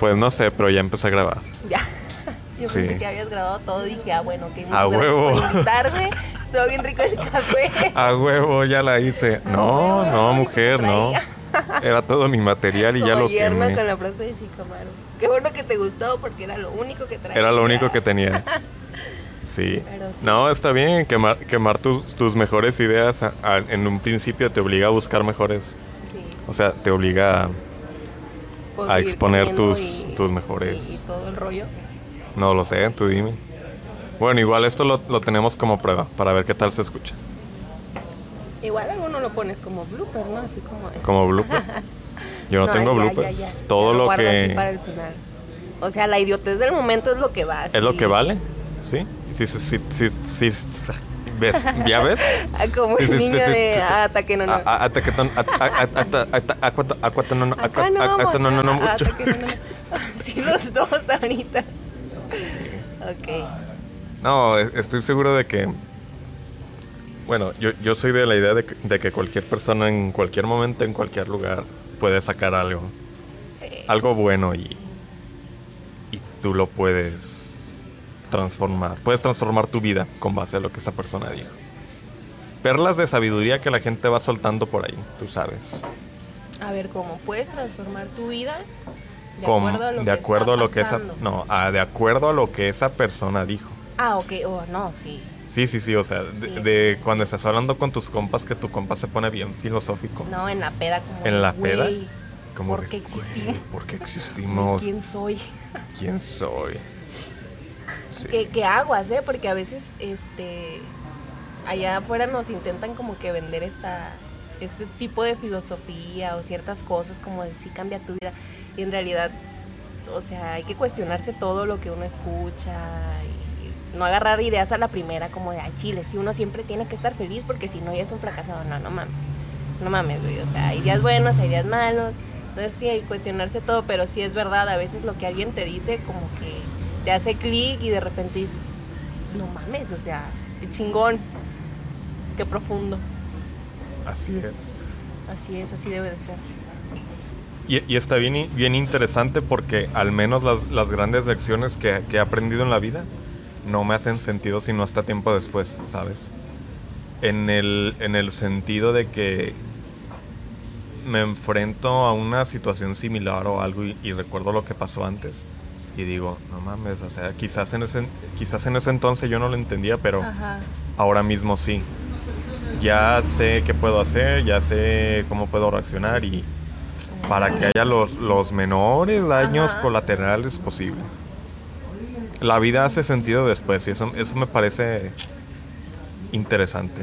Pues no sé, pero ya empecé a grabar. Ya. Yo Sí. pensé que habías grabado todo. Dije, ah, bueno, que A huevo. invitarme. Estuvo bien rico el café. A huevo, ya la hice. No, huevo, no, mujer, no. Era todo mi material y ya Como lo yerno quemé. con la frase de Shikamaru. Qué bueno que te gustó porque era lo único que traía. Era lo único que tenía. Sí. Sí. No, está bien. Quemar, quemar tus, tus mejores ideas a- a- en un principio te obliga a buscar mejores. Sí. O sea, te obliga a... Puedo A exponer tus- tus mejores- Y, y todo el rollo. No lo sé, tú dime. Bueno, igual esto lo, lo tenemos como prueba para ver qué tal se escucha. Igual alguno lo pones como blooper, ¿no? Así como. Como blooper. Yo no, tengo ya, bloopers. ya, ya. Todo lo así que... para el final. O sea, la idiotez del momento es lo que va. Es lo así. que vale, ¿sí? Sí, sí, sí, sí, sí, sí. ¿Ves? ¿Ya ves? Ah, Como el niño de ah, ataque no no. A- a- Hasta que ton- a- a- a- hasta- hasta- acuata- acuata- no, no, acua- no no, no, ah, mucho. ataque no, no, no. Sí, los dos ahorita. Ok. No, e- estoy seguro de que. Bueno, yo, yo soy de la idea de que, de que cualquier persona en cualquier momento, en cualquier lugar, puede sacar algo. Sí. Algo bueno y. Y tú lo puedes transformar. Puedes transformar tu vida con base a lo que esa persona dijo. Perlas de sabiduría que la gente va soltando por ahí, tú sabes. A ver, ¿cómo puedes transformar tu vida de acuerdo a lo de que acuerdo a lo que esa pasando? no ah, de acuerdo a lo que esa persona dijo Ah, ok. Oh, no, sí. sí sí sí o sea de, Sí, sí, de sí, sí, cuando sí. estás hablando con tus compas que tu compa se pone bien filosófico No, en la peda como. en la peda como ¿Por de, qué "Güey, existimos? ¿por qué existimos ¿Quién soy? quién soy sí. ¿Qué, qué aguas, eh? Porque a veces, este, allá afuera nos intentan como que vender esta, este tipo de filosofía o ciertas cosas como de sí cambia tu vida. Y en realidad, o sea, hay que cuestionarse todo lo que uno escucha y no agarrar ideas a la primera como de, ay, chile, si uno siempre tiene que estar feliz porque si no ya es un fracasado. No, no mames. No mames, güey. O sea, hay días buenos, hay días malos. Entonces sí, hay que cuestionarse todo, pero sí es verdad, a veces lo que alguien te dice como que te hace clic y de repente dices, no mames, o sea, qué chingón, qué profundo. así es Así es, así debe de ser. y, y está bien, bien interesante porque al menos las, las grandes lecciones que, que he aprendido en la vida no me hacen sentido sino hasta tiempo después, ¿sabes? En el, en el sentido de que me enfrento a una situación similar o algo y, y recuerdo lo que pasó antes y digo, no mames, o sea, quizás en ese, quizás en ese entonces yo no lo entendía, pero Ajá. ahora mismo sí. Ya sé qué puedo hacer, ya sé cómo puedo reaccionar y para que haya los, los menores daños Ajá. colaterales posibles. La vida hace sentido después y eso, eso me parece interesante.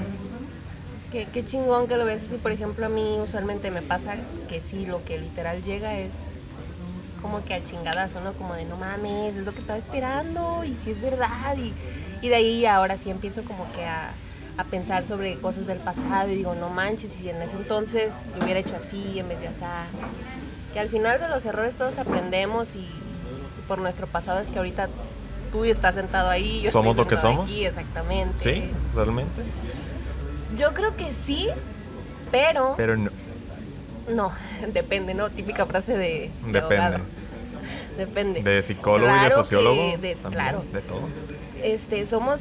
Es que qué chingón que lo ves así. Por ejemplo, a mí usualmente me pasa que sí, lo que literal llega es como que al chingadazo, ¿no? Como de no mames, es lo que estaba esperando y si es verdad. Y, y de ahí ahora sí empiezo como que a, a pensar sobre cosas del pasado y digo, no manches, si en ese entonces lo hubiera hecho así en vez de así. Que al final de los errores todos aprendemos y por nuestro pasado es que ahorita tú estás sentado ahí. Yo ¿Somos lo que somos? Aquí, exactamente. ¿Sí? ¿Realmente? Yo creo que sí, pero, Pero no. No, depende, ¿no? Típica frase de, de Depende. abogado. Depende. De psicólogo y de sociólogo. que de- también, claro. De todo. Este, somos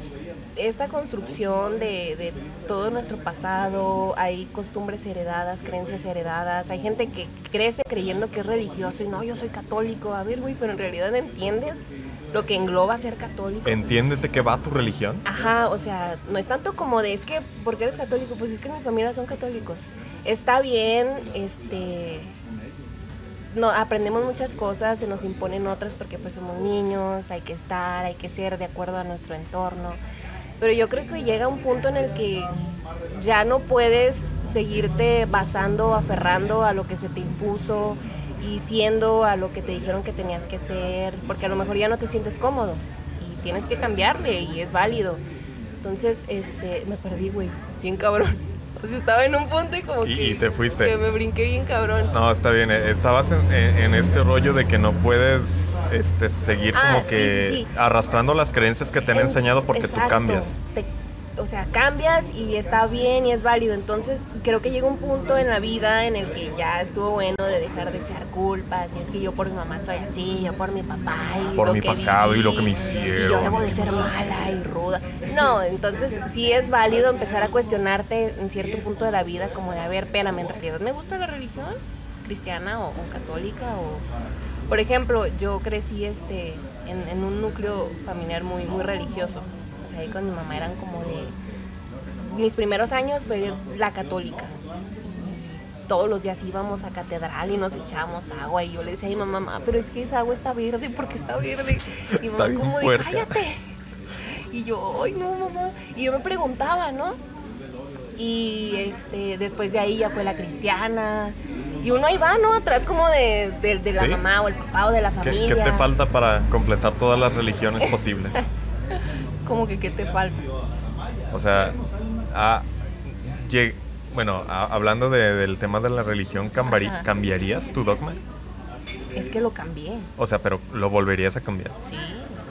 esta construcción de, de todo nuestro pasado, hay costumbres heredadas, creencias heredadas, hay gente que crece creyendo que es religioso y no, yo soy católico, a ver, güey, pero en realidad entiendes lo que engloba ser católico. ¿Entiendes de qué va tu religión? Ajá, o sea, no es tanto como de es que porque eres católico, pues es que en mi familia son católicos. Está bien, este no aprendemos muchas cosas, se nos imponen otras porque pues somos niños, hay que estar, hay que ser de acuerdo a nuestro entorno. Pero yo creo que llega un punto en el que ya no puedes seguirte basando, aferrando a lo que se te impuso y siendo a lo que te dijeron que tenías que ser, porque a lo mejor ya no te sientes cómodo y tienes que cambiarle y es válido. Entonces, este, me perdí, güey, bien cabrón. O sea, estaba en un punto y como Y- que... y te fuiste. Que me brinqué bien cabrón. No, está bien. eh, Estabas en, este rollo de que no puedes este, seguir Ah, como sí, que sí, sí. arrastrando las creencias que te han En- enseñado porque tú exacto. cambias. Te- o sea, cambias y está bien y es válido. Entonces, creo que llega un punto en la vida en el que ya estuvo bueno de dejar de echar culpas. Y es que yo por mi mamá soy así, yo por mi papá y Por mi pasado y lo que me hicieron, Y yo debo de ser mala y ruda. No, entonces sí es válido empezar a cuestionarte en cierto punto de la vida, como de, a ver, espérame, ¿en realidad me gusta la religión cristiana o, o católica? o Por ejemplo, yo crecí este, en, en un núcleo familiar muy, muy religioso. Sea, ahí con mi mamá eran como de... Mis primeros años fue la católica. Y todos los días íbamos a catedral y nos echábamos agua. Y yo le decía a mi mamá, mamá, pero es que esa agua está verde, porque está verde? Y mi mamá como de, cállate. Y yo, ay no, mamá. Y yo me preguntaba, ¿no? Y este, después de ahí ya fue la cristiana. Y uno ahí va, ¿no? Atrás como de, de- de la Sí. mamá o el papá o de la ¿Qué, familia. qué te falta para completar todas las religiones posibles? Como que, ¿qué te falta? O sea, a- lleg- bueno, a- hablando de- del tema de la religión, ¿cambari- Ajá. ¿cambiarías tu dogma? Es que lo cambié, O sea, pero lo volverías a cambiar. sí.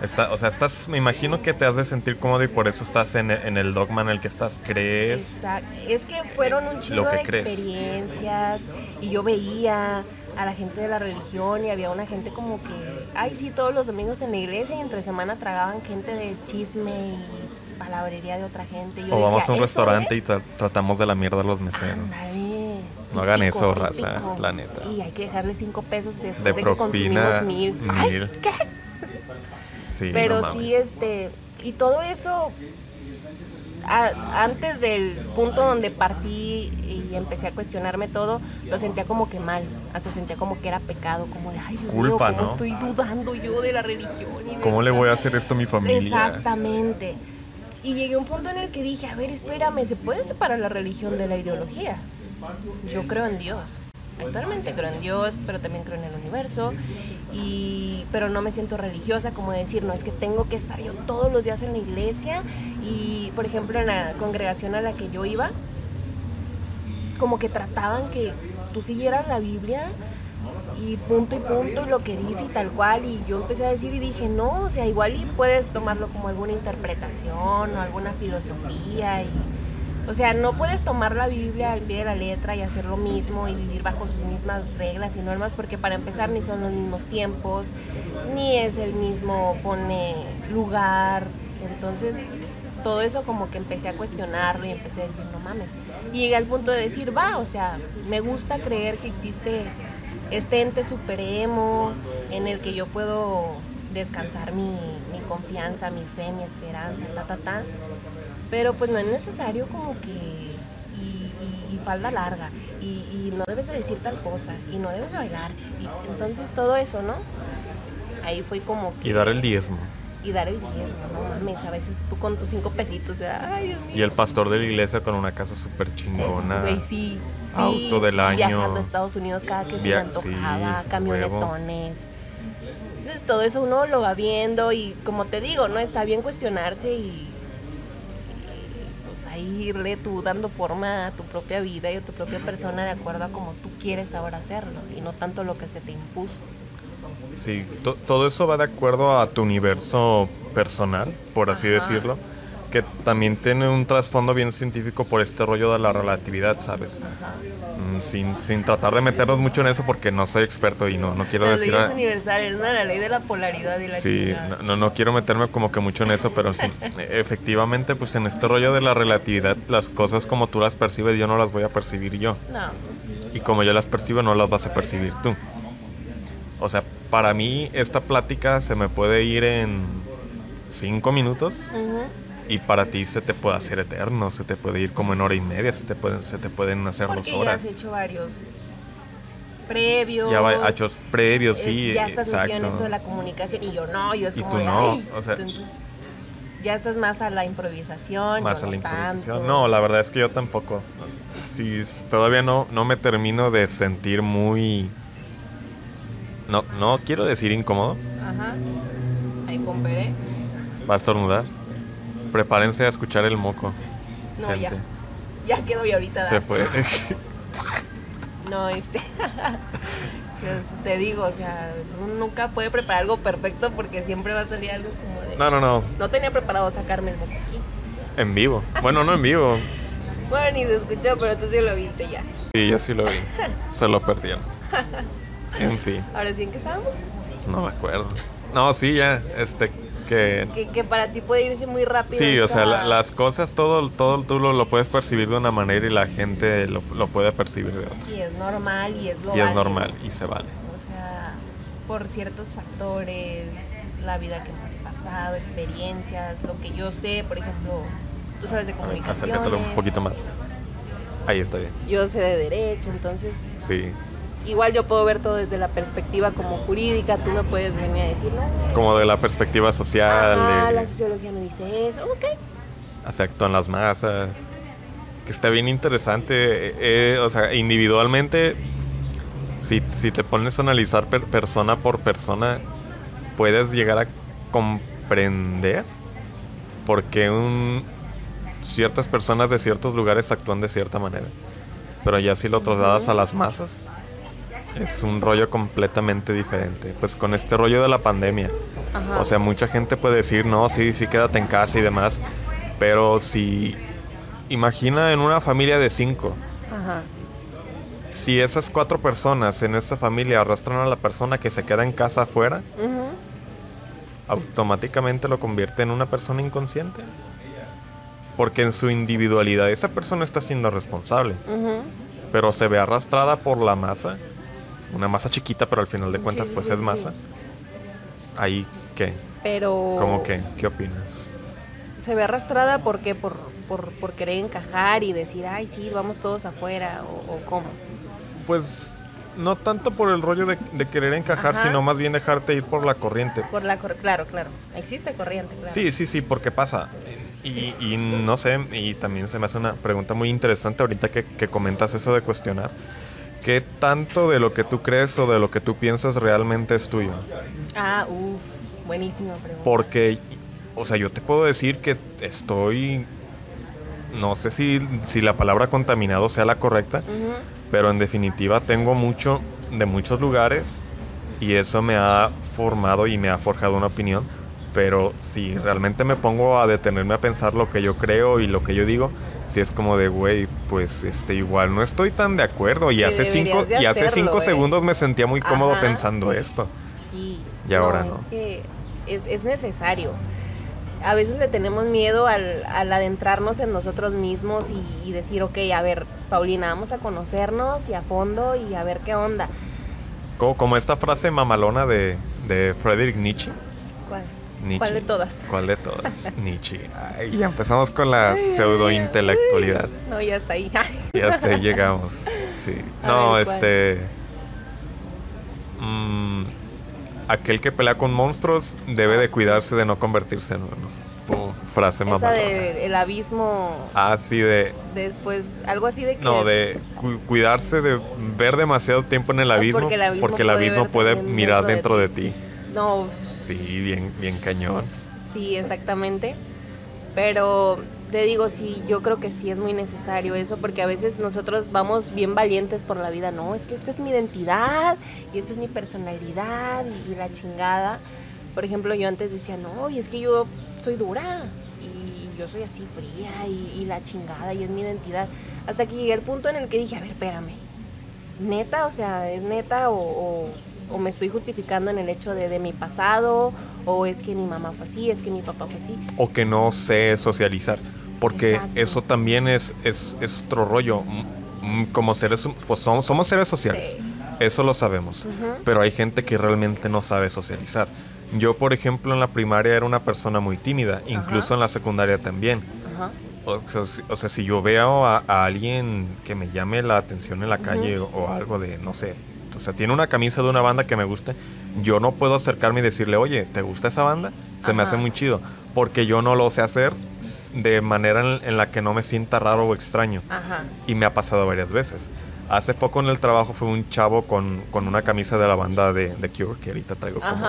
Está, o sea, estás, me imagino que te has de sentir cómodo y por eso estás en, en el dogma en el que estás. ¿Crees? Exacto. Es que fueron un chingo de crees. experiencias y yo veía a la gente de la religión y había una gente como que, ay, sí, todos los domingos en la iglesia y entre semana tragaban gente de chisme y palabrería de otra gente. Yo O vamos a un "¿Eso restaurante y es?". tra- tratamos de la mierda a los meseros. No hagan eso, raza, la neta. Y hay que dejarle cinco pesos después De de, que propina, consumimos mil. Ay. ¿qué? Sí, Pero no sí, este, y todo eso, a- antes del punto donde partí y empecé a cuestionarme todo, lo sentía como que mal, hasta sentía como que era pecado, como de, ay, Dios Culpa, mío, ¿cómo ¿no? estoy dudando yo de la religión? y de- ¿Cómo le voy a hacer esto a mi familia? Exactamente. Y llegué a un punto en el que dije, a ver, espérame, ¿se puede separar la religión de la ideología? Yo creo en Dios. Actualmente creo en Dios, pero también creo en el universo. Y, pero no me siento religiosa, como decir, no es que tengo que estar yo todos los días en la iglesia. Y, por ejemplo, en la congregación a la que yo iba, como que trataban que tú siguieras la Biblia y punto y punto y lo que dice y tal cual y yo empecé a decir y dije no o sea igual y puedes tomarlo como alguna interpretación o alguna filosofía y o sea no puedes tomar la Biblia al pie de la letra y hacer lo mismo y vivir bajo sus mismas reglas y normas porque para empezar ni son los mismos tiempos ni es el mismo pone lugar entonces todo eso como que empecé a cuestionarlo y empecé a decir, no mames. Y llegué al punto de decir, va, o sea, me gusta creer que existe este ente supremo en el que yo puedo descansar mi, mi confianza, mi fe, mi esperanza, ta, ta, ta. Pero pues no es necesario como que... Y, falda larga, y, y no debes de decir tal cosa, y no debes de bailar. Y entonces todo eso, ¿no? Ahí fue como que Y dar el diezmo. Y dar el diezmo, no mames, a veces tú con tus cinco pesitos, o sea, ay, Dios mío. Y el pastor de la iglesia con una casa súper chingona. Güey, sí, sí, Auto del sí, año. Viajando a Estados Unidos cada que se le antojaba, sí, camionetones. Entonces todo eso uno lo va viendo y como te digo, ¿no? Está bien cuestionarse y, y, pues ahí irle tú dando forma a tu propia vida y a tu propia persona de acuerdo a como tú quieres ahora hacerlo y no tanto lo que se te impuso. Sí, to- todo eso va de acuerdo a tu universo personal, por así Ajá. decirlo, que también tiene un trasfondo bien científico por este rollo de la relatividad, ¿sabes? Mm, Sin, sin tratar de meternos mucho en eso porque no soy experto y no, no quiero Las decir... leyes universales, ¿no? La ley de la polaridad y la Sí, no, no, no quiero meterme como que mucho en eso, pero sí, efectivamente, pues en este rollo de la relatividad, las cosas como tú las percibes, yo no las voy a percibir yo. No. Y como yo las percibo, no las vas a percibir tú. O sea, para mí esta plática se me puede ir en cinco minutos y para ti se te puede hacer eterno, se te puede ir como en hora y media, se te pueden, se te pueden hacer dos Porque ya horas. has hecho varios previos. Ya va hechos previos, eh, sí, ya estás metido en exacto. esto de la comunicación y yo no, yo es Y como tú de, no, o sea- entonces ya estás más a la improvisación. Más a la improvisación. tanto. No, la verdad es que yo tampoco. Sí, todavía no, no me termino de sentir muy... No, no quiero decir incómodo. Ajá. Ahí compré. Va a estornudar. Prepárense a escuchar el moco. No, gente. ya. Ya quedó y ahorita Se das. fue. No, este. te digo, o sea, uno nunca puede preparar algo perfecto porque siempre va a salir algo como de. no, no, no. No tenía preparado sacarme el moco aquí. En vivo. Bueno, no en vivo. Bueno, ni se escuchó, pero tú sí lo viste ya. Sí, yo sí lo vi. Se lo perdieron. En fin, Ahora sí, ¿en qué estábamos? no me acuerdo. No, sí, ya. Este, que. Que, que para ti puede irse muy rápido. Sí, o esta- sea, la- las cosas, todo, todo tú lo, lo puedes percibir de una manera y la gente lo, lo puede percibir de otra. Y es normal y es lo Y es normal y se vale. O sea, por ciertos factores, la vida que hemos pasado, experiencias, lo que yo sé, por ejemplo, tú sabes de comunicaciones. acércatelo un poquito más. Ahí está bien. Yo sé de derecho, entonces Sí. Igual yo puedo ver todo desde la perspectiva como jurídica, tú me puedes venir a decir, no, Como de la perspectiva social, de la sociología no dice eso, ok. se actúan las masas. Que está bien interesante. eh, eh, o sea, individualmente, si, si te pones a analizar per- persona por persona, puedes llegar a comprender por qué un, ciertas personas de ciertos lugares actúan de cierta manera. Pero ya si lo trasladas a las masas, es un rollo completamente diferente. Pues con este rollo de la pandemia. Ajá. O sea, mucha gente puede decir, no, sí, sí, quédate en casa y demás. Pero si, imagina en una familia de cinco, Ajá. si esas cuatro personas en esa familia arrastran a la persona que se queda en casa afuera, Ujú. automáticamente lo convierte en una persona inconsciente. Porque en su individualidad esa persona está siendo responsable, Ujú. pero se ve arrastrada por la masa, una masa chiquita, pero al final de cuentas Sí, pues sí, es sí. masa. Ahí, ¿qué? Pero... ¿Cómo qué? ¿Qué opinas? se ve arrastrada porque por, por, por querer encajar y decir, ay, sí, vamos todos afuera, o, o cómo. Pues no tanto por el rollo de, de querer encajar, Ajá. sino más bien dejarte ir por la corriente. Por la cor- claro, claro. Existe corriente, claro. Sí, sí, sí, porque pasa. Y, y no sé, y también se me hace una pregunta muy interesante ahorita que, que comentas eso de cuestionar. ¿Qué tanto de lo que tú crees o de lo que tú piensas realmente es tuyo? Ah, uff, buenísima pregunta. Porque, o sea, yo te puedo decir que estoy, no sé si, si la palabra contaminado sea la correcta, Ujú. pero en definitiva tengo mucho de muchos lugares y eso me ha formado y me ha forjado una opinión. Pero si realmente me pongo a detenerme a pensar lo que yo creo y lo que yo digo, si es como de, güey, pues este igual no estoy tan de acuerdo. Y Que hace cinco, y hace hacerlo, cinco eh. segundos me sentía muy cómodo Ajá. pensando esto. Sí. Y ahora no. Es que es, es necesario. A veces le tenemos miedo al, al adentrarnos en nosotros mismos y, y decir, ok, a ver, Paulina, vamos a conocernos y a fondo y a ver qué onda. Como, como esta frase mamalona de, de Friedrich Nietzsche. ¿Cuál? Nietzsche. ¿Cuál de todas? ¿Cuál de todas? Nietzsche. Ay, ya empezamos con la pseudo-intelectualidad. No, ya está ahí. Y hasta ahí llegamos. Sí. A No, este. mm, aquel que pelea con monstruos debe de cuidarse de no convertirse en uno. Frase Esa mamalona. de el abismo Ah, sí, de. después, algo así de que... No, de cu- cuidarse de ver demasiado tiempo en el Ah, abismo. porque el abismo porque el puede abismo mirar dentro dentro de de ti. No, Sí, bien, bien cañón. sí, exactamente. Pero te digo, sí, yo creo que sí es muy necesario eso, porque a veces nosotros vamos bien valientes por la vida, no, es que esta es mi identidad y esta es mi personalidad y, la chingada. Por ejemplo, yo antes decía, no, y es que yo soy dura y yo soy así fría y, la chingada y es mi identidad. Hasta que llegué al punto en el que dije, a ver, espérame, neta, o sea, es neta o- o me estoy justificando en el hecho de, de mi pasado o es que mi mamá fue así, es que mi papá fue así. o que no sé socializar. Porque Exacto. eso también es, es, es otro rollo. Como seres, pues somos, somos seres sociales. Sí. Eso lo sabemos. Pero hay gente que realmente no sabe socializar. Yo, por ejemplo, en la primaria era una persona muy tímida. Incluso en la secundaria también. Ajá. O sea, si, o sea, si yo veo a, a alguien que me llame la atención en la calle o, o algo de, no sé, o sea, tiene una camisa de una banda que me guste, yo no puedo acercarme y decirle, oye, ¿te gusta esa banda? Se me hace muy chido, porque yo no lo sé hacer de manera en, en la que no me sienta raro o extraño. Ajá. Y me ha pasado varias veces. Hace poco en el trabajo fue un chavo con, con una camisa de la banda de, de Cure, que ahorita traigo como,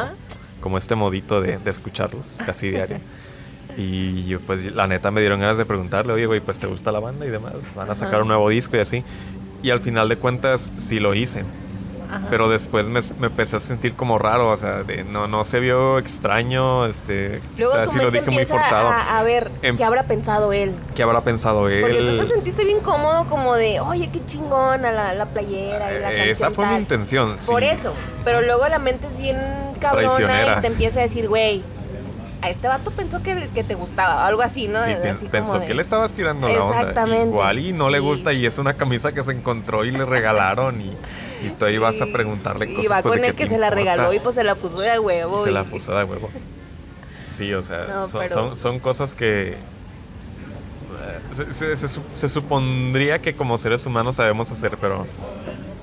como este modito de, de escucharlos casi diario. Y yo, pues la neta me dieron ganas de preguntarle, oye, güey, pues te gusta la banda y demás, van a sacar Ajá. un nuevo disco y así. Y al final de cuentas sí lo hice. Ajá. Pero después me, me empecé a sentir como raro, o sea, de, no, no se vio extraño, este, Luego quizás tu sí lo dije muy forzado. A, a ver Em- qué habrá pensado él. ¿Qué habrá pensado él? Porque tú te sentiste bien cómodo, como de, oye, qué chingona la, la playera y la Eh, Esa fue mi tal". intención. sí. Por eso. Pero luego la mente es bien cabrona y te empieza a decir, güey, a este vato pensó que, que te gustaba, algo así, ¿no? Sí, Así pensó de- que le estabas tirando la onda. Exactamente. Igual y no le gusta y es una camisa que se encontró y le regalaron y, y tú ahí vas a preguntarle cosas. Y va pues, con el que se la regaló y pues se la puso de huevo. Y se la puso de huevo. Sí, o sea, No, son, pero- son, son cosas que... eh, Se, se- se su- se supondría que como seres humanos sabemos hacer, pero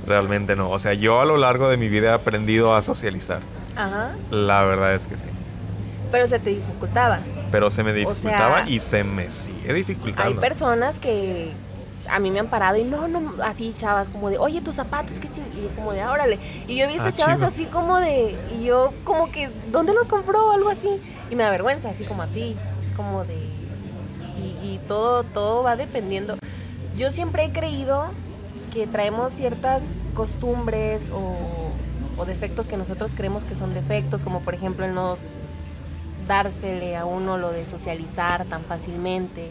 realmente no. O sea, yo a lo largo de mi vida he aprendido a socializar. Ajá. La verdad es que sí. Pero se te dificultaba. Pero se me dificultaba sea, y se me sigue Hay dificultando. personas que a mí me han parado y no, no, así chavas, como de, oye, tus zapatos, qué ching... Y yo como de, "Ah, órale. Y yo he visto Ah, chavas así como de, y yo como que, ¿dónde los compró? O algo así. Y me da vergüenza, así como a ti. Es como de, y, y todo, todo va dependiendo. Yo siempre he creído que traemos ciertas costumbres o, o defectos que nosotros creemos que son defectos, como por ejemplo el no dársele a uno lo de socializar tan fácilmente.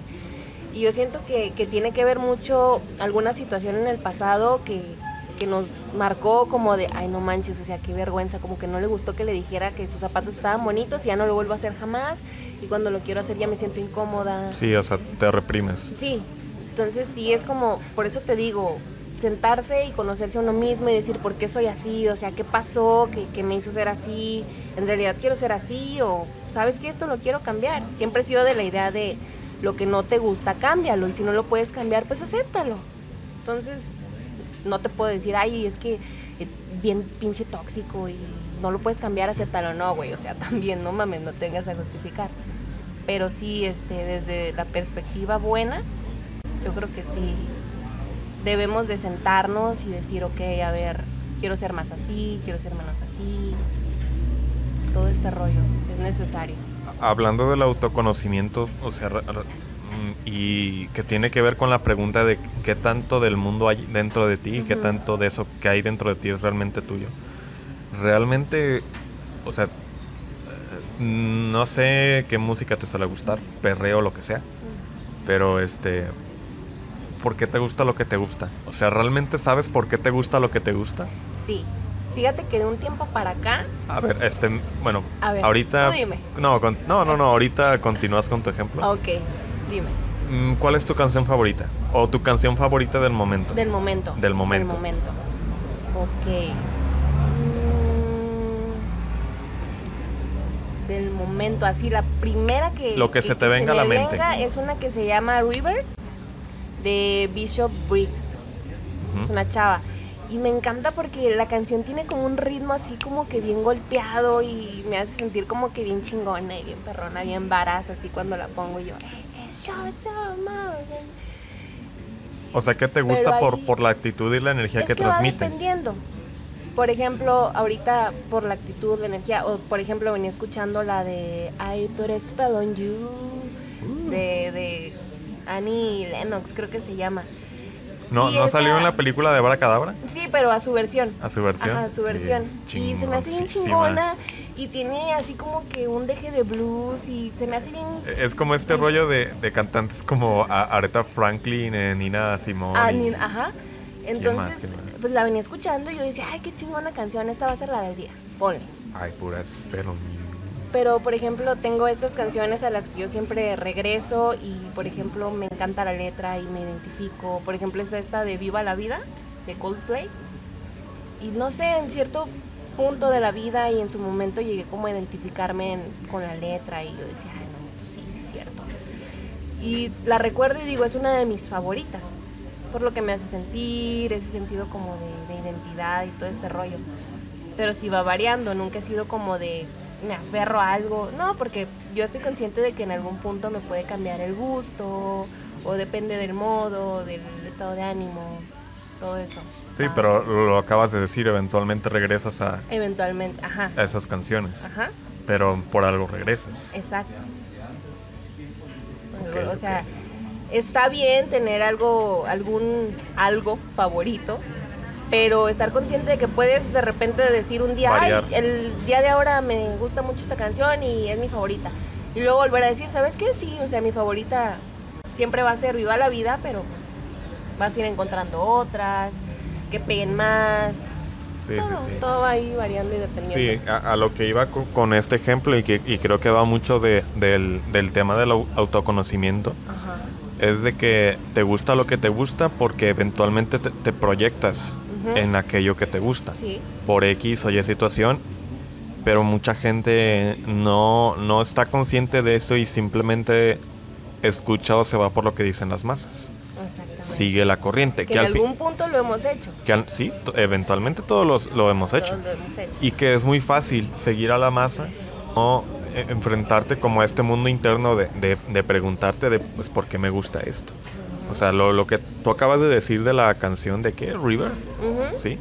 Y yo siento que, que tiene que ver mucho alguna situación en el pasado que, que nos marcó como de, ay no manches, o sea, qué vergüenza, como que no le gustó que le dijera que sus zapatos estaban bonitos y ya no lo vuelvo a hacer jamás. Y cuando lo quiero hacer ya me siento incómoda. Sí, o sea, te reprimes. Sí, entonces sí es como, por eso te digo, sentarse y conocerse a uno mismo y decir por qué soy así, o sea, qué pasó, qué, qué me hizo ser así, en realidad quiero ser así o sabes que esto lo quiero cambiar. Siempre he sido de la idea de lo que no te gusta, cámbialo y si no lo puedes cambiar, pues acéptalo. Entonces, no te puedo decir, ay, es que eh, bien pinche tóxico y no lo puedes cambiar, acéptalo, no, güey, o sea, también, no mames, no tengas a justificar. Pero sí, este, desde la perspectiva buena, yo creo que sí debemos de sentarnos y decir, ok, a ver, quiero ser más así, quiero ser menos así. Todo este rollo es necesario. Hablando del autoconocimiento, o sea, mm, y que tiene que ver con la pregunta de qué tanto del mundo hay dentro de ti y qué tanto de eso que hay dentro de ti es realmente tuyo. Realmente, o sea, eh, no sé qué música te suele gustar, perreo, lo que sea, pero este, ¿por qué te gusta lo que te gusta? O sea, ¿realmente sabes por qué te gusta lo que te gusta? Sí. Fíjate que de un tiempo para acá, A ver, este, bueno, A ver, ahorita... tú dime. No, con- no, no, no, ahorita continúas con tu ejemplo. ok, dime, Mm, ¿Cuál es tu canción favorita? O tu canción favorita del momento. del momento. Del momento. Del momento. Ok. Mm, Del momento, así la primera que... Lo que se te venga a la mente. venga es una que se llama River de Bishop Briggs. Es una chava. Y me encanta porque la canción tiene como un ritmo así como que bien golpeado y me hace sentir como que bien chingona y bien perrona, bien varaz, así cuando la pongo yo. O sea, ¿qué te gusta por, la actitud y la energía Es que, que va transmite? dependiendo. Por ejemplo, ahorita por la actitud, la energía, o por ejemplo venía escuchando la de I Put a Spell on You de, de Annie Lennox, creo que se llama. ¿No, ¿no esa- salió en la película de Bara Cadabra? Sí, pero a su versión. ¿A su versión? Ajá, a su Sí, versión. Y se me hace bien chingona y tiene así como que un deje de blues y se me hace bien... Es como este rollo de, de cantantes como Aretha Franklin, eh, Nina Simone. Ah, y- ajá. Entonces, pues la venía escuchando y yo decía, ay, qué chingona canción, esta va a ser la del día. Ponle. Ay, pura espero. Pero, por ejemplo, tengo estas canciones a las que yo siempre regreso y, por ejemplo, me encanta la letra y me identifico. Por ejemplo, es esta de Viva la Vida, de Coldplay. Y no sé, en cierto punto de la vida y en su momento llegué como a identificarme en- con la letra y yo decía, ay, no, pues sí, sí es cierto. Y la recuerdo y digo, es una de mis favoritas, por lo que me hace sentir, ese sentido como de, de identidad y todo este rollo. Pero sí va variando, nunca he sido como de me aferro a algo, no, porque yo estoy consciente de que en algún punto me puede cambiar el gusto, o depende del modo, del estado de ánimo, todo eso. Sí, Ah, pero lo acabas de decir, eventualmente regresas a, Eventualmente, ajá, a esas canciones. ajá. Pero por algo regresas. Exacto. O sea, está bien tener algo, algún algo favorito, Pero estar consciente de que puedes de repente decir un día, ay, el día de ahora me gusta mucho esta canción y es mi favorita. Y luego volver a decir, ¿sabes qué? Sí, o sea, mi favorita siempre va a ser Viva la Vida, pero pues vas a ir encontrando otras que peguen más. Sí, todo, sí, sí. todo va ahí variando y dependiendo. Sí, a, a lo que iba co- con, este ejemplo y, que, y creo que va mucho de- del, del tema del au- autoconocimiento, Ajá. es de que te gusta lo que te gusta porque eventualmente te, te proyectas En aquello que te gusta. Sí. por X o Y situación, pero mucha gente no, no está consciente de eso y simplemente escucha o se va por lo que dicen las masas. Sigue la corriente. que Que, en al algún punto lo hemos hecho. que al- sí, eventualmente todos los- lo hemos hecho. Todos lo hemos hecho. Y que es muy fácil seguir a la masa o eh, enfrentarte como a este mundo interno de, de- de preguntarte de pues por qué me gusta esto. O sea, lo, lo que tú acabas de decir de la canción de qué, River. ¿sí?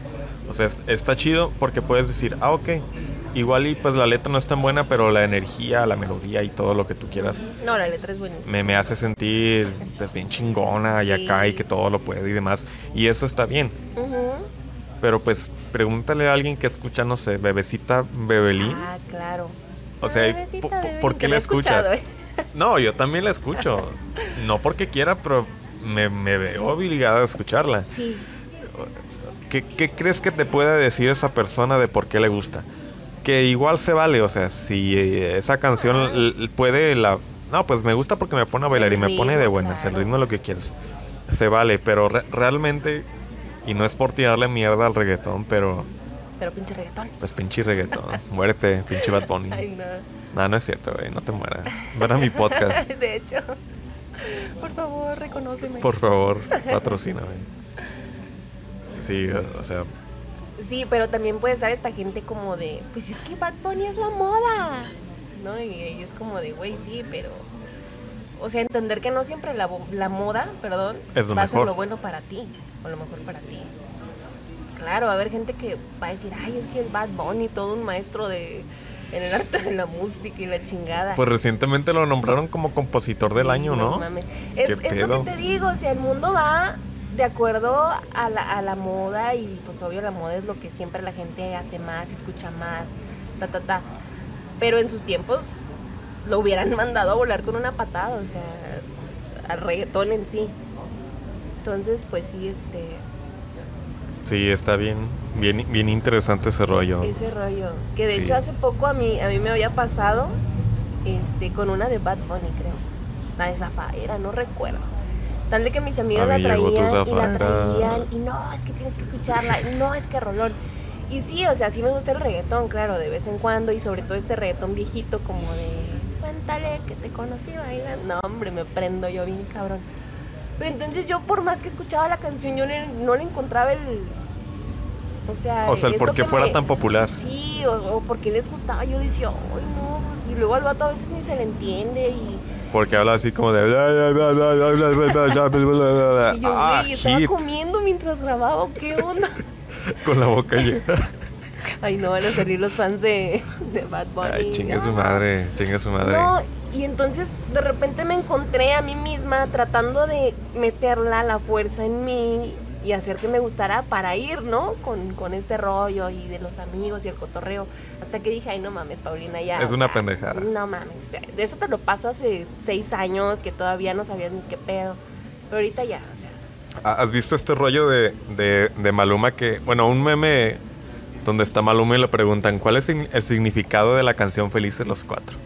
O sea, es- está chido porque puedes decir, ah, ok, igual y pues la letra no es tan buena, pero la energía, la melodía y todo lo que tú quieras No, la letra es buenísima. me, me hace sentir pues bien chingona y acá y que todo lo puede y demás. Y eso está bien. Pero pues pregúntale a alguien que escucha, no sé, Bebecita Bebelín. Ah, claro. O sea, bebecita, ¿po- po- bebé, ¿por que qué la escuchas? ¿eh? No, yo también la escucho. No porque quiera, pero me, me veo obligada a escucharla. Sí. ¿Qué, qué crees que te puede decir esa persona de por qué le gusta? Que igual se vale, o sea, si eh, esa canción puede la... No, pues me gusta porque me pone a bailar y El me pone de buenas, el claro. ritmo lo que quieras. Se vale, pero re- realmente, y no es por tirarle mierda al reggaetón, pero Pero pinche reggaetón. pues pinche reggaetón, muérete, pinche Bad Bunny. Ay, no. No, no es cierto, güey, no te mueras. Ven a mi podcast, De hecho. Por favor, reconóceme. por favor, patrocíname. Sí, o sea, Sí, pero también puede estar esta gente como de, pues es que Bad Bunny es la moda. ¿No? Y, y es como de, güey, sí, pero. O sea, entender que no siempre la, bo- la moda, perdón, Es lo va a ser lo bueno para ti. O lo mejor para ti. Claro, va a haber gente que va a decir, ay, es que el Bad Bunny, todo un maestro de. En el arte de la música y la chingada. pues recientemente lo nombraron como compositor del año, ¿no? mames. Es, ¿Qué es lo que te digo, o sea, el mundo va de acuerdo a la, a la moda y pues obvio la moda es lo que siempre la gente hace más, escucha más, ta, ta, ta. Pero en sus tiempos lo hubieran mandado a volar con una patada, o sea, al reggaetón en sí. Entonces, pues sí, este, Sí, está bien, bien, bien interesante ese rollo. ese rollo. Que de Sí. hecho hace poco a mí, a mí me había pasado este, con una de Bad Bunny, creo. La de Zafaera, no recuerdo. Tal de que mis amigas A la traían y la traían y no, es que tienes que escucharla, y no, es que rolón. Y sí, o sea, sí me gusta el reggaetón, claro, de vez en cuando y sobre todo este reggaetón viejito como de cuéntale que te conocí bailando. No, hombre, me prendo yo bien cabrón. Pero entonces yo por más que escuchaba la canción, yo no le encontraba el... O sea, o sea el porque fuera tan popular. Sí, o, o, porque les gustaba. Yo decía, ay, no. Y luego al vato a veces ni se le entiende y porque habla así como de y yo, ah, güey, estaba comiendo mientras grababa, ¿qué onda? Con la boca llena. Ay, no van a salir los fans de, de Bad Bunny. Ay, chinga su madre, chinga su madre. No, y entonces de repente me encontré a mí misma tratando de meterla la fuerza en mí y hacer que me gustara para ir, ¿no? Con, con este rollo y de los amigos y el cotorreo. Hasta que dije, ay, no mames, Paulina, ya. Es una sea, pendejada. No mames, o sea, de eso te lo paso hace seis años que todavía no sabías ni qué pedo. Pero ahorita ya, o sea. Ah, ¿Has visto este rollo de, de, de Maluma que, bueno, un meme donde está Maluma y le preguntan cuál es el significado de la canción Felices los Cuatro?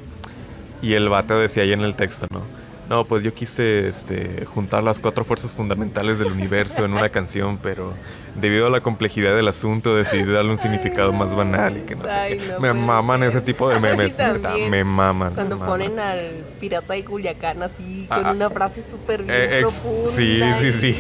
Y el vato decía ahí en el texto, ¿no? No, pues yo quise este, juntar las cuatro fuerzas fundamentales del universo en una canción, pero debido a la complejidad del asunto decidí darle un significado más banal y que no sé qué. no me puede maman ser. ese tipo de memes, neta, me maman. Cuando me maman. ponen al pirata de Culiacán así, con Ah, una frase súper bien Eh, profunda. sí, sí, y- sí.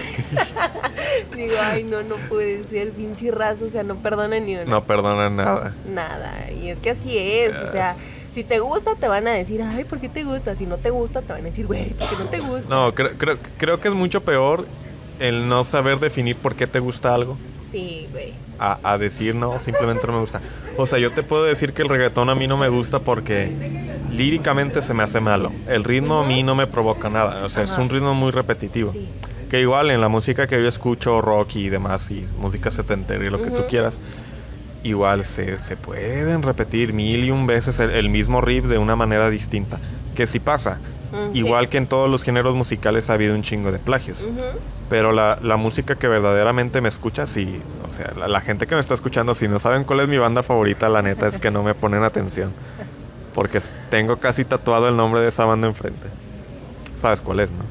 Digo, ay, no, no puede ser, pinche raza, o sea, no perdona ni una. No perdonan nada. Nada, y es que así es, o sea, si te gusta te van a decir, ay, ¿por qué te gusta? Si no te gusta te van a decir, güey, ¿por qué no te gusta? No, creo, creo, creo que es mucho peor el no saber definir por qué te gusta algo Sí, güey. a, a decir no, simplemente no me gusta. O sea, yo te puedo decir que el reggaetón a mí no me gusta porque líricamente se me hace malo. El ritmo a mí no me provoca nada. O sea, es Ajá. un ritmo muy repetitivo. Sí. Que igual en la música que yo escucho, rock y demás, y música setentera y lo que tú quieras, igual se, se pueden repetir mil y un veces el, el mismo riff de una manera distinta. Que sí pasa. Mm, Igual sí. que en todos los géneros musicales ha habido un chingo de plagios. Ujú. Pero la, la música que verdaderamente me escucha, sí. O sea, la, la gente que me está escuchando, si no saben cuál es mi banda favorita, la neta es que no me ponen atención. Porque tengo casi tatuado el nombre de esa banda enfrente. ¿Sabes cuál es, no?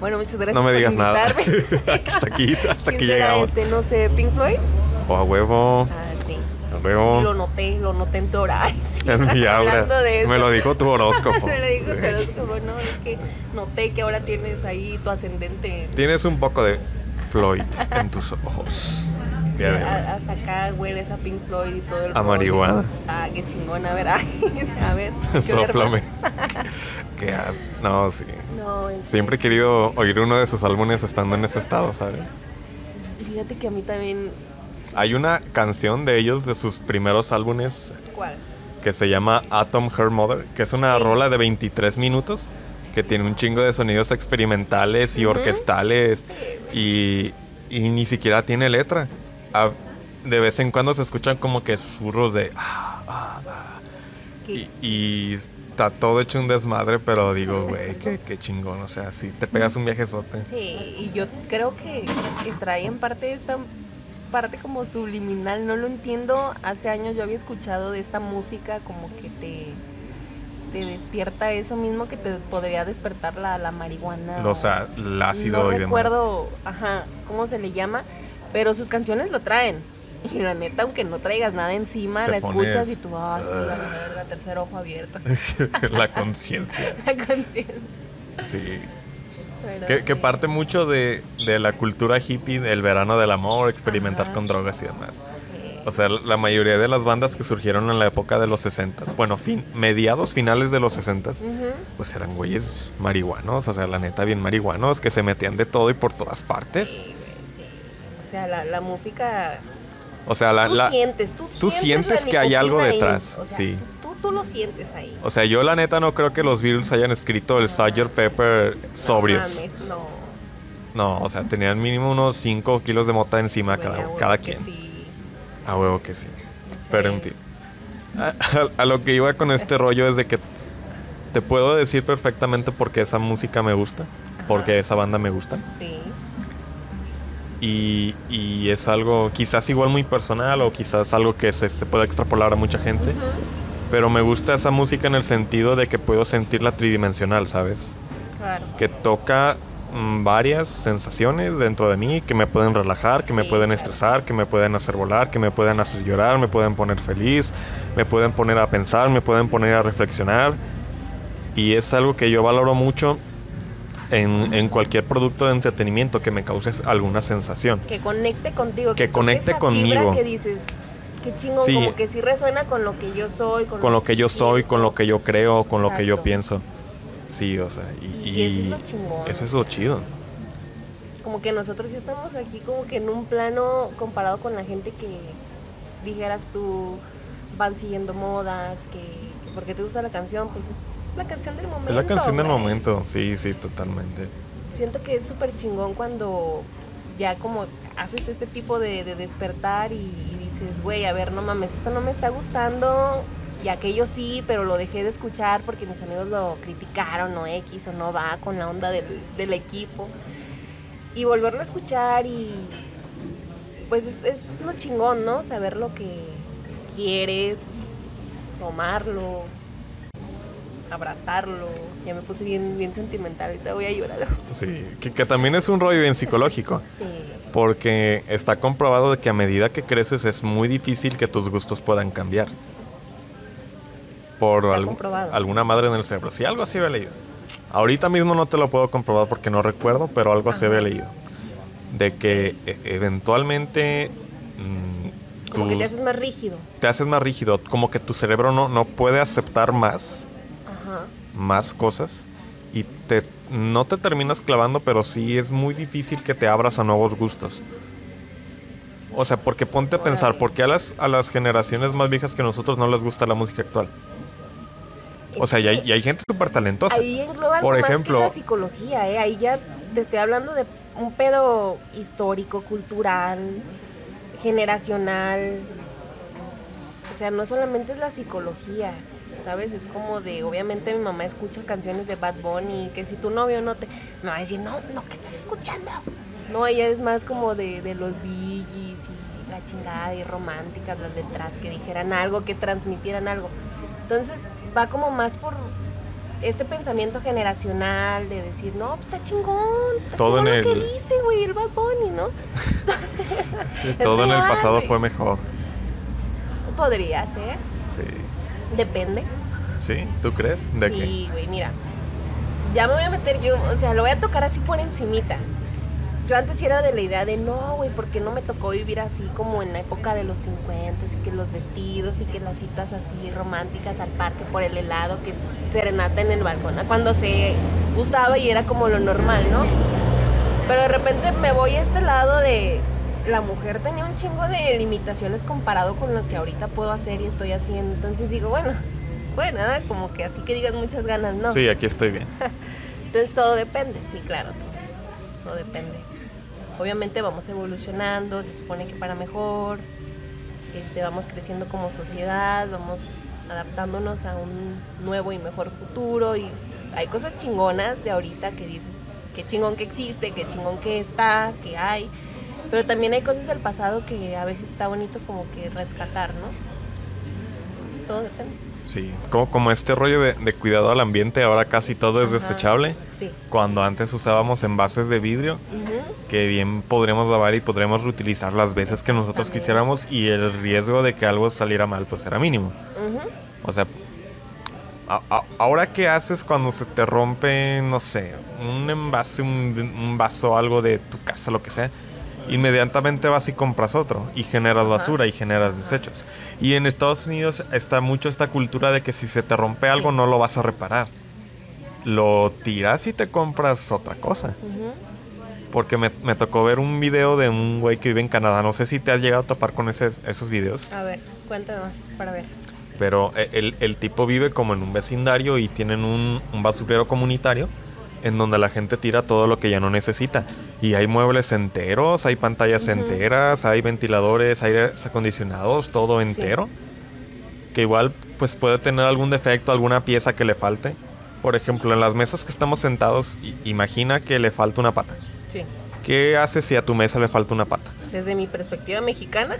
Bueno, muchas gracias No me por digas nada. invitarme. hasta aquí, hasta ¿Quién aquí llegamos. este? No sé, Pink Floyd. O a huevo, Ah, sí. a huevo. Lo noté, lo noté en tu hora. Ay, sí, Es mi aura. Me lo dijo tu horóscopo. Me lo dijo tu horóscopo, no, es que noté que ahora tienes ahí tu ascendente. Tienes un poco de Floyd en tus ojos. Sí, a- hasta acá hueles a Pink Floyd y todo el A rollo. marihuana. Ah, qué chingón. A ver, a ver. ¿qué Sóplame. Qué asco. No, sí. No, es- Siempre he querido oír uno de sus álbumes estando en ese estado, ¿sabes? Fíjate que a mí también. Hay una canción de ellos, de sus primeros álbumes, ¿Cuál? que se llama Atom Her Mother, que es una Sí. rola de 23 minutos, que tiene un chingo de sonidos experimentales y orquestales, y, y ni siquiera tiene letra. A- de vez en cuando se escuchan como que susurros de... "Ah, ah, ah", y está todo hecho un desmadre, pero digo, güey, qué, qué chingón, o sea, si te pegas un viajezote. Sí, y yo creo que, que trae en parte esta parte como subliminal, no lo entiendo. Hace años yo había escuchado de esta música como que te, te despierta eso mismo que te podría despertar la, la marihuana. O sea, el ácido no y demás. recuerdo, ajá, cómo se le llama, pero sus canciones lo traen. Y la neta, aunque no traigas nada encima, Te la escuchas y tú, ah, sí, la verga, tercer ojo abierto. La conciencia. la conciencia. Sí. Pero Que, parte mucho de, de la cultura hippie, del verano del amor, experimentar Ajá. con drogas y demás. Sí. O sea, la mayoría de las bandas que surgieron en la época de los 60 bueno, fin, mediados finales de los 60 Ujú. pues eran güeyes marihuanos, o sea, la neta bien marihuanos, que se metían de todo y por todas partes. Sí. O sea, la, la música. O sea, la, tú la- sientes, tú, tú sientes la que hay algo detrás, O sea, sí. Tú, lo sientes ahí. o sea, yo la neta no creo que los Beatles hayan escrito el Sgt. Pepper sobrios. No mames, no. No, o sea, tenían mínimo unos 5 kilos de mota encima cada, cada quien. sí. A huevo que sí. Pero en fin. A, a- a lo que iba con este rollo es de que te puedo decir perfectamente por qué esa música me gusta, porque esa banda me gusta. Sí. Y, y es algo quizás igual muy personal o quizás algo que se, se pueda extrapolar a mucha gente. Pero me gusta esa música en el sentido de que puedo sentirla tridimensional, ¿sabes? Claro. Que toca mm, varias sensaciones dentro de mí que me pueden relajar, que me pueden estresar, que me pueden hacer volar, que me pueden hacer llorar, me pueden poner feliz, me pueden poner a pensar, me pueden poner a reflexionar. Y es algo que yo valoro mucho en, en cualquier producto de entretenimiento que me cause alguna sensación. Que conecte contigo. Que toque conecte esa conmigo. fibra que dices, qué chingón, Sí. como que sí resuena con lo que yo soy. Con, Con lo que yo soy, con lo que yo creo, con lo que yo pienso. Sí, o sea, y, Y eso es lo chingón. eso es lo chido. Como que nosotros ya estamos aquí como que en un plano comparado con la gente que dijeras tú van siguiendo modas, que, que porque te gusta la canción, pues es la canción del momento. Es la canción del momento, sí, sí, totalmente. Siento que es súper chingón cuando ya como haces este tipo de, de despertar y, y dices, güey, a ver, no mames, esto no me está gustando. Y aquello sí, pero lo dejé de escuchar porque mis amigos lo criticaron o X o no va con la onda del, equipo. Y volverlo a escuchar y pues es, es lo chingón, ¿no? Saber lo que quieres, tomarlo, abrazarlo. Ya me puse bien, bien sentimental, ahorita voy a llorar. Sí, que, que también es un rollo bien psicológico. Sí. Porque está comprobado de que a medida que creces es muy difícil que tus gustos puedan cambiar. Por comprobado. alguna madre en el cerebro. Sí, algo así había leído. Ahorita mismo no te lo puedo comprobar porque no recuerdo, pero algo así había leído. De que e- eventualmente mm, Como que te haces más rígido. te haces más rígido, como que tu cerebro no, no puede aceptar más. Más cosas y te, no te terminas clavando, pero sí es muy difícil que te abras a nuevos gustos. O sea, porque ponte a pensar, Órale. ¿por qué a las, a las generaciones más viejas que nosotros no les gusta la música actual? O sea, y hay, y hay gente súper talentosa. Ahí engloba Por ejemplo- más que la psicología, ¿eh? Ahí ya te estoy hablando de un pedo histórico, cultural, generacional. O sea, no solamente es la psicología, ¿sabes? Es como de, obviamente mi mamá escucha canciones de Bad Bunny, que si tu novio no te... Me va a decir, no, no, ¿qué estás escuchando? No, ella es más como de, de los Gees y la chingada y románticas, las letras, que dijeran algo, que transmitieran algo. Entonces va como más por este pensamiento generacional de decir, no, pues está chingón, está Todo chingón en lo que el- dice, güey, el Bad Bunny, ¿no? Todo en el pasado fue mejor. Podría ser, Sí. Depende. ¿Sí? ¿Tú crees? ¿De qué? sí, güey, mira. Ya me voy a meter yo, o sea, lo voy a tocar así por encimita. Yo antes sí era de la idea de no, güey, porque no me tocó vivir así como en la época de los 50 y que los vestidos y que las citas así románticas al parque por el helado, que serenata en el balcón, cuando se usaba y era como lo normal, ¿no? Pero de repente me voy a este lado de la mujer tenía un chingo de limitaciones comparado con lo que ahorita puedo hacer y estoy haciendo. Entonces digo, bueno, bueno, nada, como que así que digas muchas ganas, ¿no? Sí, aquí estoy bien. Entonces todo depende, sí, claro, todo, todo depende. Obviamente vamos evolucionando, se supone que para mejor, este, vamos creciendo como sociedad, vamos adaptándonos a un nuevo y mejor futuro y hay cosas chingonas de ahorita que dices, qué chingón que existe, qué chingón que está, que hay, pero también hay cosas del pasado que a veces está bonito como que rescatar, ¿no? Todo depende. Sí. Como, como este rollo de, de cuidado al ambiente, ahora casi todo es Ajá, desechable. Sí. Cuando antes usábamos envases de vidrio, Ujú. que bien podremos lavar y podremos reutilizar las veces que nosotros quisiéramos y el riesgo de que algo saliera mal pues era mínimo. Ujú. O sea, a- a- ahora qué haces cuando se te rompe, no sé, un envase, un, un vaso, algo de tu casa, lo que sea, inmediatamente vas y compras otro y generas basura y generas desechos. Y en Estados Unidos está mucho esta cultura de que si se te rompe algo no lo vas a reparar. Lo tiras y te compras otra cosa. Porque me, me tocó ver un video de un güey que vive en Canadá. No sé si te has llegado a topar con ese- esos videos. A ver, cuéntame más para ver. Pero eh, el, el tipo vive como en un vecindario y tienen un, un basurero comunitario en donde la gente tira todo lo que ya no necesita. Y hay muebles enteros, hay pantallas enteras, hay ventiladores, aires acondicionados, todo Sí. entero. Que igual pues puede tener algún defecto, alguna pieza que le falte. Por ejemplo, en las mesas que estamos sentados, imagina que le falta una pata. Sí. ¿Qué haces si a tu mesa le falta una pata? Desde mi perspectiva mexicana,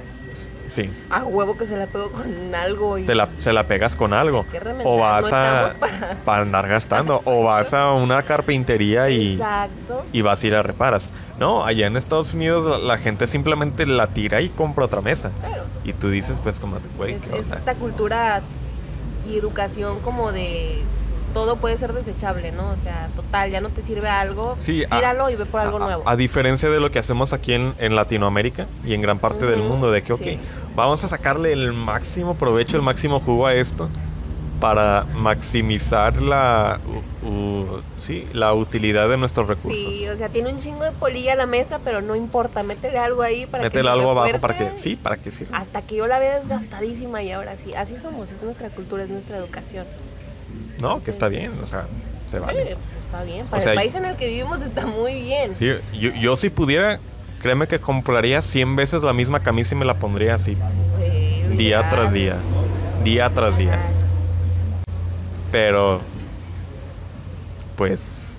Sí, a huevo que se la pego con algo y te la, se la pegas con algo. O vas no a... para- Para andar gastando. O vas a una carpintería y, Exacto. y vas y la reparas. No, allá en Estados Unidos la, la gente simplemente la tira y compra otra mesa. Claro. Y tú dices, pues, como, güey, Es, ¿qué es esta cultura y educación como de todo puede ser desechable, ¿no? O sea, total, ya no te sirve algo, Sí, a- tíralo y ve por algo a, nuevo. a diferencia de lo que hacemos aquí en, en Latinoamérica y en gran parte del mundo, de que, ok, sí. vamos a sacarle el máximo provecho, el máximo jugo a esto para maximizar la, u- u- sí, la utilidad de nuestros recursos. Sí, o sea, tiene un chingo de polilla a la mesa, pero no importa, métele algo ahí para Métele que algo abajo para que, sí, para que sirva. Hasta que yo la vea desgastadísima y ahora sí, así somos, es nuestra cultura, es nuestra educación. No, que está bien, o sea, se vale. pues está bien, para sea, el país en el que vivimos está muy bien. Sí, yo, yo si pudiera, créeme que compraría 100 veces la misma camisa y me la pondría así, día tras día, día tras día. Pero, pues,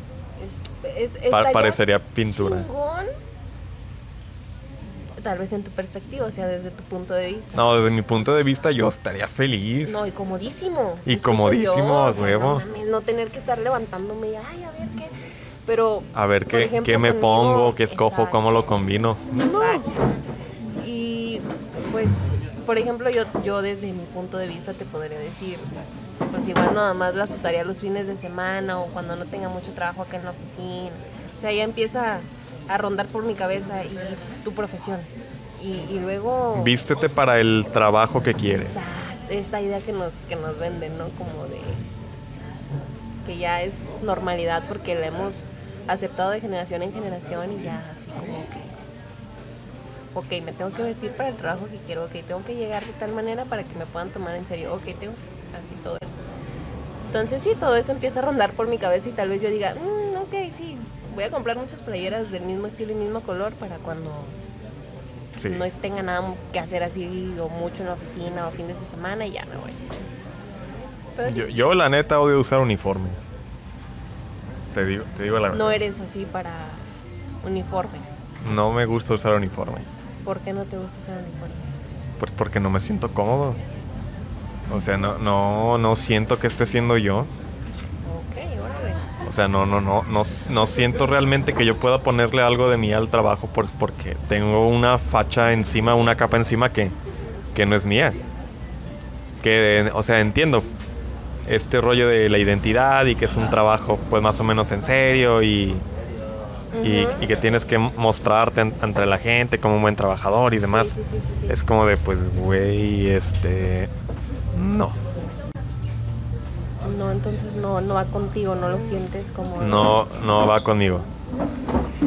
Es- es- pa- parecería pintura. chingón, Tal vez en tu perspectiva, o sea, desde tu punto de vista. No, desde mi punto de vista yo estaría feliz. No, y comodísimo. Y comodísimo, a huevo. No, tener que estar levantándome y, ay, a ver qué. Pero. A ver qué, ejemplo, qué me conmigo- pongo, qué escojo, Exacto, cómo lo combino. Exacto. Y pues, por ejemplo, yo, yo desde mi punto de vista te podría decir, pues igual nada más las usaría los fines de semana o cuando no tenga mucho trabajo acá en la oficina. O sea, ya empieza a rondar por mi cabeza y tu profesión. Y, y luego... Vístete para el trabajo que quieres. Exacto, esta idea que nos, que nos venden, ¿no? Como de que ya es normalidad porque la hemos aceptado de generación en generación y ya así como que, ok, me tengo que vestir para el trabajo que quiero, ok, tengo que llegar de tal manera para que me puedan tomar en serio, ok, tengo así todo eso. Entonces sí, todo eso empieza a rondar por mi cabeza y tal vez yo diga, "Mm, ok, sí, voy a comprar muchas playeras del mismo estilo y mismo color para cuando Sí. no tenga nada que hacer así o mucho en la oficina o fines de semana y ya me voy. Pero Yo, yo, la neta odio usar uniforme. Te digo, te digo la verdad. no eres así para uniformes. No me gusta usar uniforme. ¿Por qué no te gusta usar uniformes? Pues porque no me siento cómodo. O sea, no, no, no siento que esté siendo yo. O sea, no, no, no, no, no siento realmente que yo pueda ponerle algo de mí al trabajo pues porque tengo una facha encima, una capa encima que, que no es mía. Que, o sea, entiendo este rollo de la identidad y que es un trabajo pues más o menos en serio y, y, que tienes que mostrarte en- ante la gente como un buen trabajador y demás. Sí, sí, sí, sí, sí. Es como de, pues, güey, este... No, entonces no, no va contigo, no lo sientes como... no, no va conmigo.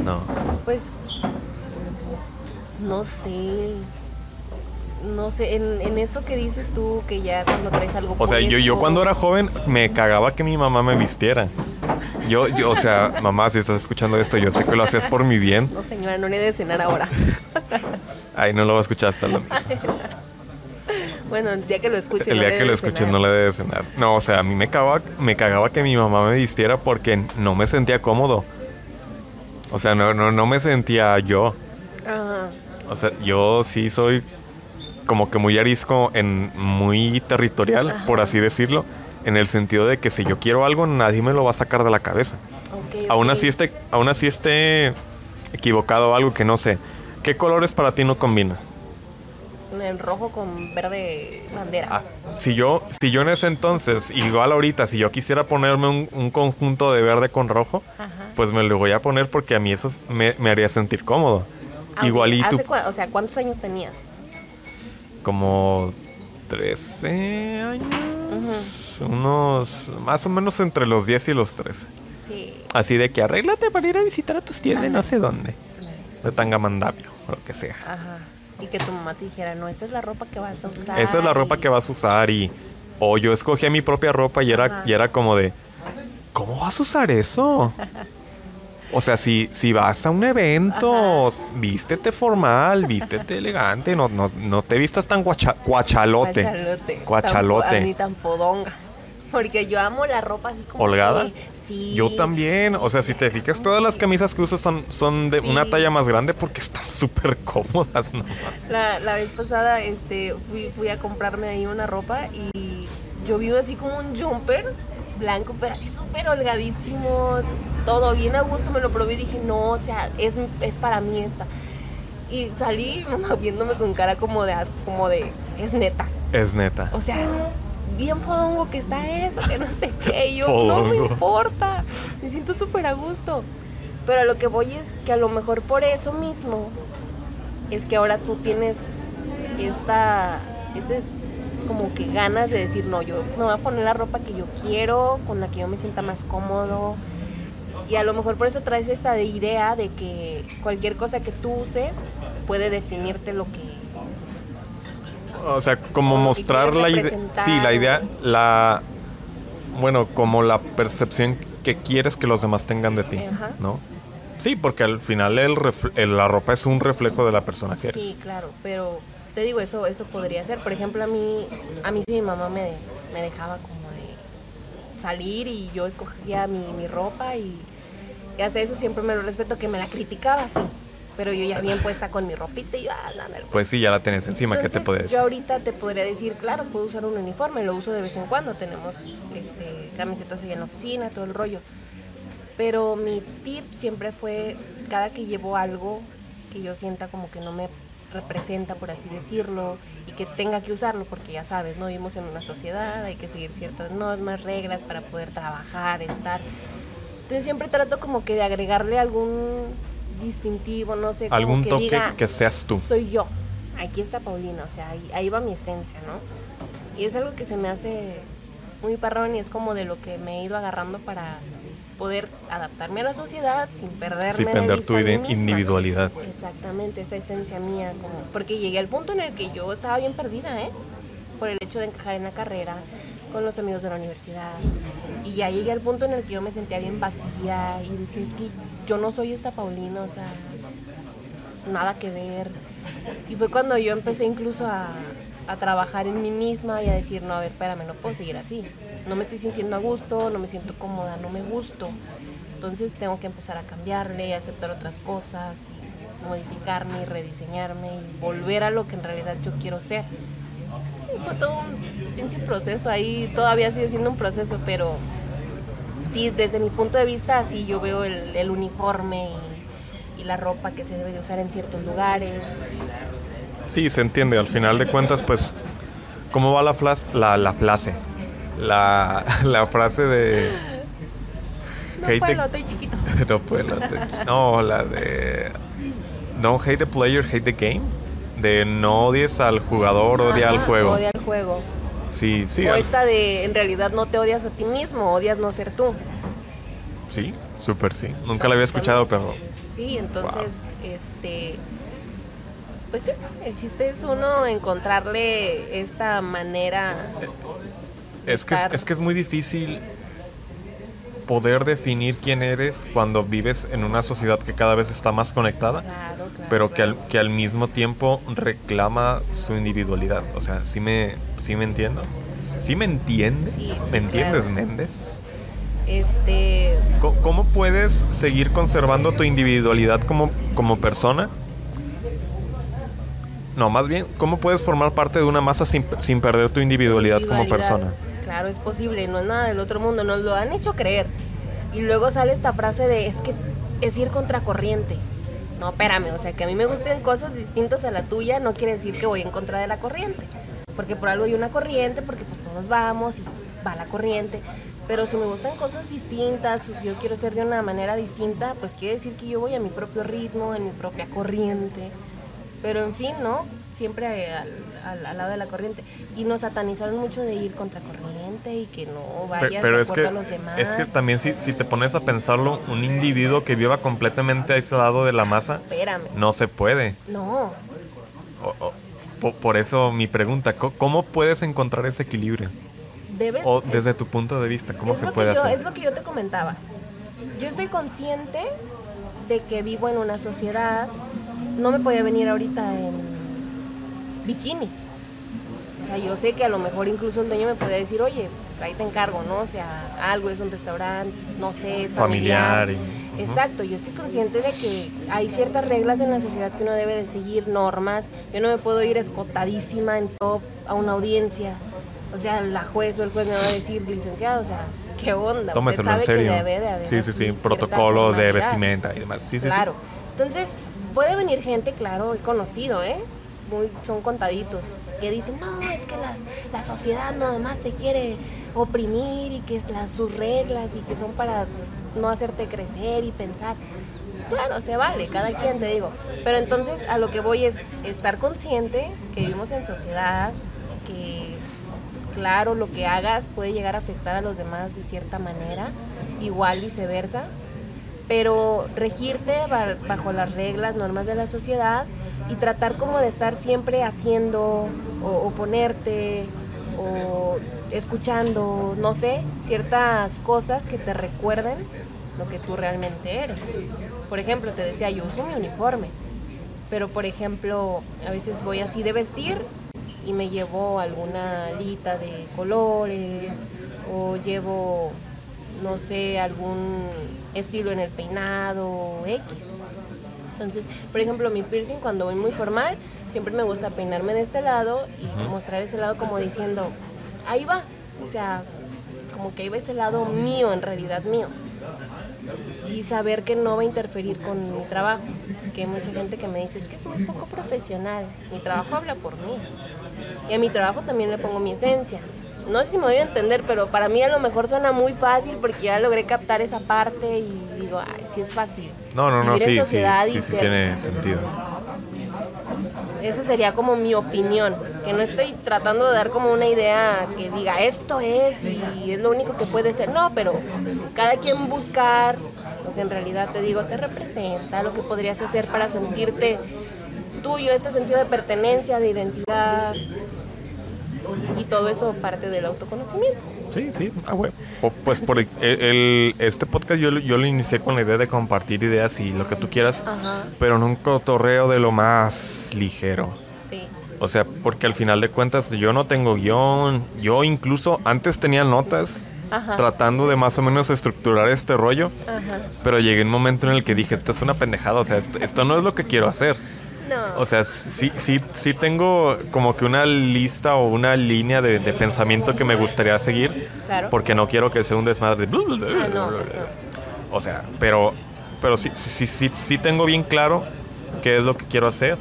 No. Pues, no sé. No sé, en, en eso que dices tú, que ya cuando traes algo O sea, yo, yo cuando era joven me cagaba que mi mamá me vistiera. Yo, yo, o sea, mamá, si estás escuchando esto, yo sé que lo hacías por mi bien. No, señora, no le de cenar ahora. Ay, no lo va a escuchar hasta la- bueno, el día que lo escuche. el no día le que lo cenar. no le debe cenar. No, o sea, a mí me cagaba, me cagaba que mi mamá me vistiera porque no me sentía cómodo. O sea, no, no, no me sentía yo. Ajá. O sea, yo sí soy como que muy arisco en muy territorial, por así decirlo, en el sentido de que si yo quiero algo nadie me lo va a sacar de la cabeza. Ok, Aún así esté, aún así esté equivocado algo que no sé. ¿Qué colores para ti no El rojo con verde bandera. Ah, si yo, si yo en ese entonces, igual ahorita, si yo quisiera ponerme un, un conjunto de verde con rojo, Ajá. pues me lo voy a poner porque a mí eso me, me haría sentir cómodo. Ah. Igualito, ¿Hace cua- o sea, ¿cuántos años tenías? como 13 años, unos más o menos entre los 10 y los 13. Sí. Así de que arréglate para ir a visitar a tus tías de no sé dónde, de Tangamandapio, o lo que sea. Ajá. Y que tu mamá te dijera, no, esa es la ropa que vas a usar. Esa es la ropa y- que vas a usar y o yo escogía mi propia ropa y era, Ajá. y era como de ¿Cómo vas a usar eso? O sea, si, si vas a un evento, vístete formal, vístete elegante, no, no, no te vistas tan guacha- guachalote. Guachalote. Mí tan fodonga. Porque yo amo la ropa así como. ¿Holgada? que- sí. Yo también, o sea, si te fijas, todas las camisas que uso son, son de Sí. una talla más grande porque están súper cómodas, ¿no? La, la vez pasada este, fui, fui a comprarme ahí una ropa y yo vi así como un jumper blanco, pero así súper holgadísimo, todo bien a gusto, me lo probé y dije, no, o sea, es, es para mí esta. Y salí viéndome con cara como de asco, como de, es neta. Es neta. O sea, bien fodongo que está eso, que no sé qué. Y yo, no me importa. Me siento súper a gusto. Pero a lo que voy es que a lo mejor por eso mismo es que ahora tú tienes esta, este como que ganas de decir, no, yo me voy a poner la ropa que yo quiero, con la que yo me sienta más cómodo. Y a lo mejor por eso traes esta de idea de que cualquier cosa que tú uses puede definirte lo que O sea, como mostrar la idea. Sí, la idea, la. Bueno, como la percepción que quieres que los demás tengan de ti, Ajá. ¿no? Sí, porque al final el el- la ropa es un reflejo de la persona que eres. Sí, claro, pero te digo, eso eso podría ser. Por ejemplo, a mí, a mí sí mi mamá me, me dejaba como de salir y yo escogía mi, mi ropa y, y hasta eso siempre me lo respeto, que me la criticaba, sí. Pero yo ya bien puesta con mi ropita y yo, ah, ándale, Pues sí, ya la tenés encima, ¿qué te entonces, decir? Yo ahorita te podría decir, claro, puedo usar un uniforme, lo uso de vez en cuando, tenemos este, camisetas ahí en la oficina, todo el rollo. Pero mi tip siempre fue, cada que llevo algo que yo sienta como que no me representa, por así decirlo, y que tenga que usarlo, porque ya sabes, no vivimos en una sociedad, hay que seguir ciertas normas, reglas para poder trabajar, estar. Entonces siempre trato como que de agregarle algún distintivo, no sé, como Algún que toque diga, que seas tú. soy yo. Aquí está Paulina, o sea, ahí, ahí va mi esencia, ¿no? Y es algo que se me hace muy parrón y es como de lo que me he ido agarrando para poder adaptarme a la sociedad sin perderme Sin de perder vista tu mí misma. individualidad. Exactamente, esa esencia mía, como porque llegué al punto en el que yo estaba bien perdida, ¿eh? por el hecho de encajar en la carrera, con los amigos de la universidad. Y ya llegué al punto en el que yo me sentía bien vacía y decía, es que yo no soy esta Paulina, o sea, nada que ver. Y fue cuando yo empecé incluso a, a trabajar en mí misma y a decir, no, a ver, espérame, no puedo seguir así. No me estoy sintiendo a gusto, no me siento cómoda, no me gusto. Entonces tengo que empezar a cambiarle, a aceptar otras cosas, modificarme y rediseñarme y volver a lo que en realidad yo quiero ser. Fue todo un pinche proceso ahí, todavía sigue siendo un proceso, pero sí, desde mi punto de vista, así yo veo el, el uniforme y, y la ropa que se debe de usar en ciertos lugares. Sí, se entiende. Al final de cuentas, pues, ¿cómo va la, flas- la, la frase? La, la frase de... No Hate puedo, the- estoy chiquito. no, la de- no, la de... Don't hate the player, hate the game. De no odies al jugador, odia al juego. Odia al juego. Sí, sí. o al- esta de, en realidad no te odias a ti mismo, odias no ser tú. Sí, súper sí. Nunca la había escuchado, pero... Sí, entonces, este, pues sí, el chiste es uno encontrarle esta manera. Es que es, es que es muy difícil poder definir quién eres cuando vives en una sociedad que cada vez está más conectada, Claro, claro. pero que al, que al mismo tiempo reclama su individualidad. O sea, ¿sí me, sí me entiendo? ¿Sí me entiendes? Sí, sí, ¿Me entiendes, claro. Méndez? Este, ¿Cómo puedes seguir conservando tu individualidad como, como persona? No, más bien, ¿cómo puedes formar parte de una masa sin, sin perder tu individualidad, como persona? Claro, es posible, no es nada del otro mundo, nos lo han hecho creer. Y luego sale esta frase de, es que es ir contracorriente. No, espérame, o sea, que a mí me gusten cosas distintas a la tuya no quiere decir que voy en contra de la corriente. Porque por algo hay una corriente, porque pues todos vamos y va la corriente. Pero si me gustan cosas distintas, si yo quiero ser de una manera distinta, pues quiere decir que yo voy a mi propio ritmo, en mi propia corriente. Pero en fin, ¿no? Siempre al, al- al lado de la corriente. Y nos satanizaron mucho de ir contra corriente y que no vayas Pero es que, a los demás. es que también si, si te pones a pensarlo, un individuo que viva completamente aislado de la masa, Espérame. no se puede. No, O- o- po- por eso mi pregunta, ¿cómo puedes encontrar ese equilibrio? debes... O es- desde tu punto de vista, ¿cómo se puede yo- hacer? Es lo que yo te comentaba. Yo estoy consciente de que vivo en una sociedad. No me podía venir ahorita en bikini. O sea, yo sé que a lo mejor incluso el dueño me podía decir, oye, ahí te encargo, ¿no? O sea, algo es un restaurante, no sé, es familiar. Familiar y- ujú. Exacto, yo estoy consciente de que hay ciertas reglas en la sociedad que uno debe de seguir, normas. Yo no me puedo ir escotadísima en top a una audiencia. O sea, la juez o el juez me va a decir, licenciado, o sea, ¿qué onda? Tómeselo en sabe que serio. debe de haber Sí, sí, sí, protocolos de vestimenta y demás. Sí, sí, sí. claro. Entonces, puede venir gente, claro, he conocido, ¿eh? Son contaditos, que dicen, no, es que las, la sociedad nada más te quiere oprimir y que es las, sus reglas y que son para no hacerte crecer y pensar. Claro, se vale, cada quien te digo. Pero entonces a lo que voy es estar consciente que vivimos en sociedad, que claro, lo que hagas puede llegar a afectar a los demás de cierta manera, igual viceversa, pero regirte ba- bajo las reglas, normas de la sociedad y tratar como de estar siempre haciendo o, o ponerte o escuchando, no sé, ciertas cosas que te recuerden lo que tú realmente eres. Por ejemplo, te decía, yo uso mi uniforme, pero por ejemplo, a veces voy así de vestir y me llevo alguna alita de colores o llevo, no sé, algún estilo en el peinado X. Entonces, por ejemplo, mi piercing cuando voy muy formal, siempre me gusta peinarme de este lado y mostrar ese lado como diciendo, ahí va. O sea, como que ahí va ese lado mío, en realidad mío. Y saber que no va a interferir con mi trabajo. Que hay mucha gente que me dice, es que es muy poco profesional. Mi trabajo habla por mí. Y a mi trabajo también le pongo mi esencia. No sé si me voy a entender, pero para mí a lo mejor suena muy fácil porque ya logré captar esa parte y digo, ay, sí es fácil. No, no, no, Vivir en sí, sí, y sí, sí tiene sentido. Esa sería como mi opinión, que no estoy tratando de dar como una idea que diga esto es y es lo único que puede ser, no, pero cada quien buscar lo que en realidad te digo te representa, lo que podrías hacer para sentirte tuyo, este sentido de pertenencia, de identidad. Y todo eso parte del autoconocimiento. Sí, sí, ah, bueno. Pues por el, el- este podcast yo, lo- yo lo inicié con la idea de compartir ideas y lo que tú quieras, Ajá, pero en un cotorreo de lo más ligero. sí. O sea, porque al final de cuentas yo no tengo guion. Yo incluso antes tenía notas Ajá. tratando de más o menos estructurar este rollo. Ajá. Pero llegué a un momento en el que dije, esto es una pendejada. O sea, esto, esto no es lo que quiero hacer. No. O sea, sí, sí, sí tengo como que una lista o una línea de, de pensamiento que me gustaría seguir. Claro. Porque no quiero que sea un desmadre. de Ah, no, pues no. O sea, pero, pero sí, sí, sí, sí, sí tengo bien claro qué es lo que quiero hacer.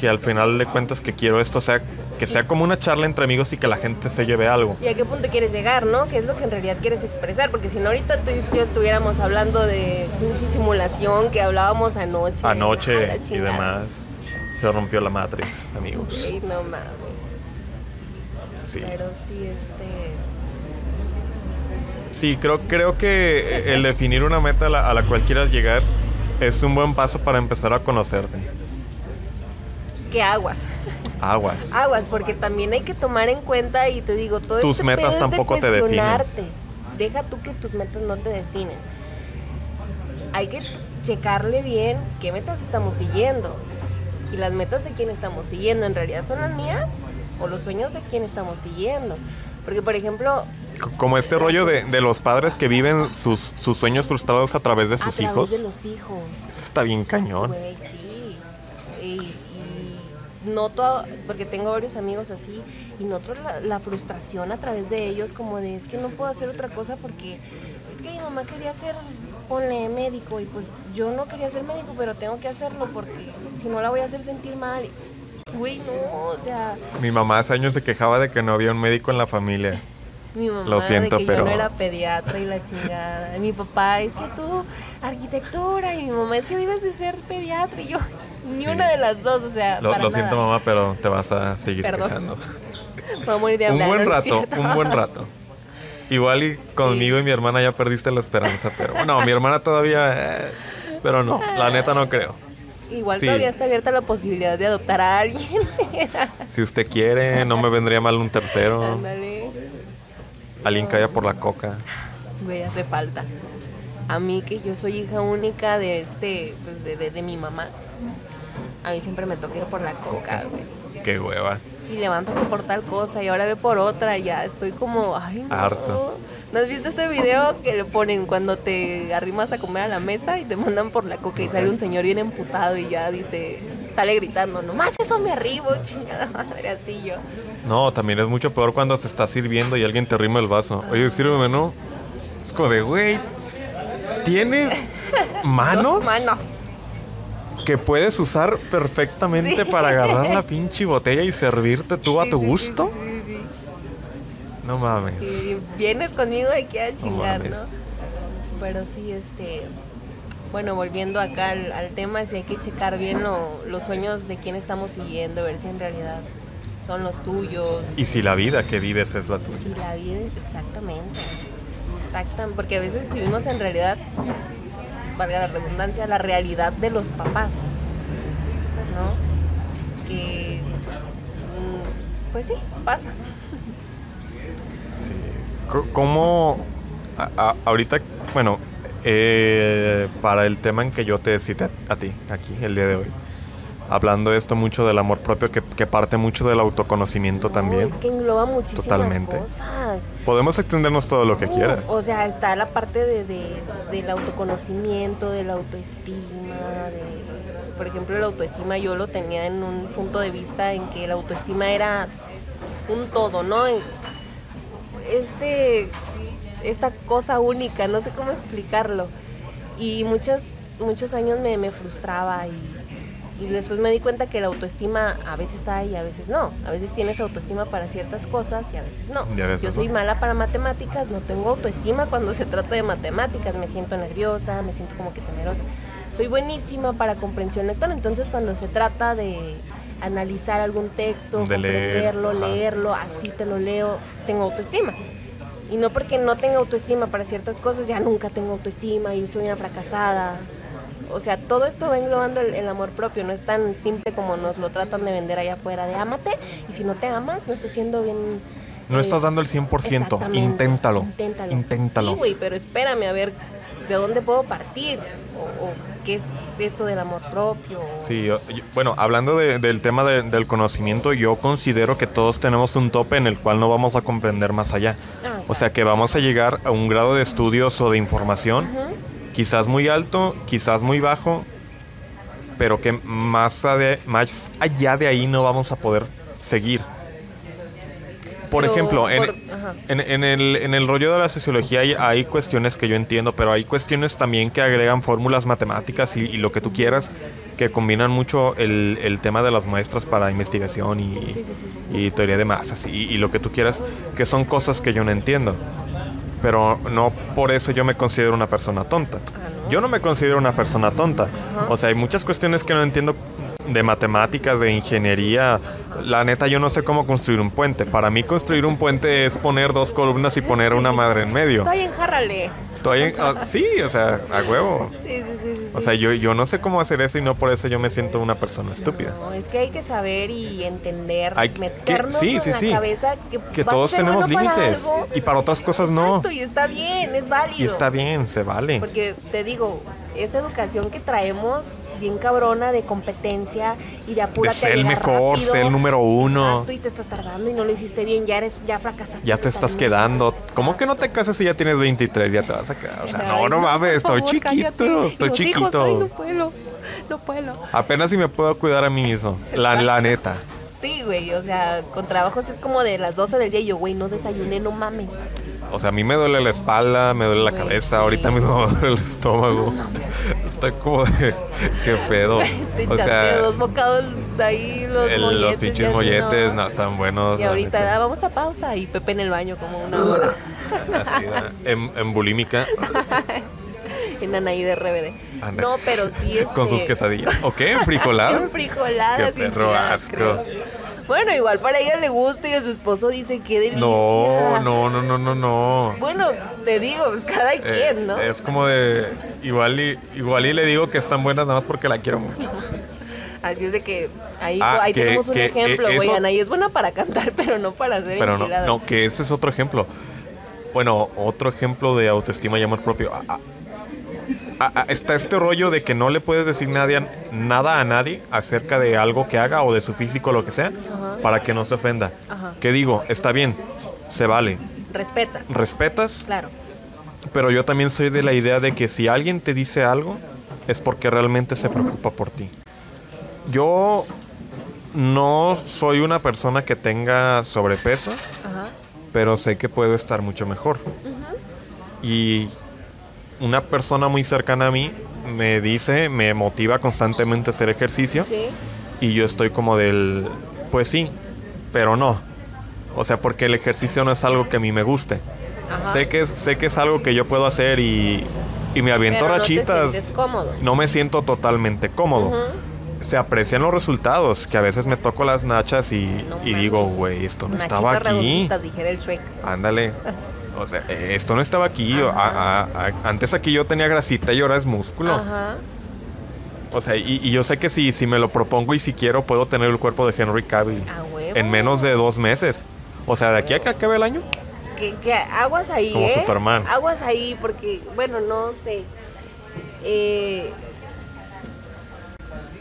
Que al final de cuentas que quiero esto sea que sea como una charla entre amigos y que la gente se lleve algo. ¿Y a qué punto quieres llegar, no? ¿Qué es lo que en realidad quieres expresar? Porque si no, ahorita tú y yo estuviéramos hablando de pinche simulación que hablábamos anoche. Anoche y demás se rompió la Matrix, amigos. Ey, no mames. Sí. Pero sí, este. Sí, creo, creo que el definir una meta a la, a la cual quieras llegar es un buen paso para empezar a conocerte. ¿Qué aguas? Aguas. Aguas, porque también hay que tomar en cuenta y te digo, todo Tus este metas de tampoco te definen. Deja tú que tus metas no te definen. Hay que checarle bien qué metas estamos siguiendo. Y las metas de quién estamos siguiendo, ¿en realidad son las mías? ¿O los sueños de quién estamos siguiendo? Porque, por ejemplo, Como este rollo de, de los padres que viven sus, sus sueños frustrados a través de a sus través hijos. de los hijos. Eso está bien cañón. Güey, sí. Noto, porque tengo varios amigos así, y noto la, la frustración a través de ellos, como de es que no puedo hacer otra cosa porque es que mi mamá quería ser, ponle médico, y pues yo no quería ser médico, pero tengo que hacerlo porque si no la voy a hacer sentir mal. Güey, no, o sea, Mi mamá hace años se quejaba de que no había un médico en la familia. Mi mamá Lo siento, de que pero- yo no era pediatra y la chingada. Mi papá, es que tú, arquitectura, y mi mamá, es que debes de ser pediatra, y yo, ni Sí. una de las dos, o sea, Lo, para lo nada. siento mamá, pero te vas a seguir Perdón. quejando. Voy a morir de Un hambre, buen ¿no? ¿No es rato, un buen rato. Igual y conmigo y mi hermana ya perdiste la esperanza, pero no, mi hermana todavía, eh, pero no, la neta no creo. Igual Sí. todavía está abierta la posibilidad de adoptar a alguien. Si usted quiere, no me vendría mal un tercero. Ándale. Alguien vaya por la coca. Güey, hace falta. A mí que yo soy hija única de este, pues de, de, de mi mamá. A mí siempre me toca ir por la coca, güey. Qué hueva. Y levántate por tal cosa y ahora ve por otra. y Ya estoy como, ay, no. Harto. ¿No has visto ese video que le ponen cuando te arrimas a comer a la mesa y te mandan por la coca y sale un señor bien emputado y ya dice, sale gritando, nomás eso me arribo, chingada madre, así yo. No, también es mucho peor cuando se está sirviendo y alguien te rima el vaso. Oye, sírveme, ¿no? Es como de, güey, ¿tienes manos? Manos. que puedes usar perfectamente Sí. para agarrar la pinche botella y servirte tú a tu sí, gusto? No mames. Y vienes conmigo de aquí a chingar. ¿no? Pero sí, este. Bueno, volviendo acá al, al tema, sí hay que checar bien lo- los sueños de quién estamos siguiendo, ver si en realidad son los tuyos. Y si la vida que vives es la tuya. Si la vida, exactamente. Exactamente, porque a veces vivimos en realidad, valga la redundancia, la realidad de los papás, ¿no? Que, mm, pues sí, pasa. Sí. ¿Cómo a- a- ahorita, bueno, eh, para el tema en que yo te cité a ti aquí el día de hoy, hablando esto mucho del amor propio que, que parte mucho del autoconocimiento No, también, Es que engloba muchísimas Totalmente. cosas. podemos extendernos todo lo que Uf, quieras. O sea, está la parte de, de- del autoconocimiento, de la autoestima, de, por ejemplo, la autoestima yo lo tenía en un punto de vista en que la autoestima era un todo, ¿no? Este, esta cosa única, no sé cómo explicarlo. Y muchas, muchos años me, me frustraba y, y después me di cuenta que la autoestima a veces hay y a veces no. A veces tienes autoestima para ciertas cosas y a veces no. Y a veces Yo soy no. mala para matemáticas, no tengo autoestima cuando se trata de matemáticas, me siento nerviosa, me siento como que temerosa. Soy buenísima para comprensión lectora, entonces cuando se trata de analizar algún texto, De comprenderlo, leerlo, así te lo leo, tengo autoestima. Y no porque no tenga autoestima para ciertas cosas, ya nunca tengo autoestima y soy una fracasada. O sea, todo esto va englobando el, el amor propio, no es tan simple como nos lo tratan de vender allá afuera, de ámate, y si no te amas, no estás siendo bien... No eh, estás dando el 100%. exactamente, Inténtalo. Inténtalo. Inténtalo. Sí, güey, pero espérame a ver de dónde puedo partir, o, o qué es esto del amor propio. Sí, yo- yo- bueno, hablando de- del tema de- del conocimiento, yo considero que todos tenemos un tope en el cual no vamos a comprender más allá. Ah, O sea, que vamos a llegar a un grado de estudios o de información, quizás muy alto, quizás muy bajo, pero que más, ade- más allá de ahí no vamos a poder seguir. Por Pero ejemplo, por- ajá. en- en el, en el rollo de la sociología hay, hay cuestiones que yo entiendo, pero hay cuestiones también que agregan fórmulas matemáticas y, y lo que tú quieras, que combinan mucho el, el tema de las muestras para investigación y, Sí, sí, sí, sí, sí. y teoría de masas y, y lo que tú quieras, que son cosas que yo no entiendo. Pero no por eso yo me considero una persona tonta. Ah, ¿no? Yo no me considero una persona tonta. O sea, hay muchas cuestiones que no entiendo de matemáticas, de ingeniería. La neta, yo no sé cómo construir un puente. Para mí construir un puente es poner dos columnas y poner una madre en medio. Está bien, járrale. Estoy en- ah, sí, o sea, a huevo. Sí, sí, sí, O sea, yo, yo no sé cómo hacer eso y no por eso yo me siento una persona estúpida. No, es que hay que saber y entender, Hay que- meternos sí, en sí, la sí. cabeza que, Que todos tenemos bueno límites y para otras cosas no. Exacto, y está bien, es válido. Y está bien, se vale. Porque te digo, esta educación que traemos bien cabrona de competencia y de apúrate ser a el mejor, rápido. ser el número uno. Exacto, y te estás tardando y no lo hiciste bien, ya eres, ya fracasaste. Ya te estás quedando. ¿Cómo que no te casas si ya tienes 23? Ya te vas a quedar. O sea, no, no mames, estoy favor, chiquito. cállate. Estoy los chiquito. hijos, ay, no puedo, no puedo. Apenas si me puedo cuidar a mí mismo. La, la neta. Sí, güey, o sea, con trabajos es como de las 12 del día y yo, güey, no desayuné, no mames. O sea, a mí me duele la espalda, me duele la cabeza. sí. Ahorita mismo me duele el estómago. Estoy como de. ¿Qué pedo? Te O sea, dos bocados de ahí, los el- molletes. los y pinches molletes no están buenos. Y ahorita ah, vamos a pausa y Pepe en el baño como una hora. Así, en, en bulímica. en Anaí de RBD. No, pero sí es. Con sus quesadillas. ¿O qué? ¿En frijoladas? En frijoladas Qué perro asco. creo. Bueno, igual para ella le gusta y a su esposo dice qué delicia. No, no, no, no, no, no. Bueno, te digo, pues cada Eh, quien, ¿no? Es como de. Igual y, igual y le digo que están buenas nada más porque la quiero mucho. Así es de que ahí, Ah, ahí que- tenemos un que, ejemplo, eh, güey. eso- Anaí es buena para cantar, pero no para hacer Pero no, que ese es otro ejemplo. Bueno, otro ejemplo de autoestima y amor propio. Ah, ah, ah, está este rollo de que no le puedes decir nadie, nada a nadie acerca de algo que haga o de su físico o lo que sea Ajá. para que no se ofenda. Ajá. Que digo, está bien, se vale. Respetas. Respetas, Claro. pero yo también soy de la idea de que si alguien te dice algo, es porque realmente se preocupa por ti. Yo no soy una persona que tenga sobrepeso, Ajá. pero sé que puedo estar mucho mejor. Y una persona muy cercana a mí me dice, me motiva constantemente a hacer ejercicio. Sí. Y yo estoy como del, pues sí, pero no. O sea, porque el ejercicio no es algo que a mí me guste. Ajá. Sé que es, sé que es algo que yo puedo hacer y, y me aviento Pero no rachitas. sientes cómodo. No me siento totalmente cómodo. Se aprecian los resultados, que a veces me toco las nachas y, No digo, güey, esto no estaba aquí. Ándale. O sea, eh, esto no estaba aquí. a- a- a- antes aquí yo tenía grasita y ahora es músculo. Ajá. O sea, y, y yo sé que si, si me lo propongo y si quiero, puedo tener el cuerpo de Henry Cavill en menos de dos meses. O sea, de aquí a que acabe el año. que, que aguas ahí, Como ¿eh? Superman. Aguas ahí, porque, bueno, no sé. Eh,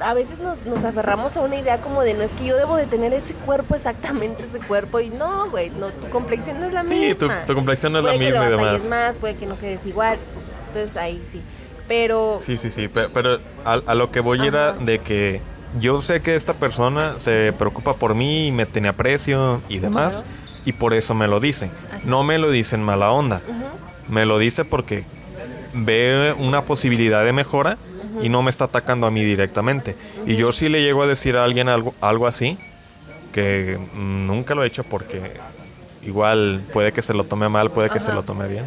a veces nos, nos aferramos a una idea como de no es que yo debo de tener ese cuerpo, exactamente ese cuerpo. Y no, güey, no, tu complexión no es la Sí, tu, misma. tu complexión no es la puede que misma y lo batalles demás. más, puede que no quedes igual. Entonces ahí sí. Pero Sí, sí, sí. pe- Pero, a, a lo que voy era de que yo sé que esta persona se preocupa por mí y me tiene aprecio y demás. Y por eso me lo dice. Así. No me lo dice en mala onda. Me lo dice porque ve una posibilidad de mejora y no me está atacando a mí directamente. Y yo sí le llego a decir a alguien algo, algo así, que mm, nunca lo he hecho porque igual puede que se lo tome mal, puede que se lo tome bien.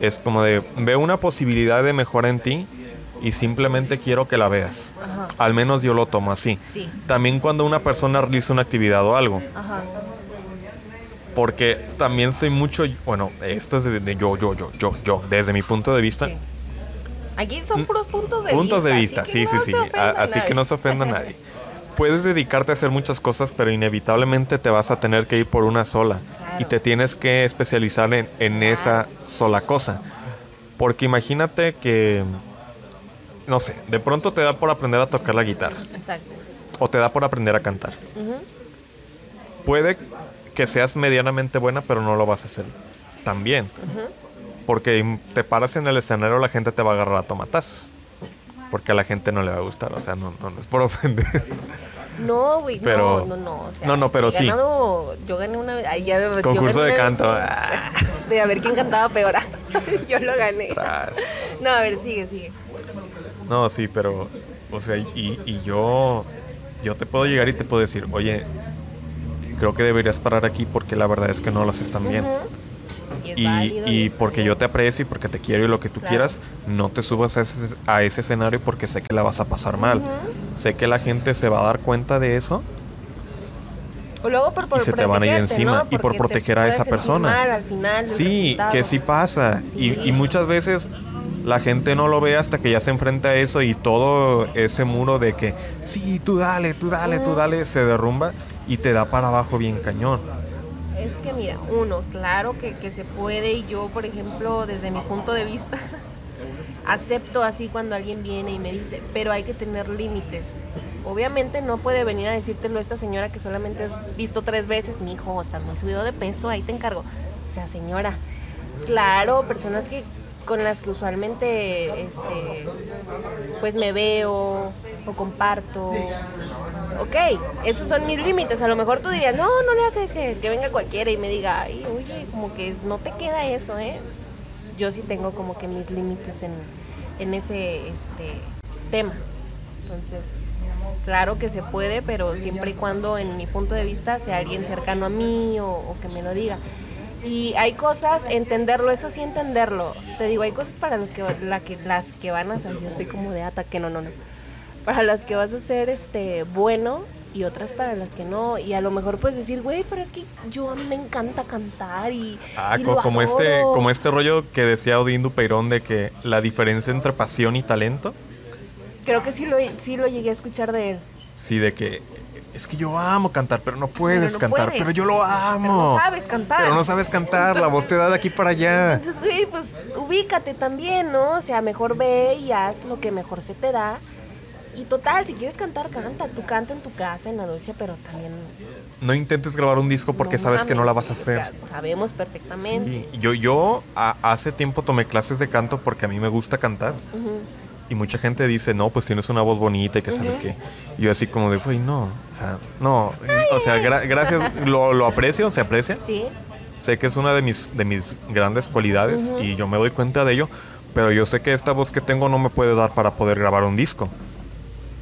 Es como de, veo una posibilidad de mejora en ti y simplemente quiero que la veas. Ajá. Al menos yo lo tomo así. Sí. También cuando una persona realiza una actividad o algo. Ajá. Porque también soy mucho, bueno, esto es de, de yo, yo, yo, yo, yo, desde mi punto de vista. Sí. Aquí son puros puntos de Puntos vista. de vista, sí, que sí, así que no se ofenda a nadie. Puedes dedicarte a hacer muchas cosas, pero inevitablemente te vas a tener que ir por una sola. Claro. Y te tienes que especializar en, en esa sola cosa. Porque imagínate que, no sé, de pronto te da por aprender a tocar la guitarra. Exacto. O te da por aprender a cantar. Puede que seas medianamente buena, pero no lo vas a hacer también. Porque te paras en el escenario, la gente te va a agarrar a tomatazos. Porque a la gente no le va a gustar. O sea, no, no, no es por ofender. No, güey, Pero- no, no, no. O sea, no, no, pero sí. yo gané una vez. ay, ya, Concurso de canto. vez- Ah. De a ver quién cantaba peor. yo lo gané. Tras. No, a ver, sigue, sigue. No, sí, pero, o sea, y, y yo, yo te puedo llegar y te puedo decir, oye, creo que deberías parar aquí porque la verdad es que no las están bien. Ujú. Y es Y, válido y es porque válido. yo te aprecio y porque te quiero y lo que tú Claro. quieras, no te subas a ese, a ese escenario porque sé que la vas a pasar mal. Sé que la gente se va a dar cuenta de eso O luego por, por y se te van a ir encima ¿no? y por proteger a esa persona. mal al final Sí, que sí pasa. Y, y muchas veces la gente no lo ve hasta que ya se enfrenta a eso y todo ese muro de que, sí, tú dale, tú dale, tú dale, se derrumba y te da para abajo bien cañón. Es que mira, uno, claro que, que se puede y yo, por ejemplo, desde mi punto de vista, acepto así cuando alguien viene y me dice, pero hay que tener límites. Obviamente no puede venir a decírtelo esta señora que solamente has visto tres veces, mi hijo, estás muy subido de peso, ahí te encargo. O sea, señora, claro, personas que con las que usualmente este pues me veo o comparto ok, esos son mis límites. A lo mejor tú dirías, no, no le hace que, que venga cualquiera y me diga, ay, oye, como que no te queda eso, ¿eh? Yo sí tengo como que mis límites en, en ese este, tema. Entonces, claro que se puede, pero siempre y cuando, en mi punto de vista, sea alguien cercano a mí o, o que me lo diga. Y hay cosas, entenderlo, eso sí entenderlo. Te digo, hay cosas para los que, la que las que van a salir, estoy como de ataque, no, no, no para las que vas a ser este bueno y otras para las que no y a lo mejor puedes decir güey pero es que yo a mí me encanta cantar y, Ah, y co- lo como este, adoro". como este rollo que decía Odín Dupeirón de que la diferencia entre pasión y talento. creo que sí lo sí lo llegué a escuchar de él Sí, de que es que yo amo cantar, pero no puedes Pero no cantar, puedes. pero yo lo amo. Pero no sabes cantar. Pero no sabes cantar, la voz te da de aquí para allá. entonces güey pues ubícate también no o sea mejor ve y haz lo que mejor se te da y total si quieres cantar canta tú canta en tu casa en la ducha pero también No intentes grabar un disco porque no sabes que no la vas a o sea, hacer. sabemos perfectamente Sí, Yo, yo a- hace tiempo tomé clases de canto porque a mí me gusta cantar. Ujú. Y mucha gente dice, no, pues tienes una voz bonita y que sabe qué. Y yo así como de, güey, no, o sea, no. O sea, gra- gracias, lo, lo aprecio, se aprecia. sí Sé que es una de mis, de mis grandes cualidades y yo me doy cuenta de ello, pero yo sé que esta voz que tengo no me puede dar para poder grabar un disco.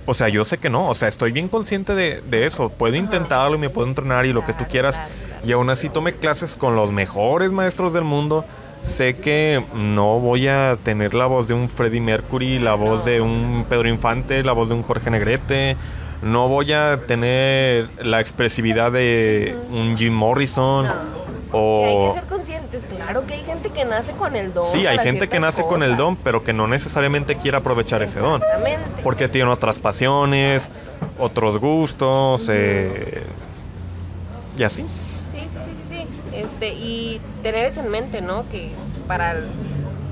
O sea, yo sé que no, o sea, estoy bien consciente de, de eso. Puedo intentarlo y me puedo entrenar y lo que tú quieras. Y aún así tomé clases con los mejores maestros del mundo. Sé que no voy a tener la voz de un Freddie Mercury, la voz de un Pedro Infante, la voz de un Jorge Negrete. No voy a tener la expresividad de un Jim Morrison. No. O... Hay que ser conscientes, claro que hay gente que nace con el don. Sí, hay gente que nace con el don, pero que no necesariamente quiere aprovechar ese don. Porque tiene otras pasiones, otros gustos, eh, y así. Este, y tener eso en mente, ¿no? Que para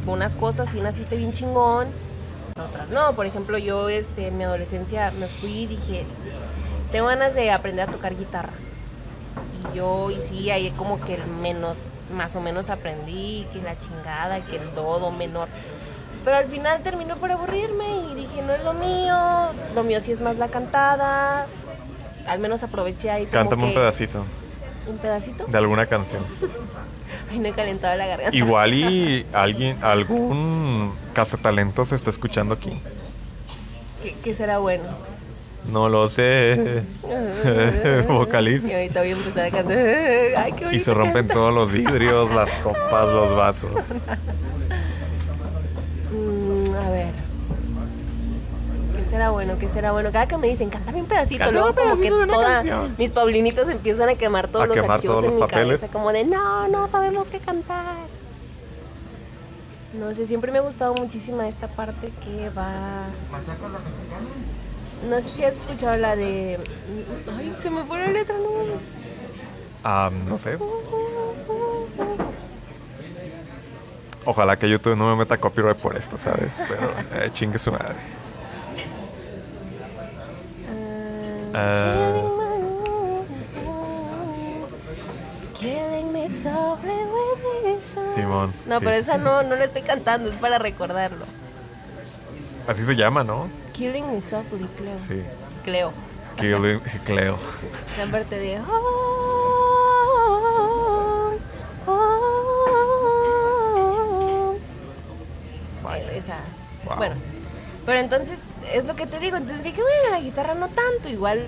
unas cosas sí naciste bien chingón, otras no. Por ejemplo, yo este, en mi adolescencia me fui y dije, tengo ganas de aprender a tocar guitarra. Y yo, y sí, ahí como que el menos, más o menos aprendí, que la chingada, que el do, do menor. Pero al final terminó por aburrirme y dije, no es lo mío, lo mío sí es más la cantada. Al menos aproveché ahí como Cántame un que- pedacito ¿Un pedacito? de alguna canción. Ay, no he calentado la garganta. Igual y alguien, algún cazatalento se está escuchando aquí. ¿Qué, qué será bueno? No lo sé. Vocaliza. Y ahorita voy a empezar a cantar. Ay, qué Y se rompen canta. todos los vidrios, las copas, los vasos. Será bueno? ¿Qué será bueno? Cada que me dicen, cántame un pedacito, Cántame luego un como que pedacito de una toda, canción. mis paulinitos empiezan a quemar todos A los quemar archivos todos en los mi papeles. cabeza, como de, no, no sabemos qué cantar. No sé, siempre me ha gustado muchísimo esta parte que va. No sé si has escuchado la de. Ay, se me fue la letra, no. Ah, no sé. Ojalá que YouTube no me meta copyright por esto, ¿sabes? Pero eh, chingue su madre. Simón. No, sí, pero esa sí. no, no la estoy cantando, es para recordarlo. Así se llama, ¿no? Killing me softly, Cleo. Sí. Cleo. Killing, Cleo. La parte de. "Oh, oh". Vaya. Esa. Wow. Bueno, pero entonces es lo que te digo. Entonces dije, bueno, la guitarra no tanto. Igual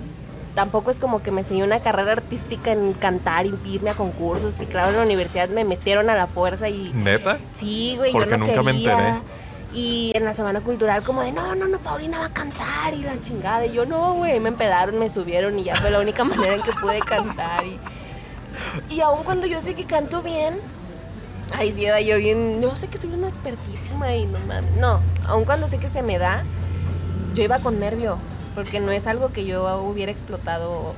tampoco es como que me enseñé una carrera artística en cantar y irme a concursos. Que claro, en la universidad me metieron a la fuerza y. ¿Neta? Sí, güey, Porque yo no nunca me enteré. Y en la semana cultural como de, no, no, no, Paulina va a cantar y la chingada. Y yo, no, güey, me empedaron, me subieron y ya fue la única manera en que pude cantar. Y, y aun cuando yo sé que canto bien, ay, sí, yo bien, yo sé que soy una expertísima y no mames. No, aun cuando sé que se me da, yo iba con nervio, porque no es algo que yo hubiera explotado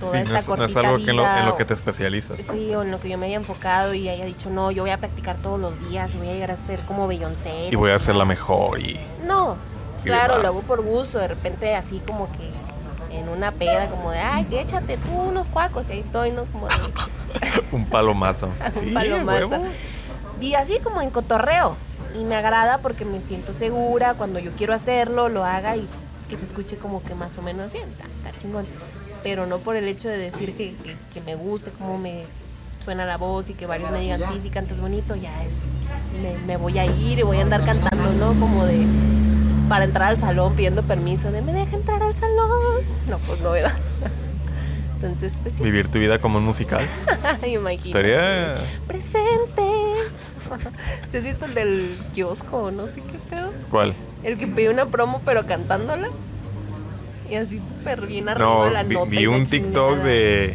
toda Sí, esta no es, no es algo que en lo, en que te especializas. Sí, o en lo que yo me haya enfocado y haya dicho, no, yo voy a practicar todos los días voy a llegar a ser como Beyoncé. Y voy a ser la mejor y... No, Y claro, demás. lo hago por gusto, de repente así como que en una peda, como de, ay, échate tú unos cuacos, y ahí estoy, ¿no? Como de Un palomazo. Sí, un palomazo. huevo. Y así como en cotorreo. Y me agrada porque me siento segura, cuando yo quiero hacerlo, lo haga y que se escuche como que más o menos bien, está, chingón. Pero no por el hecho de decir que, que- que me guste cómo me suena la voz y que varios me digan, sí, sí cantas bonito, ya es, me, me voy a ir y voy a andar cantando, ¿no? Como de, para entrar al salón pidiendo permiso, de me deja entrar al salón. No, pues no, ¿verdad? Entonces, pues sí, Vivir tu vida como un musical. imagínate. Estaría... Presente. ¿Sí has visto el del kiosco? No sé qué pedo. ¿Cuál? El que pidió una promo pero cantándola. Y así súper bien arriba No, la vi, nota. vi un TikTok chingada. de,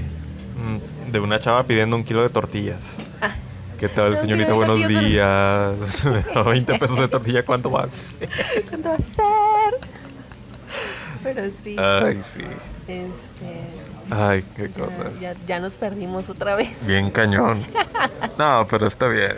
mm, de una chava pidiendo un kilo de tortillas. Ah. ¿Qué tal, señorita? Buenos días. 20 pesos de tortilla, ¿cuánto más? ¿Cuándo va a ser? Pero sí. Ay, sí. Este. Ay, qué ya- cosas. Ya, ya nos perdimos otra vez. Bien cañón. No, pero está bien.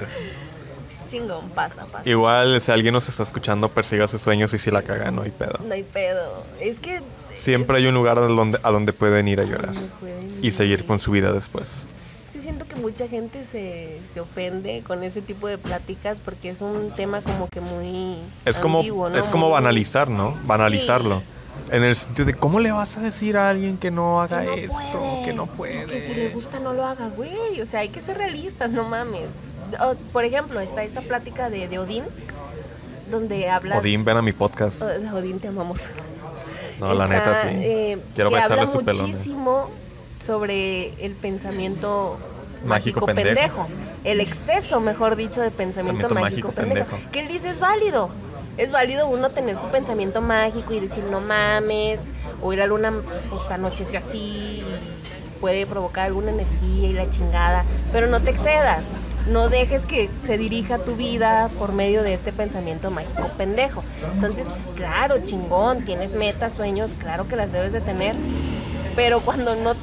Chingón, pasa, pasa. Igual, si alguien nos está escuchando, persiga sus sueños y si la caga, no hay pedo. No hay pedo. Es que. Siempre hay un lugar a donde, a donde pueden ir a llorar pueden y seguir ir. con su vida después. Yo siento que mucha gente se, se ofende con ese tipo de pláticas porque es un tema como que muy Es como, ambiguo, ¿no? es como banalizar, ¿no? Banalizarlo. En el sentido de cómo le vas a decir a alguien que no haga que no esto, puede, que no puede. Que si le gusta no lo haga, güey. O sea, hay que ser realistas, no mames. O, por ejemplo, está esta plática de, de Odín, donde habla... Odín, ven a mi podcast. Oh, Odín, te amamos. No, la neta sí. eh, Quiero que habla su pelón. muchísimo sobre el pensamiento Mágico mágico, pendejo. pendejo. El exceso, mejor dicho, de pensamiento mágico, mágico pendejo. pendejo. Que él dice es válido. Es válido uno tener su pensamiento mágico y decir no mames, hoy la luna pues anocheció así puede provocar alguna energía y la chingada, pero no te excedas. No dejes que se dirija tu vida por medio de este pensamiento mágico pendejo. Entonces, claro, chingón, tienes metas, sueños, claro que las debes de tener, pero cuando no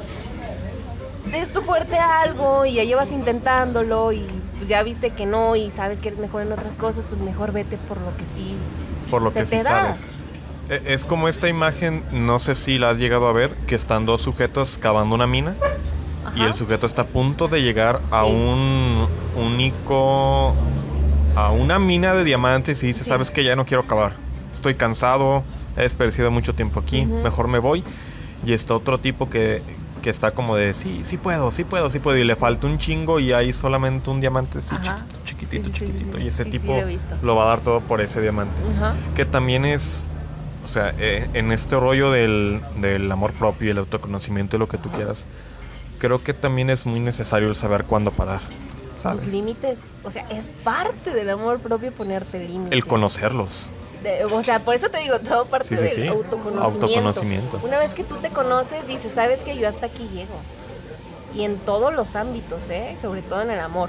des tu fuerte algo y ya llevas intentándolo y pues ya viste que no y sabes que eres mejor en otras cosas, pues mejor vete por lo que sí. Por lo se que sí da. sabes. E- Es como esta imagen, no sé si la has llegado a ver, que están dos sujetos cavando una mina y Ajá. el sujeto está a punto de llegar a Sí. un único a una mina de diamantes y dice, Sí. "¿Sabes que Ya no quiero cavar. Estoy cansado, he desperdiciado mucho tiempo aquí, Ujú. mejor me voy." Y está otro tipo que que está como de, "Sí, sí puedo, sí puedo, sí puedo." Y le falta un chingo y hay solamente un diamante así chiquitito, chiquitito, Sí, sí, chiquitito sí, y ese tipo lo lo va a dar todo por ese diamante Ajá. que también es, o sea, eh, en este rollo del, del amor propio y el autoconocimiento y lo que tú quieras, creo que también es muy necesario el saber cuándo parar, ¿sabes? Los límites, o sea, es parte del amor propio ponerte límites. El conocerlos. De- o sea, por eso te digo, todo parte Sí, sí, del sí. autoconocimiento. Autoconocimiento. Una vez que tú te conoces, dices, sabes que yo hasta aquí llego. Y en todos los ámbitos, ¿eh? Sobre todo en el amor.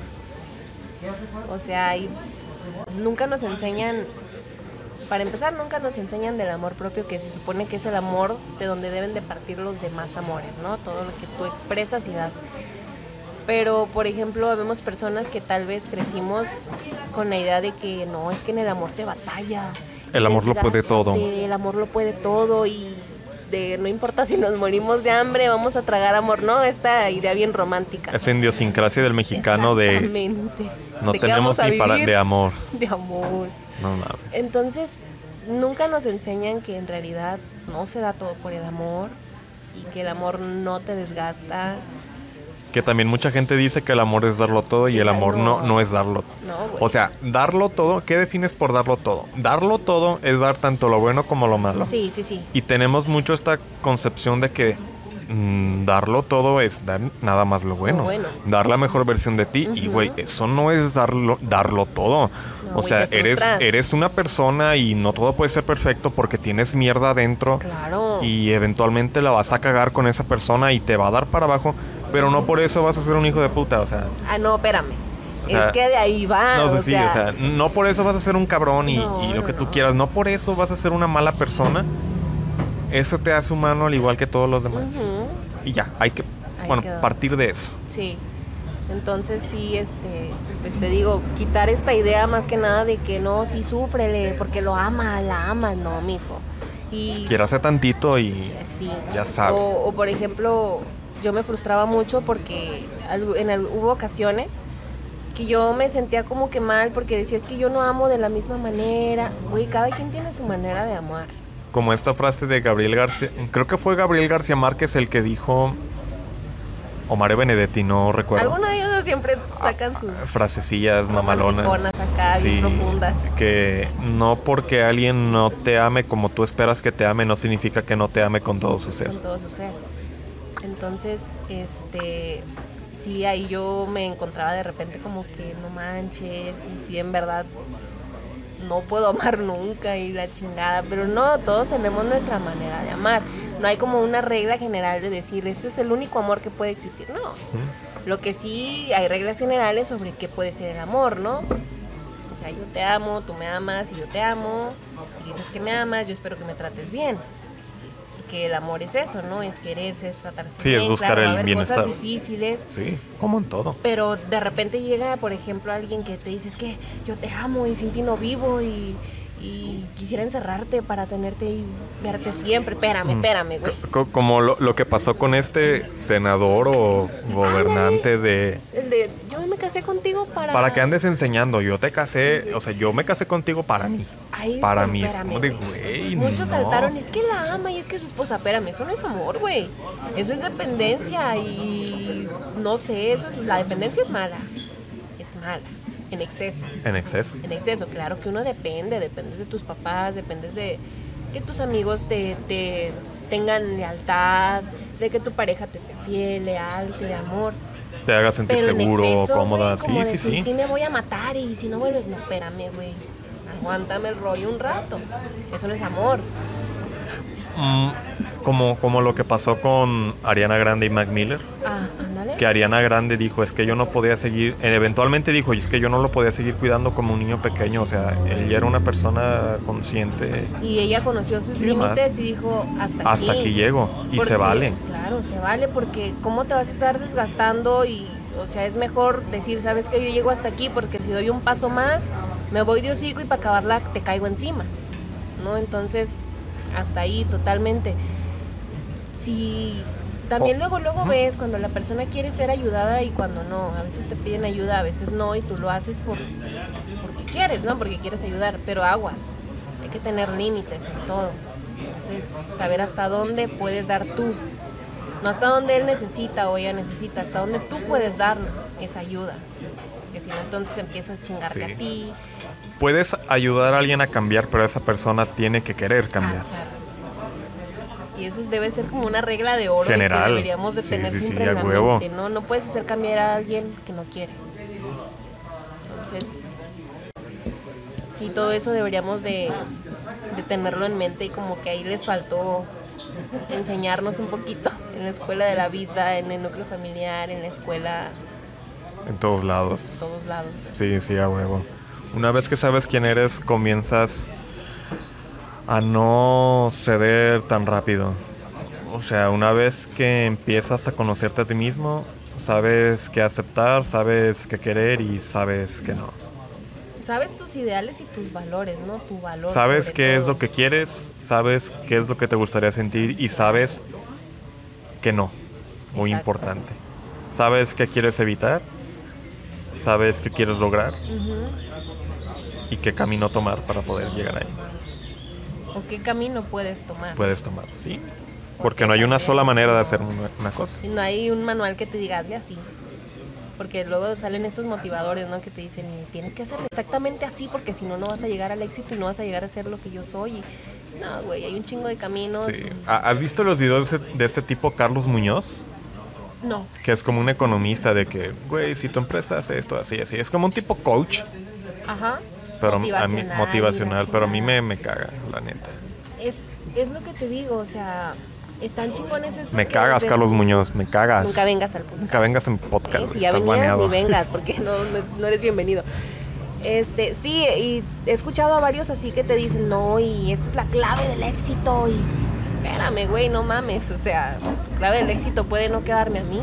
O sea, hay nunca nos enseñan, para empezar, nunca nos enseñan del amor propio, que se supone que es el amor de donde deben de partir los demás amores, ¿no? Todo lo que tú expresas y das. Pero, por ejemplo, vemos personas que tal vez crecimos con la idea de que no, es que en el amor se batalla. El amor lo puede todo. El amor lo puede todo y de no importa si nos morimos de hambre, vamos a tragar amor, ¿no? Esta idea bien romántica. Esa idiosincrasia del mexicano de no ¿De qué tenemos ni para de amor. De amor. No mames. Entonces, nunca nos enseñan que en realidad no se da todo por el amor y que el amor no te desgasta. Que también mucha gente dice que el amor es darlo todo y el amor no, no. no es darlo. No, güey. O sea, darlo todo, ¿qué defines por darlo todo? Darlo todo es dar tanto lo bueno como lo malo. Sí, sí, sí. Y tenemos mucho esta concepción de que mm, darlo todo es dar nada más lo bueno. bueno. Dar la mejor versión de ti. Y, güey, eso no es darlo, darlo todo. No, o sea, eres, eres una persona y no todo puede ser perfecto porque tienes mierda adentro. Claro. Y eventualmente la vas a cagar con esa persona y te va a dar para abajo. Pero no por eso vas a ser un hijo de puta. O sea, Ah, no, espérame. O sea, es que de ahí va. no sé o si, sea, o sea, no por eso vas a ser un cabrón y, No, y lo no, que tú quieras. No por eso vas a ser una mala persona. Eso te hace humano al igual que todos los demás. Y ya, hay que, Ahí bueno, quedó. partir de eso. Sí. Entonces sí, este, pues te digo, quitar esta idea más que nada de que no, sí súfrele, porque lo ama, la ama, no, mijo. Y Quiérase tantito y sí. ya sabe. O, o, por ejemplo, yo me frustraba mucho porque en hubo ocasiones que yo me sentía como que mal porque decía es que yo no amo de la misma manera. Güey, cada quien tiene su manera de amar. Como esta frase de Gabriel García, creo que fue Gabriel García Márquez el que dijo, o Mario Benedetti, no recuerdo. Algunos de ellos siempre sacan sus... Frasecillas mamalonas. Acá, profundas. Que no porque alguien no te ame como tú esperas que te ame, no significa que no te ame con todo su ser. con todo su ser. Entonces, este, sí, ahí yo me encontraba de repente como que no manches, y sí, en verdad no puedo amar nunca y la chingada, pero no, todos tenemos nuestra manera de amar. No hay como una regla general de decir, este es el único amor que puede existir, no. Lo que sí hay reglas generales sobre qué puede ser el amor, ¿no? O sea, yo te amo, tú me amas y yo te amo, y dices que me amas, yo espero que me trates bien. Y que el amor es eso, ¿no? Es quererse, es tratarse Sí, bien. es buscar claro, el haber bienestar. cosas difíciles, Sí, como en todo. pero de repente llega, por ejemplo, alguien que te dice, es que yo te amo y sin ti no vivo y, y quisiera encerrarte para tenerte y verte siempre. Espérame, espérame, güey. Co- como lo, lo que pasó con este senador o gobernante de... El de, yo me casé contigo para... Para que andes enseñando, yo te casé, o sea, yo me casé contigo para mí. Ay, para mí es espérame, como de, güey, Muchos no. saltaron, es que la ama y es que su esposa, espérame, eso no es amor, güey. Eso es dependencia y no sé, eso es, la dependencia es mala. Es mala, en exceso. En exceso. En exceso, claro que uno depende, dependes de tus papás, dependes de que tus amigos te, te tengan lealtad, de que tu pareja te sea fiel, leal, te dé amor. Te haga sentir Pero seguro, exceso, cómoda. como sí, sí, sí. "Y me voy a matar y si no vuelves, no, espérame, güey. Aguántame el rollo un rato. Eso no es amor. Mm, como, como lo que pasó con Ariana Grande y Mac Miller. Ah, Que Ariana Grande dijo, es que yo no podía seguir, eh, eventualmente dijo, y es que yo no lo podía seguir cuidando como un niño pequeño, o sea, él ya era una persona consciente, Y ella conoció sus límites y dijo, hasta aquí. hasta aquí llego, y Porque, se vale. Claro, se vale porque cómo te vas a estar desgastando y, o sea, es mejor decir, sabes que yo llego hasta aquí porque si doy un paso más, me voy de hocico y para acabarla te caigo encima, ¿no? Entonces, hasta ahí totalmente. Si también Oh. luego, luego ves cuando la persona quiere ser ayudada y cuando no, a veces te piden ayuda, a veces no, y tú lo haces por, porque quieres, ¿no? Porque quieres ayudar, pero aguas, hay que tener límites en todo. Entonces, saber hasta dónde puedes dar tú. No hasta dónde él necesita o ella necesita, hasta dónde tú puedes dar esa ayuda. Que si no, entonces empiezas a chingarte Sí. a ti. Puedes ayudar a alguien a cambiar, pero esa persona tiene que querer Ah, cambiar. claro. Y eso debe ser como una regla de oro General. que deberíamos de Sí, tener sí, sí, siempre a en la huevo. mente, ¿no? No puedes hacer cambiar a alguien que no quiere. Entonces, sí, todo eso deberíamos de, de tenerlo en mente y como que ahí les faltó enseñarnos un poquito en la escuela de la vida, en el núcleo familiar, en la escuela, En todos en lados. todos lados. Sí, sí, a huevo. Una vez que sabes quién eres, comienzas a no ceder tan rápido. O sea, una vez que empiezas a conocerte a ti mismo, sabes qué aceptar, sabes qué querer y sabes que no. Sabes tus ideales y tus valores, ¿no? Tu valor. Sabes qué es lo que quieres, sabes qué es lo que te gustaría sentir y sabes que no. Muy Exacto. importante. Sabes qué quieres evitar, sabes qué quieres lograr y qué camino tomar para poder llegar ahí. ¿O qué camino puedes tomar? Puedes tomar, ¿sí? Porque no hay una sola manera de hacer una, cosa. Y no hay un manual que te diga, hazle así. Porque luego salen estos motivadores, ¿no? Que te dicen, "Y tienes que hacerlo exactamente así porque si no, no vas a llegar al éxito y no vas a llegar a ser lo que yo soy. Y, no, güey, hay un chingo de caminos. Sí. ¿Ha- ¿Has visto los videos de, de este tipo, Carlos Muñoz? No. Que es como un economista de que, güey, si tu empresa hace esto, así, así. Es como un tipo coach, Ajá. Pero a mí, Motivacional, motivacional, pero a mí me, me caga, la neta. Es, es lo que te digo, o sea, están chingones esos Me cagas, Carlos Muñoz, me cagas. Nunca vengas al podcast. Nunca vengas en podcast, ¿eh? Si estás venías, baneado. ni vengas, porque no, no es- no eres bienvenido. Este, sí, y he escuchado a varios así que te dicen, no, y esta es la clave del éxito, y espérame, güey, no mames, o sea, la clave del éxito puede no quedarme a mí.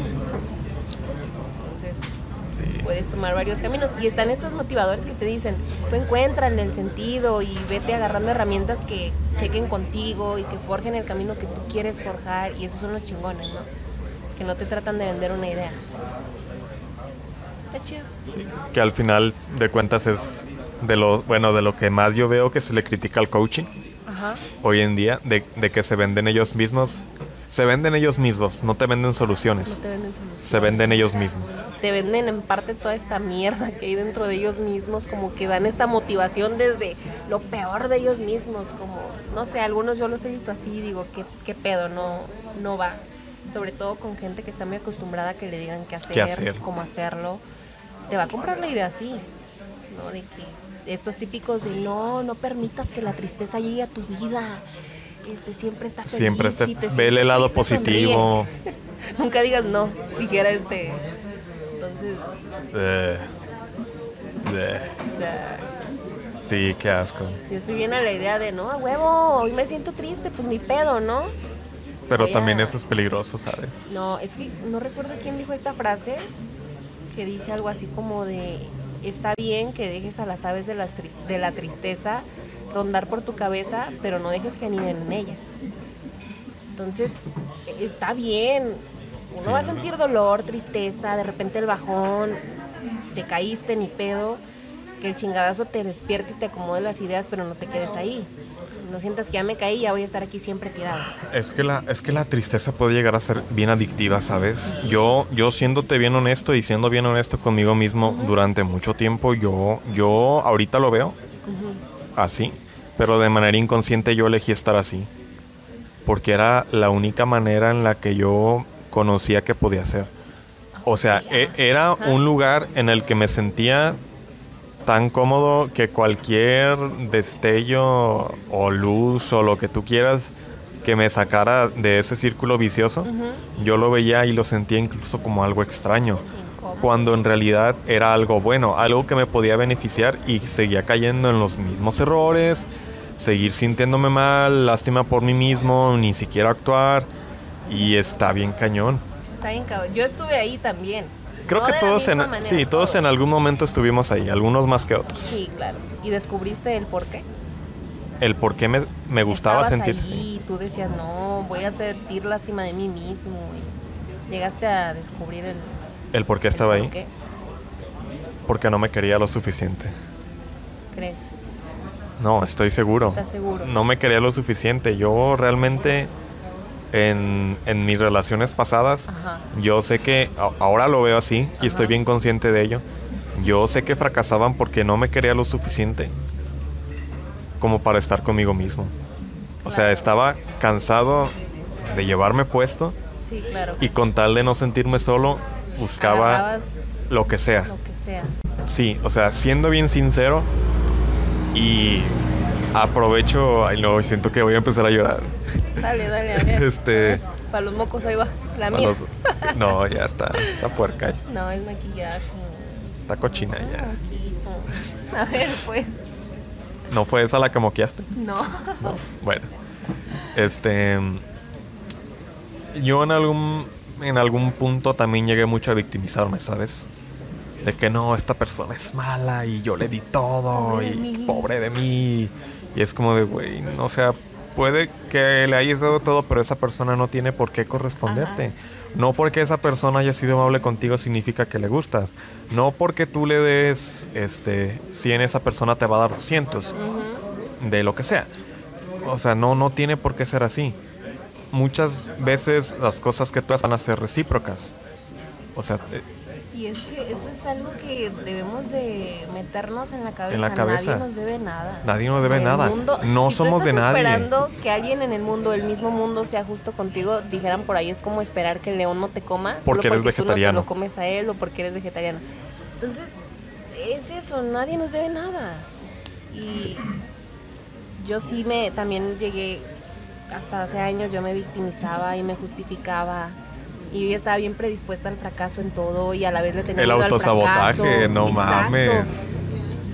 Sí. puedes tomar varios caminos. Y están estos motivadores que te dicen, tú encuéntrale el sentido y vete agarrando herramientas que chequen contigo y que forjen el camino que tú quieres forjar. Y esos son los chingones, ¿no? Que no te tratan de vender una idea. Está chido. Que al final de cuentas es de lo, bueno, de lo que más yo veo que se le critica al coaching Ajá. hoy en día, de, de que se venden ellos mismos. Se venden ellos mismos, no te venden No soluciones. te venden soluciones. Se venden ellos mismos. Te venden en parte toda esta mierda que hay dentro de ellos mismos, como que dan esta motivación desde lo peor de ellos mismos, como, no sé, algunos yo los he visto así, digo, ¿qué, qué pedo? No, no va. Sobre todo con gente que está muy acostumbrada a que le digan qué hacer, ¿Qué hacer? cómo hacerlo. Te va a comprar la idea así, ¿no? De que estos típicos de no, no permitas que la tristeza llegue a tu vida. Este, siempre está feliz. Siempre este, si ve el lado positivo. Nunca digas no, dijera este. Entonces, Eh, eh, sí, qué asco. yo estoy bien a la idea de no, a huevo, hoy me siento triste, pues ni pedo, ¿no? Pero Voy también a- eso es peligroso, ¿sabes? No, es que no recuerdo quién dijo esta frase que dice algo así como de está bien que dejes a las aves de, las de la tristeza rondar por tu cabeza, pero no dejes que aniden en ella. Entonces, está bien. Uno Sí. va a sentir dolor, tristeza, de repente el bajón, te caíste ni pedo, que el chingadazo te despierte y te acomode las ideas, pero no te quedes ahí. No sientas que ya me caí, ya voy a estar aquí siempre tirado. Es que la, es que la tristeza puede llegar a ser bien adictiva, ¿sabes? Yo, yo siéndote bien honesto y siendo bien honesto conmigo mismo durante mucho tiempo, yo, yo ahorita lo veo así, pero de manera inconsciente yo elegí estar así. Porque era la única manera en la que yo conocía que podía ser. O sea, e- era un lugar en el que me sentía tan cómodo que cualquier destello o luz o lo que tú quieras que me sacara de ese círculo vicioso, yo lo veía y lo sentía incluso como algo extraño. Cuando en realidad era algo bueno, algo que me podía beneficiar y seguía cayendo en los mismos errores, seguir sintiéndome mal, lástima por mí mismo, ni siquiera actuar y está bien cañón. Está bien, cabrón. Yo estuve ahí también. Creo No que todos en, manera, sí, todos en algún momento estuvimos ahí, algunos más que otros. Sí, claro. ¿Y descubriste el por qué? El por qué me, me gustaba sentirse así. ahí y tú decías, no, voy a sentir lástima de mí mismo. Y llegaste a descubrir el, El por qué estaba por ahí. qué, Porque no me quería lo suficiente. ¿Crees? No, estoy seguro. ¿Estás seguro? No me quería lo suficiente. Yo realmente en, en mis relaciones pasadas, Ajá. yo sé que a- ahora lo veo así y estoy Ajá. bien consciente de ello. Yo sé que fracasaban porque no me quería lo suficiente como para estar conmigo mismo. O sea, Claro. estaba cansado de llevarme puesto Sí, claro. y con tal de no sentirme solo, buscaba Agarrabas lo que sea. lo que sea. Sí, o sea, siendo bien sincero y aprovecho, ay no, siento que voy a empezar a llorar. Dale, dale, ver. Este- Para los mocos, ahí va. La mía. los- No, ya está, está puerca, No, el maquillaje. está cochina ya. Moquito. A ver, pues. ¿No fue esa la que moqueaste? No. No. Bueno. Este. Yo en algún. En algún punto también llegué mucho a victimizarme, ¿sabes? De que no, esta persona es mala y yo le di todo Pobre y pobre de mí. Y es como de, güey, no, o sea, puede que le hayas dado todo, pero esa persona no tiene por qué corresponderte. Ajá. No porque esa persona haya sido amable contigo significa que le gustas. No porque tú le des este 100, esa persona te va a dar 200 de lo que sea. O sea, no, no tiene por qué ser así. Muchas veces las cosas que tú haces van a ser recíprocas. O sea, eh, Y es que eso es algo que debemos de meternos en la cabeza. En la cabeza. Nadie nos debe nada. Nadie nos debe El nada. No si tú somos de nadie. esperando que alguien en el mundo, el mismo mundo, sea justo contigo, dijeran por ahí, es como esperar que el león no te coma. solo Porque eres tú vegetariano. no te lo comes a él o porque eres vegetariano. Entonces, es eso, nadie nos debe nada. Y yo sí me, también llegué, hasta hace años yo me victimizaba y me justificaba. Y yo ya estaba bien predispuesta al fracaso en todo y a la vez le tenía El miedo al autosabotaje, fracaso. no mames.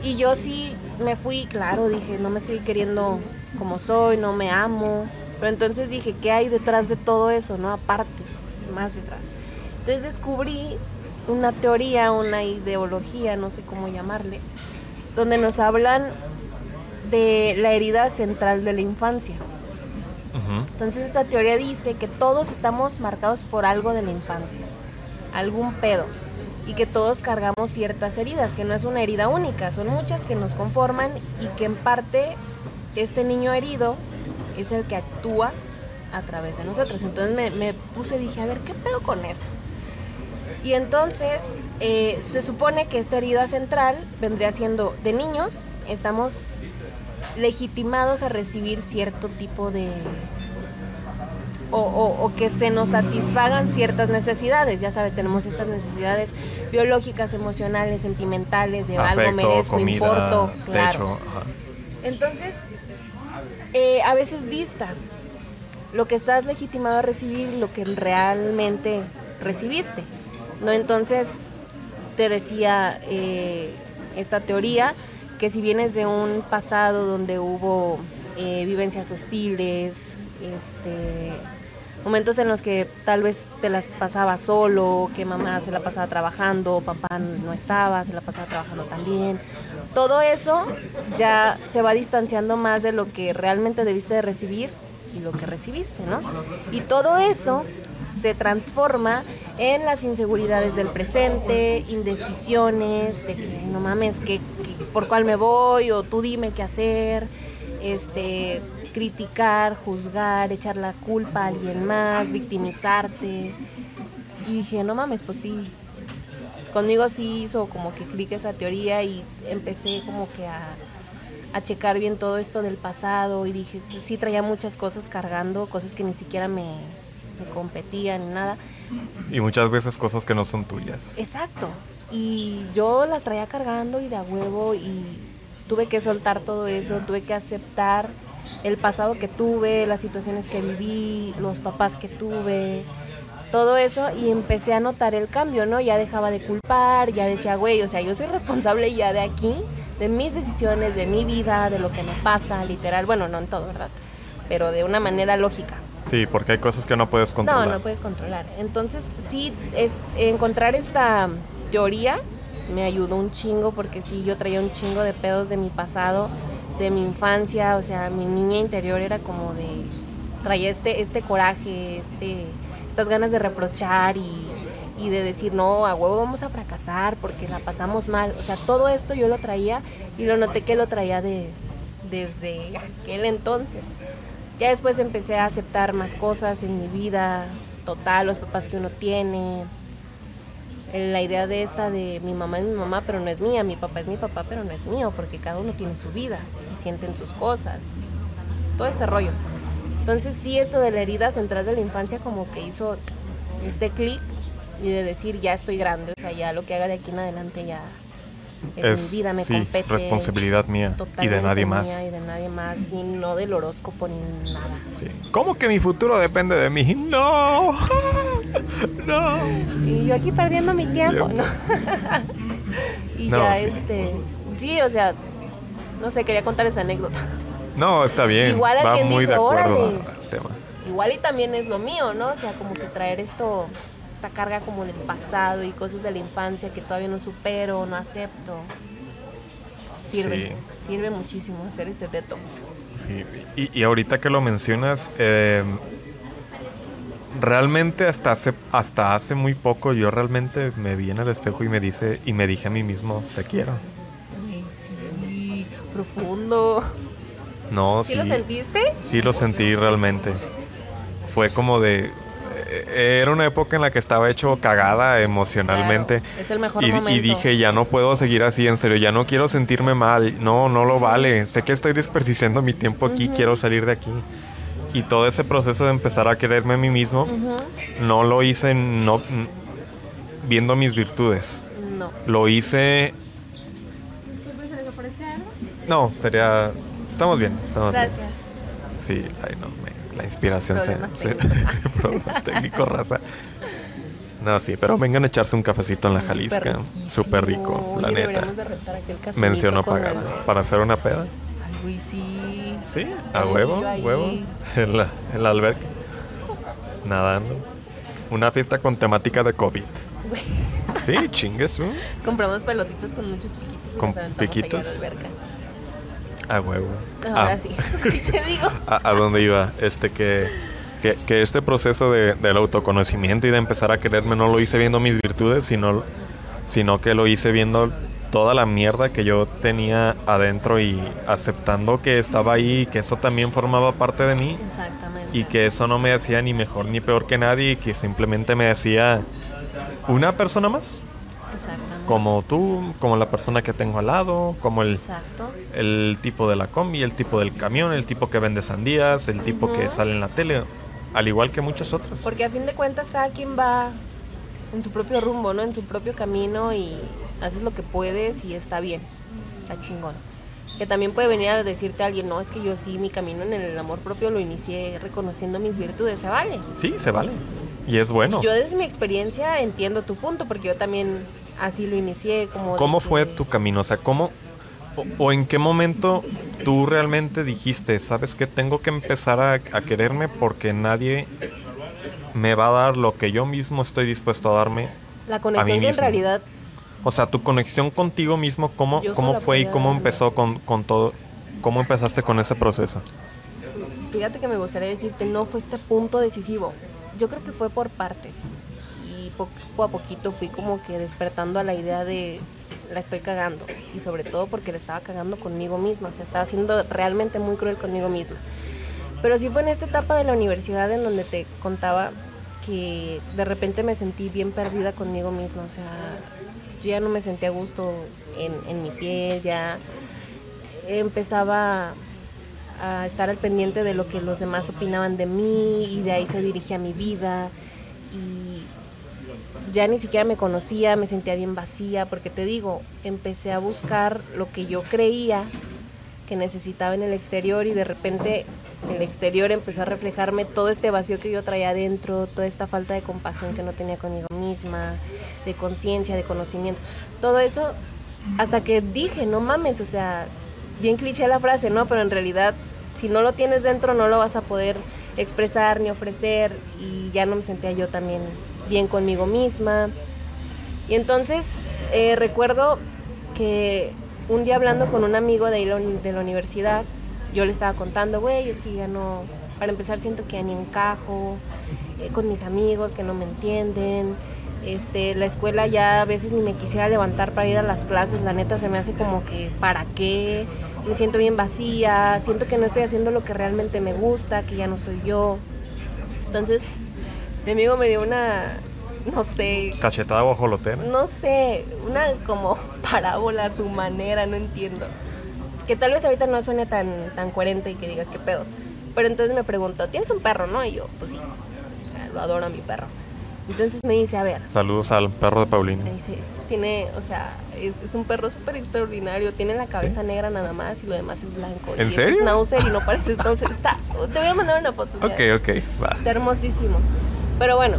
Y yo sí me fui, claro, dije, no me estoy queriendo como soy, no me amo. Pero entonces dije, ¿qué hay detrás de todo eso, no? Aparte, más detrás. Entonces descubrí una teoría, una ideología, no sé cómo llamarle, donde nos hablan de la herida central de la infancia. Entonces esta teoría dice que todos estamos marcados por algo de la infancia, algún pedo, y que todos cargamos ciertas heridas, que no es una herida única, son muchas que nos conforman y que en parte este niño herido es el que actúa a través de nosotros. Entonces me, me puse, dije, a ver, ¿qué pedo con esto? Y entonces eh, se supone que esta herida central vendría siendo de niños, estamos legitimados a recibir cierto tipo de... O, o- o que se nos satisfagan ciertas necesidades. Ya sabes, tenemos estas necesidades biológicas, emocionales, sentimentales, de algo merezco, comida, importo. Claro. ajá. Entonces, eh, a veces dista lo que estás legitimado a recibir lo que realmente recibiste. ¿no? Entonces, te decía eh, esta teoría que si vienes de un pasado donde hubo eh, vivencias hostiles, este, momentos en los que tal vez te las pasaba solo, que mamá se la pasaba trabajando, papá no estaba, se la pasaba trabajando también. Todo eso ya se va distanciando más de lo que realmente debiste de recibir y lo que recibiste, ¿no? Y todo eso se transforma en las inseguridades del presente, indecisiones, de que no mames, que, por cuál me voy, o tú dime qué hacer, este, criticar, juzgar, echar la culpa a alguien más, victimizarte. Y dije, no mames, pues sí. Conmigo sí hizo como que clic esa teoría y empecé como que a, a checar bien todo esto del pasado y dije, sí traía muchas cosas cargando, cosas que ni siquiera me, ni nada. Y muchas veces cosas que no son tuyas. Exacto. Y yo las traía cargando y de a huevo y tuve que soltar todo eso, tuve que aceptar el pasado que tuve, las situaciones que viví, los papás que tuve, todo eso y empecé a notar el cambio, ¿no? Ya dejaba de culpar, ya decía, güey, o sea, yo soy responsable ya de aquí, de mis decisiones, de mi vida, de lo que me pasa, literal, bueno, no en todo, ¿verdad? Pero de una manera lógica. Sí, porque hay cosas que no puedes controlar. No, no puedes controlar. Entonces, sí, es, encontrar esta teoría me ayudó un chingo porque sí, yo traía un chingo de pedos de mi pasado, de mi infancia, o sea, mi niña interior era como de, traía este, este coraje, este, estas ganas de reprochar y, y de decir, no, a huevo vamos a fracasar porque la pasamos mal. O sea, todo esto yo lo traía y lo noté que lo traía de, desde aquel entonces. Ya después empecé a aceptar más cosas en mi vida, total, los papás que uno tiene. La idea de esta de mi mamá es mi mamá, pero no es mía, mi papá es mi papá, pero no es mío, porque cada uno tiene su vida y sienten sus cosas. Todo este rollo. Entonces sí, esto de la herida central de la infancia como que hizo este clic y de decir ya estoy grande, o sea, ya lo que haga de aquí en adelante ya es, Es, mi vida, me sí, compete. responsabilidad mía y de nadie más. Y de nadie más, ni no del horóscopo ni nada. Sí. ¿Cómo que mi futuro depende de mí? No. no. Y yo aquí perdiendo mi tiempo, ¿no? Y No, ya sí. este. Sí, o sea, no sé, quería contar esa anécdota. No, está bien. Igual Va muy dice, de acuerdo "Órale". al tema. Igual y también es lo mío, ¿no? O sea, como que traer esto, esta carga como del pasado y cosas de la infancia que todavía no supero, no acepto. Sirve, Sí. sirve muchísimo hacer ese detox. Sí, y, y ahorita que lo mencionas, eh, realmente hasta hace, hasta hace muy poco yo realmente me vi en el espejo y me dice y me dije a mí mismo, te quiero. Ay, sí, profundo. No, ¿Sí, sí, lo sentiste? sí lo sentí realmente. Fue como de era una época en la que estaba hecho cagada emocionalmente. Claro, es el mejor y, y momento. dije, ya no puedo seguir así, en serio, ya no quiero sentirme mal, no, no lo vale, sé que estoy desperdiciando mi tiempo aquí, quiero salir de aquí. Y todo ese proceso de empezar a quererme a mí mismo, Ujú. no lo hice no, viendo mis virtudes, No. lo hice... No, sería... Estamos bien, estamos bien. Gracias. Sí, ay, no, la inspiración se... Problemas se- técnicos. problemas técnicos, raza. No, sí, pero vengan a echarse un cafecito en la Jalisca. Súper rico, la Oye, neta. de Mencionó pagada. ¿Para hacer una peda? Sí. Sí, a Ahí, huevo, ahí. huevo. En la, en la alberca. Nadando. Una fiesta con temática de COVID. Sí, chingues. Compramos pelotitas con muchos piquitos. Con aventamos ahí a la piquitos. alberca. A huevo. Ahora Ah, sí. Te digo. a, a dónde iba, este que, que, que este proceso de, del autoconocimiento y de empezar a quererme no lo hice viendo mis virtudes, sino, sino que lo hice viendo toda la mierda que yo tenía adentro y aceptando que estaba ahí y que eso también formaba parte de mí Exactamente. y que eso no me hacía ni mejor ni peor que nadie y que simplemente me hacía una persona más, Exactamente. Como tú, como la persona que tengo al lado, como el, Exacto. el tipo de la combi, el tipo del camión, el tipo que vende sandías, el tipo que sale en la tele, al igual que muchos otros. Porque a fin de cuentas cada quien va en su propio rumbo, ¿no? En su propio camino y haces lo que puedes y está bien. Está chingón. Que también puede venir a decirte a alguien, no, es que yo sí, mi camino en el amor propio lo inicié reconociendo mis virtudes, se vale. Sí, se vale. Y es bueno. Yo desde mi experiencia entiendo tu punto, porque yo también así lo inicié. Como ¿Cómo que- fue tu camino? O sea, ¿cómo o, o en qué momento tú realmente dijiste, sabes que tengo que empezar a, a quererme porque nadie me va a dar lo que yo mismo estoy dispuesto a darme? La conexión que en realidad O sea, tu conexión contigo mismo, ¿cómo, cómo fue y cómo empezó con, con todo? ¿Cómo empezaste con ese proceso? Fíjate que me gustaría decirte, no fue este punto decisivo. Yo creo que fue por partes. Poco a poquito fui como que despertando a la idea de la estoy cagando. Y sobre todo porque la estaba cagando conmigo misma. O sea, estaba siendo realmente muy cruel conmigo misma. Pero sí fue en esta etapa de la universidad en donde te contaba que de repente me sentí bien perdida conmigo misma. O sea, yo ya no me sentía a gusto en, en mi piel, ya empezaba a estar al pendiente de lo que los demás opinaban de mí y de ahí se dirigía mi vida y ya ni siquiera me conocía, me sentía bien vacía porque te digo, empecé a buscar lo que yo creía que necesitaba en el exterior y de repente el exterior empezó a reflejarme todo este vacío que yo traía adentro, toda esta falta de compasión que no tenía conmigo misma, de conciencia, de conocimiento, todo eso hasta que dije, no mames, o sea, bien cliché la frase, ¿no? Pero en realidad, si no lo tienes dentro, no lo vas a poder expresar ni ofrecer. Y ya no me sentía yo también bien conmigo misma. Y entonces eh, recuerdo que un día hablando con un amigo de, de la universidad, yo le estaba contando, güey, es que ya no, para empezar siento que ya ni encajo eh, con mis amigos, que no me entienden. Este, la escuela ya a veces ni me quisiera levantar para ir a las clases, la neta se me hace como que ¿para qué? Me siento bien vacía, siento que no estoy haciendo lo que realmente me gusta, que ya no soy yo. Entonces, mi amigo me dio una, no sé, Cachetada guajolotera. no sé, una como parábola a su manera, no entiendo. Que tal vez ahorita no suene tan, tan coherente y que digas qué pedo. Pero entonces me preguntó, ¿tienes un perro, no? Y yo, pues sí, lo adoro a mi perro. Entonces me dice, a ver, Saludos al perro de Paulina. me dice, tiene, o sea, es, es un perro súper extraordinario, tiene la cabeza negra nada más y lo demás es blanco. ¿En y serio? Es y no parece schnauzer. Está, te voy a mandar una foto. Ok, ok, va. Está hermosísimo. Pero bueno,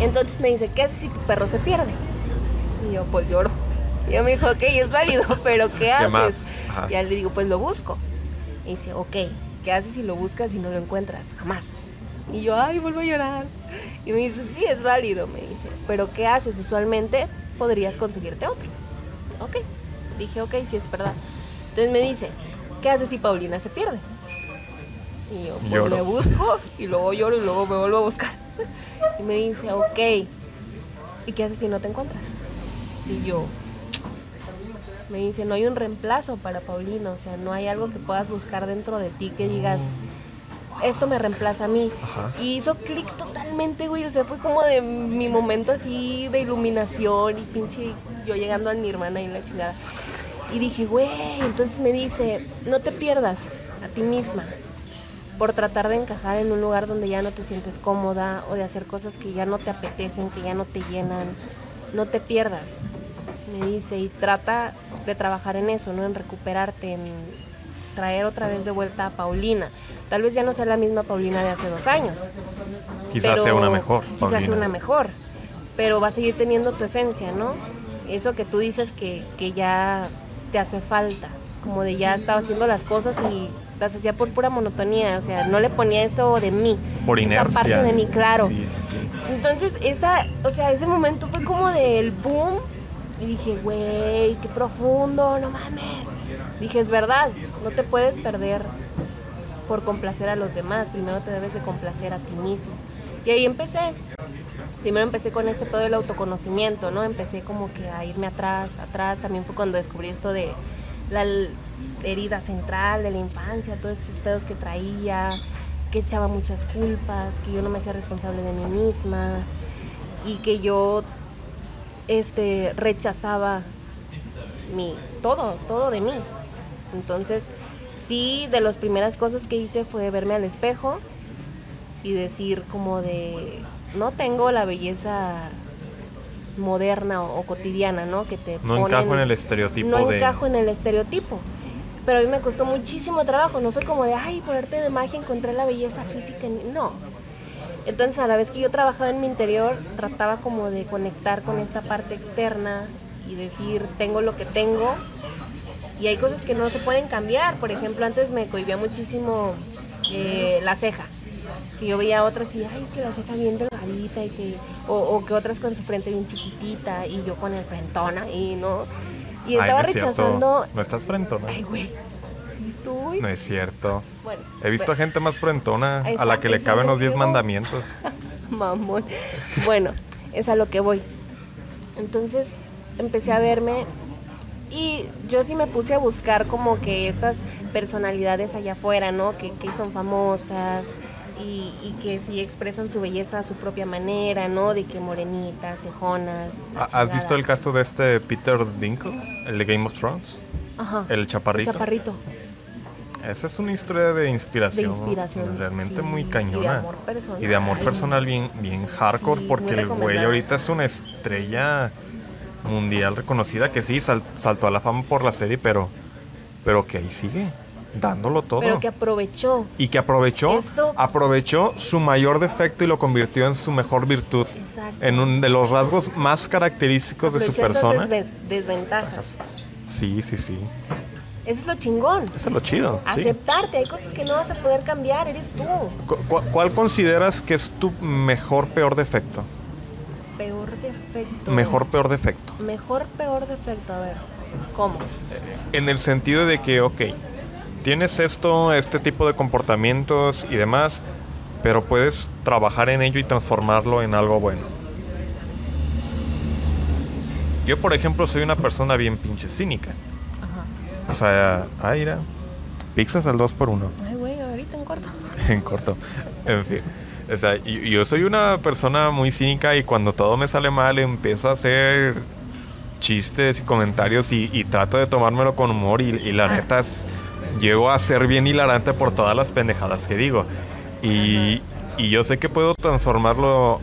entonces me dice, ¿qué haces si tu perro se pierde? Y yo, pues lloro. Y yo me dijo, ok, es válido, pero ¿qué, haces? Y ya le digo, pues lo busco. Y dice, ok, ¿qué haces si lo buscas y no lo encuentras? Jamás. Y yo, ay, vuelvo a llorar. Y me dice, sí, es válido, me dice, pero ¿qué haces? Usualmente podrías conseguirte otro. Ok, dije, ok, sí es verdad. Entonces me dice, ¿qué haces si Paulina se pierde? Y yo, pues Lloro. me busco y luego lloro y luego me vuelvo a buscar. Y me dice, ok, ¿y qué haces si no te encuentras? Y yo, me dice, no hay un reemplazo para Paulina, o sea, no hay algo que puedas buscar dentro de ti que digas, esto me reemplaza a mí. Ajá. Y hizo clic totalmente, güey, o sea, fue como de mi momento así de iluminación y pinche yo llegando al Nirvana y la chingada. Y dije, güey, entonces me dice, no te pierdas a ti misma por tratar de encajar en un lugar donde ya no te sientes cómoda o de hacer cosas que ya no te apetecen, que ya no te llenan. No te pierdas, me dice, y trata de trabajar en eso, ¿no? En recuperarte, en traer otra vez de vuelta a Paulina. Tal vez ya no sea la misma Paulina de hace dos años. Quizás sea una mejor. Quizás sea una mejor. Pero va a seguir teniendo tu esencia, ¿no? Eso que tú dices que, que ya te hace falta. Como de ya estaba haciendo las cosas y las hacía por pura monotonía. O sea, no le ponía eso de mí. Por Esa inercia. parte de mí, claro. Sí, sí, sí. Entonces, esa, o sea, ese momento fue como del boom. Y dije, güey, qué profundo, no mames. Dije, es verdad, no te puedes perder por complacer a los demás. Primero te debes de complacer a ti mismo. Y ahí empecé. Primero empecé con este pedo del autoconocimiento, ¿no? Empecé como que a irme atrás, atrás. También fue cuando descubrí esto de la herida central de la infancia, todos estos pedos que traía, que echaba muchas culpas, que yo no me hacía responsable de mí misma y que yo este rechazaba mi todo, todo de mí. Entonces, sí, de las primeras cosas que hice fue verme al espejo y decir como de no tengo la belleza moderna o, o cotidiana, ¿no? Que te No ponen- encajo en el estereotipo no de. encajo en el estereotipo. Pero a mí me costó muchísimo trabajo, no fue como de, ay, por arte de magia encontré la belleza física. en mí". No. Entonces, a la vez que yo trabajaba en mi interior, trataba como de conectar con esta parte externa y decir, tengo lo que tengo. Y hay cosas que no se pueden cambiar. Por ejemplo, antes me cohibía muchísimo eh, la ceja. Que yo veía otras y, ay, es que la ceja bien delgadita y que, o, o que otras con su frente bien chiquitita y yo con el frentona y no. Y Ay, estaba no es cierto. rechazando. No estás frentona. Ay, güey, sí estoy. No es cierto. Bueno, He visto bueno. gente más frentona a la que le caben los 10 digo. mandamientos. Mamón. Bueno, es a lo que voy. Entonces empecé a verme y yo sí me puse a buscar como que estas personalidades allá afuera, ¿no? Que, que son famosas y, y que sí expresan su belleza a su propia manera, ¿no? De que morenitas, cejonas. la ¿Has visto el caso de este Peter Dinklage, el de Game of Thrones? Ajá. El chaparrito. El chaparrito. Esa es una historia de inspiración. De inspiración, Realmente sí, muy y de cañona. amor personal. Y de amor personal bien, bien hardcore, Sí, porque el güey ahorita es una estrella mundial reconocida que sí, sal- saltó a la fama por la serie, pero, pero que ahí sigue, dándolo todo. Pero que aprovechó. Y que aprovechó, Esto- aprovechó su mayor defecto y lo convirtió en su mejor virtud. Exacto. En un de los rasgos más característicos de su persona. desven- desventajas. Sí, sí, sí. Eso es lo chingón. Eso es lo chido. sí. Aceptarte, hay cosas que no vas a poder cambiar, eres tú. Cu- cu- ¿Cuál consideras que es tu mejor, peor defecto? Peor defecto. Mejor, peor defecto. Mejor, peor defecto. A ver, ¿cómo? En el sentido de que, ok, tienes esto, este tipo de comportamientos y demás, pero puedes trabajar en ello y transformarlo en algo bueno. Yo, por ejemplo, soy una persona bien pinche cínica. Ajá. O sea, ah, mira, pizzas al 2 por 1 Ay, güey, ahorita en corto. en corto. En fin. O sea, yo, yo soy una persona muy cínica y cuando todo me sale mal empiezo a hacer chistes y comentarios y, y trato de tomármelo con humor y, y la neta es, llego a ser bien hilarante por todas las pendejadas que digo. Y, y yo sé que puedo transformarlo,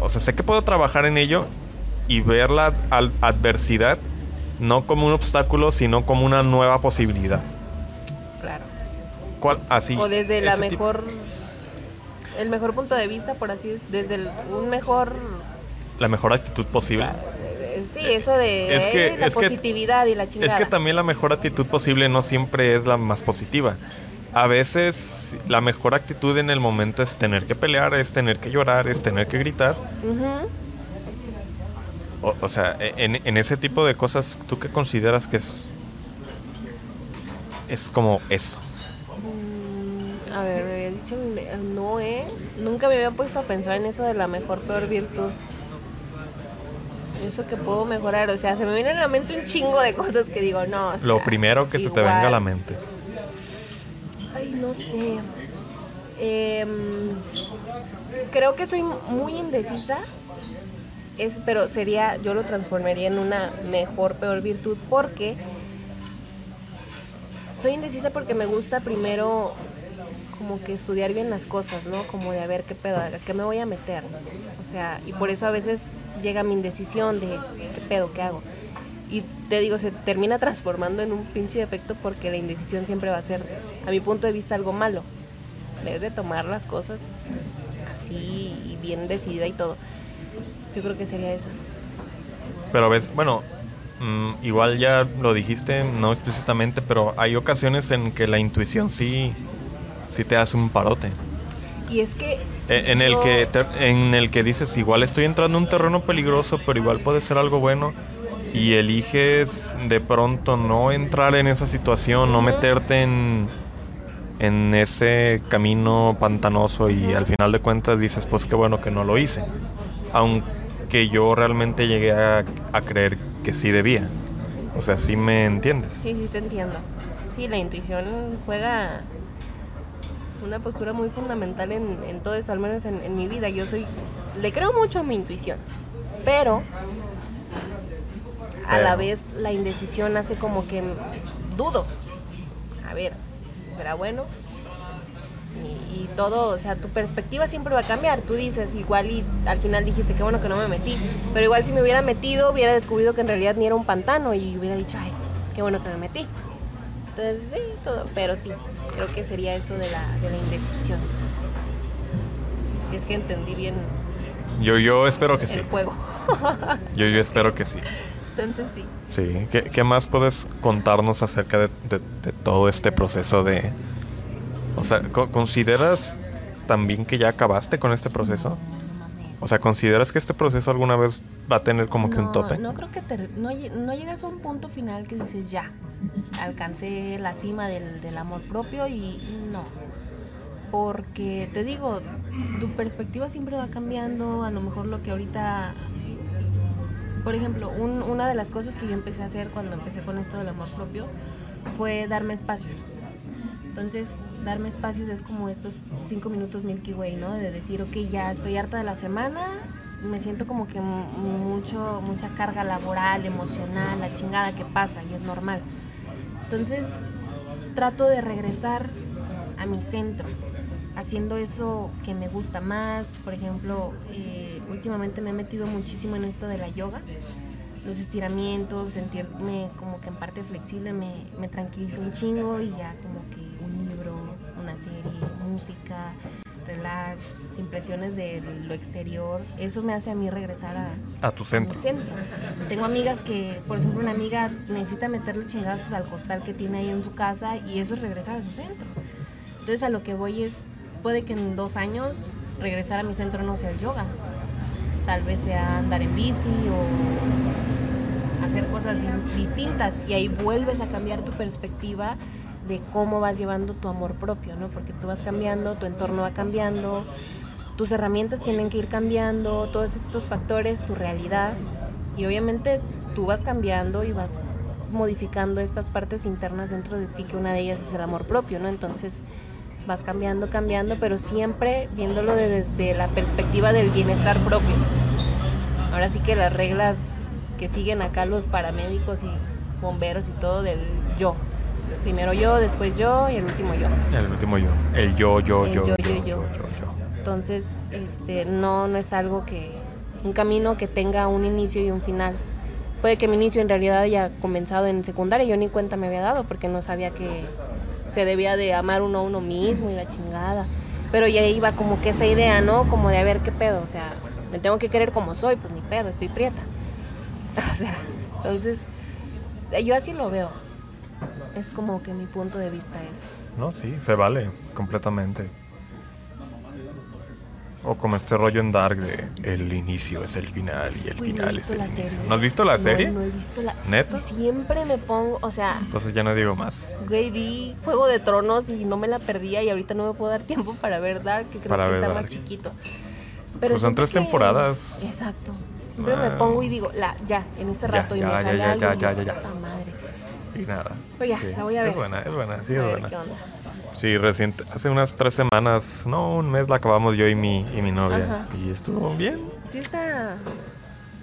o sea, sé que puedo trabajar en ello y ver la adversidad no como un obstáculo, sino como una nueva posibilidad. Claro. ¿Cuál? Así. o desde la tipo- mejor. El mejor punto de vista, por así es. Desde el- un mejor. la mejor actitud posible. Es Sí, eso de Es que- eh, la es que- positividad y la chingada. Es que también la mejor actitud posible no siempre es la más positiva. A veces la mejor actitud en el momento es tener que pelear, es tener que llorar, es tener que gritar. Ujú. O, o sea, e, en, en ese tipo de cosas, ¿tú qué consideras que es? Es como eso. Mm, A ver, me había dicho, no, ¿eh? Nunca me había puesto a pensar en eso de la mejor, peor virtud. Eso que puedo mejorar, o sea, se me viene a la mente un chingo de cosas que digo, no. o Lo primero que se te venga a la mente. Ay, no sé. Em, creo que soy muy indecisa. Es, pero sería, yo lo transformaría en una mejor, peor virtud porque soy indecisa porque me gusta primero como que estudiar bien las cosas, ¿no? Como de a ver qué pedo, a qué me voy a meter. O sea, y por eso a veces llega mi indecisión de qué pedo, qué hago. Y te digo, se termina transformando en un pinche defecto porque la indecisión siempre va a ser, a mi punto de vista, algo malo. Debes de tomar las cosas así y bien decidida y todo. Yo creo que sería esa. Pero ves, bueno, mm, igual ya lo dijiste, no explícitamente, pero hay ocasiones en que la intuición sí, sí te hace un parote. Y es que... E- En el, yo- que te- en el que dices, igual estoy entrando en un terreno peligroso, pero igual puede ser algo bueno. Y eliges de pronto no entrar en esa situación, no Ujú. meterte en, en ese camino pantanoso y al final de cuentas dices, pues qué bueno que no lo hice. Aunque yo realmente llegué a, a creer que sí debía. O sea, sí me entiendes. Sí, sí, te entiendo. Sí, la intuición juega una postura muy fundamental en, en todo eso, al menos en, en mi vida. Yo soy, le creo mucho a mi intuición, pero a la vez la indecisión hace como que dudo. A ver, si será bueno. Y, y todo, o sea, tu perspectiva siempre va a cambiar. Tú dices, igual y al final dijiste, qué bueno que no me metí. Pero igual si me hubiera metido, hubiera descubierto que en realidad ni era un pantano y hubiera dicho, ay, qué bueno que me metí. Entonces, sí, todo. Pero sí, creo que sería eso de la, de la indecisión. Si es que entendí bien Yo, yo espero que sí. el juego. Yo, yo espero que sí. Entonces, sí. Sí, ¿qué, qué más puedes contarnos acerca de, de- de todo este proceso de... O sea, co- ¿consideras también que ya acabaste con este proceso? O sea, ¿consideras que este proceso alguna vez va a tener como que un tope? No creo que te- no, no llegas a un punto final que dices ya, alcancé la cima del, del amor propio y no. Porque te digo, tu perspectiva siempre va cambiando, a lo mejor lo que ahorita, por ejemplo, un- una de las cosas que yo empecé a hacer cuando empecé con esto del amor propio fue darme espacios. Entonces, darme espacios es como estos cinco minutos Milky Way, ¿no? De decir, ok, ya estoy harta de la semana, me siento como que mucho, mucha carga laboral, emocional, la chingada que pasa y es normal. Entonces, trato de regresar a mi centro, haciendo eso que me gusta más. Por ejemplo, eh, últimamente me he metido muchísimo en esto de la yoga. Los estiramientos, sentirme como que en parte flexible me, me tranquiliza un chingo y ya como que música, relax, sin presiones de lo exterior. Eso me hace a mí regresar a, A tu centro. mi centro. Tengo amigas que, por ejemplo, una amiga necesita meterle chingazos al costal que tiene ahí en su casa y eso es regresar a su centro. Entonces a lo que voy es, puede que en dos años regresar a mi centro no sea el yoga. Tal vez sea andar en bici o hacer cosas di- distintas y ahí vuelves a cambiar tu perspectiva de cómo vas llevando tu amor propio, ¿no? Porque tú vas cambiando, tu entorno va cambiando, tus herramientas tienen que ir cambiando, todos estos factores, tu realidad. Y obviamente tú vas cambiando y vas modificando estas partes internas dentro de ti, que una de ellas es el amor propio, ¿no? Entonces vas cambiando, cambiando, pero siempre viéndolo de- desde la perspectiva del bienestar propio. Ahora sí que las reglas que siguen acá los paramédicos y bomberos y todo del yo. Primero yo, después yo y el último yo. El último yo. El yo, yo, El yo, yo, yo, yo, yo, yo. Entonces, este, no, no es algo que, un camino que tenga un inicio y un final. Puede que mi inicio en realidad haya comenzado en secundaria, yo ni cuenta me había dado porque no sabía que se debía de amar uno a uno mismo y la chingada. Pero ya iba como que esa idea, ¿no? Como de a ver qué pedo, o sea, me tengo que querer como soy, pues ni pedo, estoy prieta. O sea, entonces, yo así lo veo. Es como que mi punto de vista es. No, sí, se vale completamente. O como este rollo en Dark de el inicio es el final y el Uy, no final es el inicio. serie. ¿No has visto la No, serie? No, he visto la. ¿Neta? Siempre me pongo, o sea, Entonces ya no digo más. güey, vi Juego de Tronos y no me la perdía y ahorita no me puedo dar tiempo para ver Dark, que creo Para que está Dark. más chiquito. Pues son tres temporadas. Exacto. Siempre me Ah. pongo y digo, la, ya, en este Ya, rato y ya, me ya, sale ya, algo ya, ya, ya, ya. "Puta madre. Y nada. Pero ya, la voy a ver. Es buena, es buena, sí A es ver buena. qué onda. Sí, reciente, hace unas tres semanas, no, un mes la acabamos yo y mi, y mi novia. Ajá. Y estuvo bien. Sí está...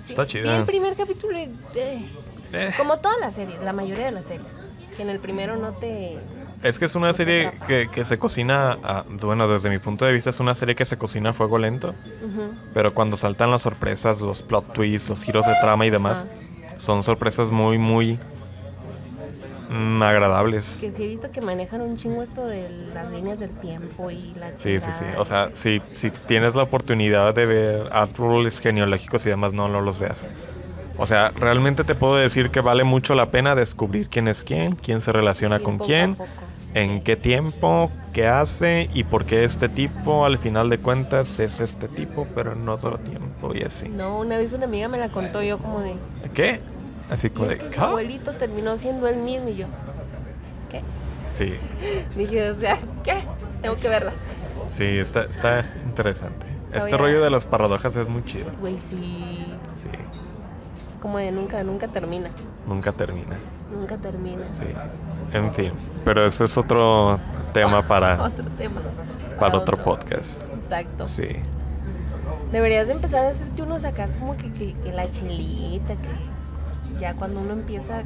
sí. Está chida. el primer capítulo y... eh, Eh, como todas las series, la mayoría de las series. Que en el primero no te... Es que es una serie que, que se cocina, a- bueno, desde mi punto de vista es una serie que se cocina a fuego lento. Ujú. Pero cuando saltan las sorpresas, los plot twists, los giros de trama y demás, son sorpresas muy, muy mm, agradables. Que sí he visto que manejan un chingo esto de las líneas del tiempo y la Sí, sí, sí. O sea, si, si tienes la oportunidad de ver árboles genealógicos y demás, no, no los veas. O sea, realmente te puedo decir que vale mucho la pena descubrir quién es quién, quién se relaciona Y con poco quién, en qué tiempo, qué hace y por qué este tipo, al final de cuentas, es este tipo, pero en otro tiempo y así. No, una vez una amiga me la contó yo como de... ¿Qué? Así como de... su ¿Ah? abuelito terminó siendo el mismo y yo... ¿Qué? Sí, Dije, o sea, ¿qué? Tengo que verla. sí, está, está interesante. Este rollo de las paradojas es muy chido. Güey, sí. Sí, Es como de nunca, nunca termina. nunca termina. Nunca termina. Sí, en fin. Pero ese es otro tema para, Otro tema. para otro podcast. Exacto. Sí. Deberías de empezar a hacerte uno sacar como que, que, que la chelita, que ya cuando uno empieza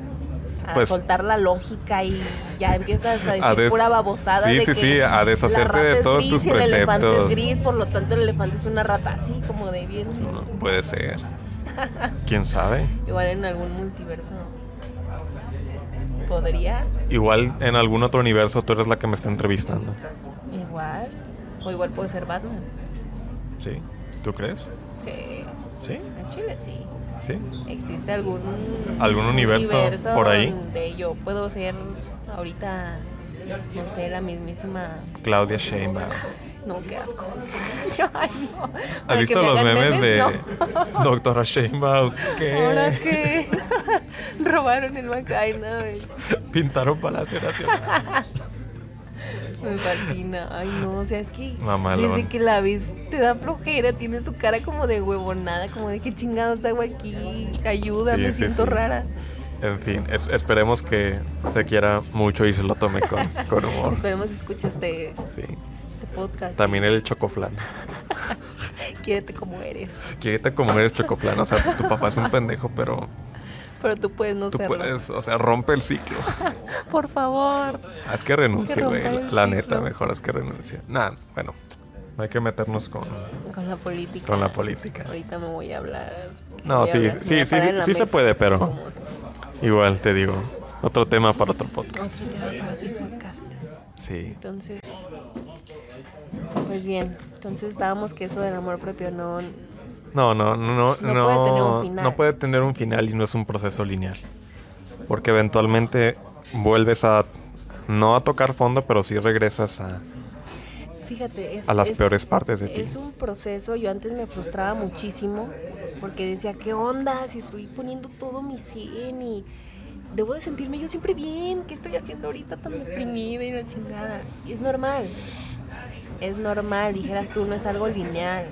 a Pues- soltar la lógica y ya empiezas a decir A des- pura babosada Sí, de sí, que sí, a deshacerte de todos gris tus y el elefante preceptos. es gris, por lo tanto el elefante es una rata así como de bien. No, puede ser. ¿Quién sabe? Igual en algún multiverso podría, Igual en algún otro universo tú eres la que me está entrevistando. igual, o igual puede ser Batman. ¿Sí? ¿Tú crees? Sí, ¿Sí? en Chile sí. ¿Sí? ¿Existe algún, ¿Algún universo por ahí? donde yo puedo ser ahorita, no sé, la mismísima... Claudia Sheinbaum. No, qué asco. Ay, no. ¿Has visto los memes de No. Doctora Sheinbaum? ¿Ahora que qué? Robaron el banco. Ay, no, güey. pintaron Palacio Nacional. Me fascina. Ay, no, o sea, es que Mamalón. desde que la ves te da flojera. Tiene su cara como de huevonada, como de qué chingados hago aquí. Ayuda, Sí, me sí, siento sí. rara. En fin, es- esperemos que se quiera mucho y se lo tome con, con humor. Esperemos escuche este, Sí. este podcast. También el chocoflán. Quiérete como eres. Quiérete como eres chocoflán. O sea, tu papá es un pendejo, pero Pero tú puedes no tú serlo. puedes, o sea, rompe el ciclo. Por favor. Haz que renuncie, güey. La neta, mejor haz que renuncie. Nada, bueno, no hay que meternos con, Con la política. con la política. Ahorita me voy a hablar. No, sí, hablar, sí, sí, sí, sí se puede, pero igual te digo, otro tema para otro podcast. Otro tema para otro podcast. Sí. Entonces, pues bien, entonces estábamos que eso del amor propio no... No, no, no, no, No puede tener un final. no puede tener un final y no es un proceso lineal. Porque eventualmente vuelves a, no a tocar fondo, pero sí regresas a... Fíjate, es, A las es- peores partes de ti. Es un proceso, yo antes me frustraba muchísimo porque decía, ¿qué onda? Si estoy poniendo todo mi 100 y debo de sentirme yo siempre bien, ¿qué estoy haciendo ahorita tan deprimida y la chingada? Y es normal, es normal, dijeras tú, no es algo lineal.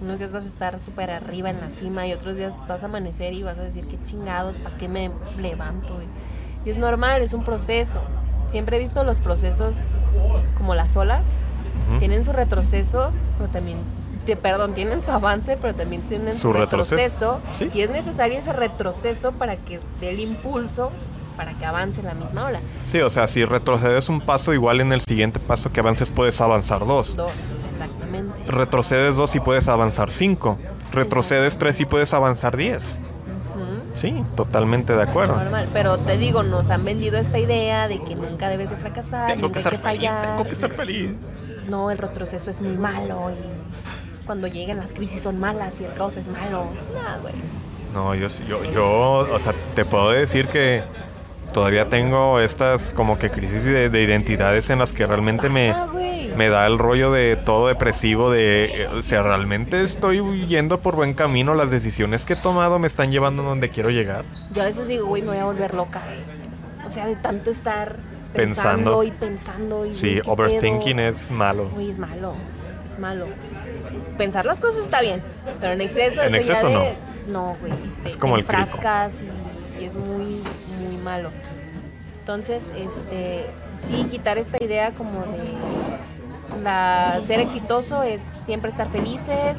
Unos días vas a estar súper arriba en la cima y otros días vas a amanecer y vas a decir, qué chingados, ¿para qué me levanto? Y es normal, es un proceso. Siempre he visto los procesos como las olas, tienen su retroceso, pero también, te- perdón, tienen su avance, pero también tienen su, Su retroceso. retroceso. Sí. Y es necesario ese retroceso para que dé el impulso para que avance la misma ola. Sí, o sea, si retrocedes un paso, igual en el siguiente paso que avances puedes avanzar dos. Dos. Retrocedes dos y puedes avanzar cinco. Retrocedes tres y puedes avanzar diez. Ujú. Sí, totalmente de acuerdo. Normal, pero te digo, nos han vendido esta idea de que nunca debes de fracasar, Tengo nunca que ser feliz, fallar. tengo que ser feliz. No, el retroceso es muy malo y cuando llegan las crisis son malas y el caos es malo. No, güey. No, yo, sí- yo, yo, o sea, te puedo decir que todavía tengo estas como que crisis de, de identidades en las que realmente me, Pasa, güey. Me da el rollo de todo depresivo, de, eh, o sea, realmente estoy yendo por buen camino, las decisiones que he tomado me están llevando a donde quiero llegar. Yo a veces digo, güey, me voy a volver loca. O sea, de tanto estar Pensando. pensando, y pensando y Sí, güey, ¿qué overthinking pedo? es malo. Güey, es malo, es malo. Pensar las cosas está bien, pero en exceso... En exceso de- No, güey. te- Es como te el crico. enfrascas y, y es muy, muy malo. Entonces, este, sí, quitar esta idea como de la, ser exitoso es siempre estar felices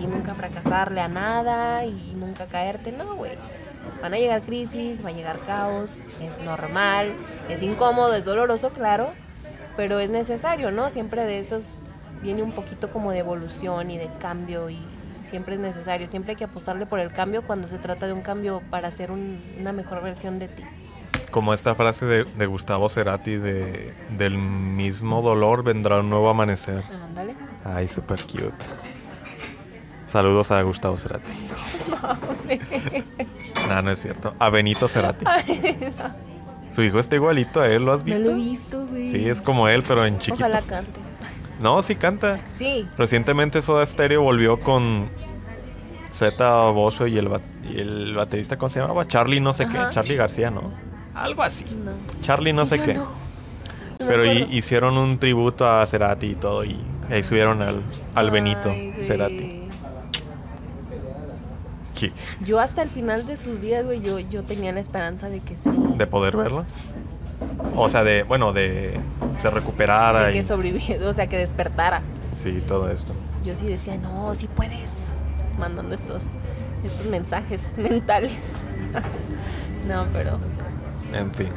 y, nunca fracasarle a nada y nunca caerte. No, güey. Van a llegar crisis, va a llegar caos, es normal, es incómodo, es doloroso, claro, pero es necesario, ¿no? Siempre de esos viene un poquito como de evolución y de cambio y siempre es necesario, siempre hay que apostarle por el cambio cuando se trata de un cambio para ser un- una mejor versión de ti. Como esta frase de, de Gustavo Cerati de del mismo dolor vendrá un nuevo amanecer. Ándale. Ay, super cute. Saludos a Gustavo Cerati. no, no es cierto. A Benito Cerati. Su hijo está igualito a él, ¿lo has No visto? lo he visto, güey. Sí, es como él, pero en chiquito. Ojalá cante. No, sí canta. Sí, Recientemente Soda Stereo volvió con Z Bozo y el, y el baterista, ¿cómo se llamaba? Charlie no sé Ajá. qué. Charlie García, ¿no? Algo así. no. Charlie no sé Yo qué. no. No me Pero hicieron un tributo a Cerati y todo. Y ahí subieron al, al Benito Ay. Cerati. Sí, Yo hasta el final de sus días, güey, yo, yo tenía la esperanza de que sí. De poder verlo. O sea, de, bueno, de se recuperara de que y sobreviviera, o sea, que despertara. sí, todo esto. Yo sí decía, no, sí puedes. Mandando estos, estos mensajes mentales. no, pero. En fin.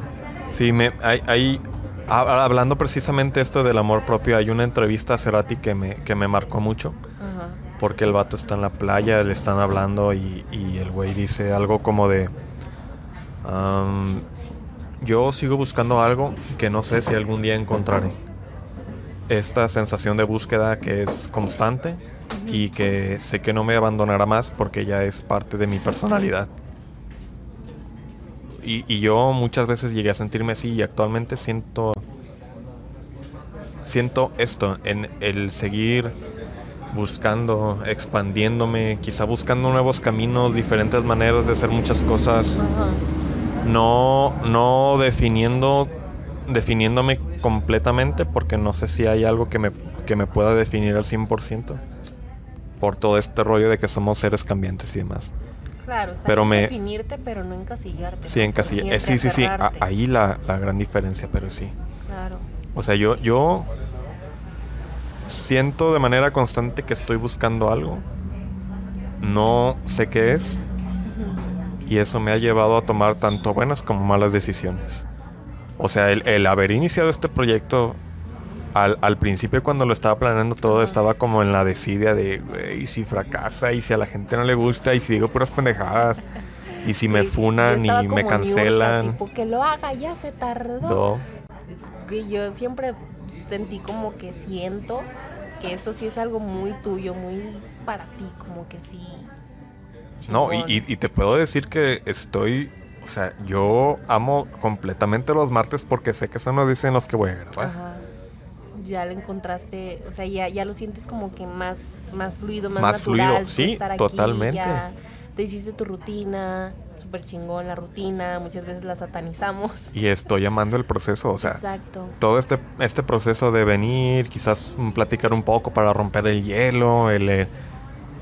Sí, me, hay, hay- ha- hablando precisamente esto del amor propio, hay una entrevista a Cerati que me, que me marcó mucho. Ajá. Porque el vato está en la playa, le están hablando y, y el güey dice algo como de... "Am, yo sigo buscando algo que no sé si algún día encontraré. Esta sensación de búsqueda que es constante y que sé que no me abandonará más porque ya es parte de mi personalidad. Y, y yo muchas veces llegué a sentirme así y actualmente siento... Siento esto en el seguir buscando, expandiéndome, quizá buscando nuevos caminos, diferentes maneras de hacer muchas cosas, Ajá. no, no definiendo, definiéndome completamente, porque no sé si hay algo que me, que me pueda definir al 100%, por todo este rollo de que somos seres cambiantes y demás. Claro, está Pero me- definirte, pero no encasillarte. Sí, ¿no? en casilla. Siempre eh, sí, sí, sí, a- ahí la, la gran diferencia, pero sí. Claro. O sea, yo, yo siento de manera constante que estoy buscando algo. No sé qué es. Y eso me ha llevado a tomar tanto buenas como malas decisiones. O sea, el, el haber iniciado este proyecto, al, al principio cuando lo estaba planeando todo, estaba como en la desidia de, güey, y si fracasa, y si a la gente no le gusta, y si digo puras pendejadas, y si me funan y me cancelan. tipo, que lo haga, ya se tardó. Güey, yo siempre sentí como que siento que esto sí es algo muy tuyo, muy para ti, como que sí. No, y, chingón. y- y te puedo decir que estoy, o sea, yo amo completamente los martes porque sé que son los dicen los que voy a grabar. Ajá. Ya le encontraste, o sea, ya, ya lo sientes como que más, más fluido, más, Más natural. fluido, sí, estar aquí, totalmente. ya te hiciste tu rutina, súper chingón la rutina, muchas veces la satanizamos. Y estoy amando el proceso, o sea, Exacto. todo este, este proceso de venir, quizás platicar un poco para romper el hielo, el, eh,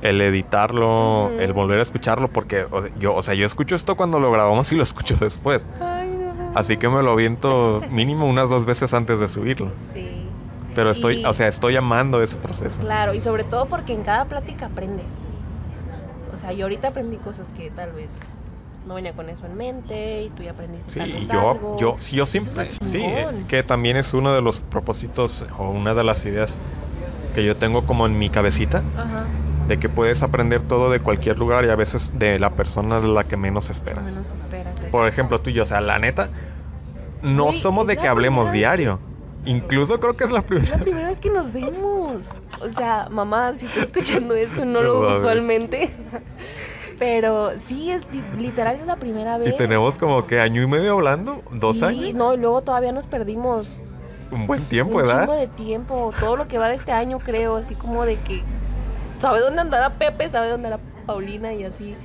el editarlo, el volver a escucharlo, porque o sea, yo, o sea, yo escucho esto cuando lo grabamos y lo escucho después. Ay, no. Así que me lo aviento mínimo unas dos veces antes de subirlo. Sí. Pero estoy, Y- o sea, estoy amando ese proceso. Claro, y sobre todo porque en cada plática aprendes. O sea, yo ahorita aprendí cosas que tal vez no venía con eso en mente y tú ya aprendiste Sí, tal vez yo, algo. yo, sí, yo Eso siempre, sí, eh, que también es uno de los propósitos o una de las ideas que yo tengo como en mi cabecita, Ajá. de que puedes aprender todo de cualquier lugar y a veces de la persona de la que menos esperas. Menos esperas. Por ejemplo, tú y yo, o sea, la neta, no somos de que hablemos diario. Incluso creo que es la Es la primera. primera vez que nos vemos. O sea, mamá, si estás escuchando esto, no lo No hago mames. usualmente. Pero sí, es li- literal es la primera vez. Y tenemos como que año y medio hablando, dos Sí, años. No, y luego todavía nos perdimos Un buen tiempo, un ¿verdad? chingo de tiempo. Todo lo que va de este año, creo, así como de que sabe dónde andará Pepe, sabe dónde andará Paulina y así.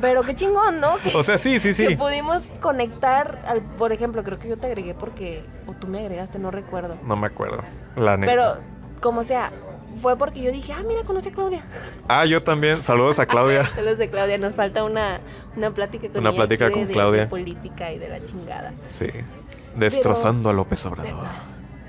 Pero qué chingón, ¿no? Que, O sea, sí, sí, que sí. pudimos conectar, al, por ejemplo, creo que yo te agregué porque, o tú me agregaste, no recuerdo. No me acuerdo. La neta. Pero, como sea, fue porque yo dije, ah, mira, conoce a Claudia. Ah, yo también. Saludos a Claudia. Saludos de Claudia, nos falta una, una plática con Una ella plática de- con de- Claudia. de política y de la chingada. Sí. Destrozando a López Obrador.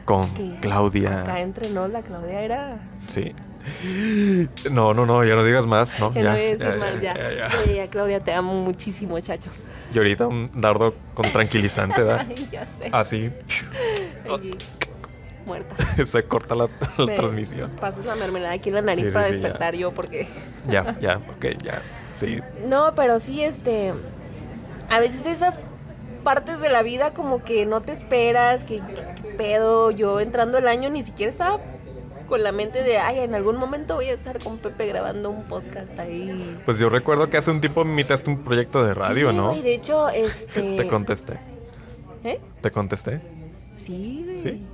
Con Que Acá Claudia. entre nos, la Claudia era Sí. No, no, no, ya no digas más, ¿no? Que Ya, no voy a decir ya, más, ya, ya. ya, ya. Sí, ya, Claudia, te amo muchísimo, chacho. Y ahorita un dardo con tranquilizante. Ay, ya sé. Así muerta. se corta la, la Me transmisión. Pasas la mermelada aquí en la nariz Sí, sí, para ya. despertar yo porque... Ya, ya, ok, ya. Sí. No, pero sí, este... A veces esas partes de la vida como que no te esperas, que, que- que pedo. Yo entrando el año ni siquiera estaba con la mente de, ay, en algún momento voy a estar con Pepe grabando un podcast ahí. Pues yo recuerdo que hace un tiempo a un proyecto de radio, Sí, ¿no? güey, de hecho, este... Te contesté. ¿Eh? ¿Te contesté? Sí, güey. Sí.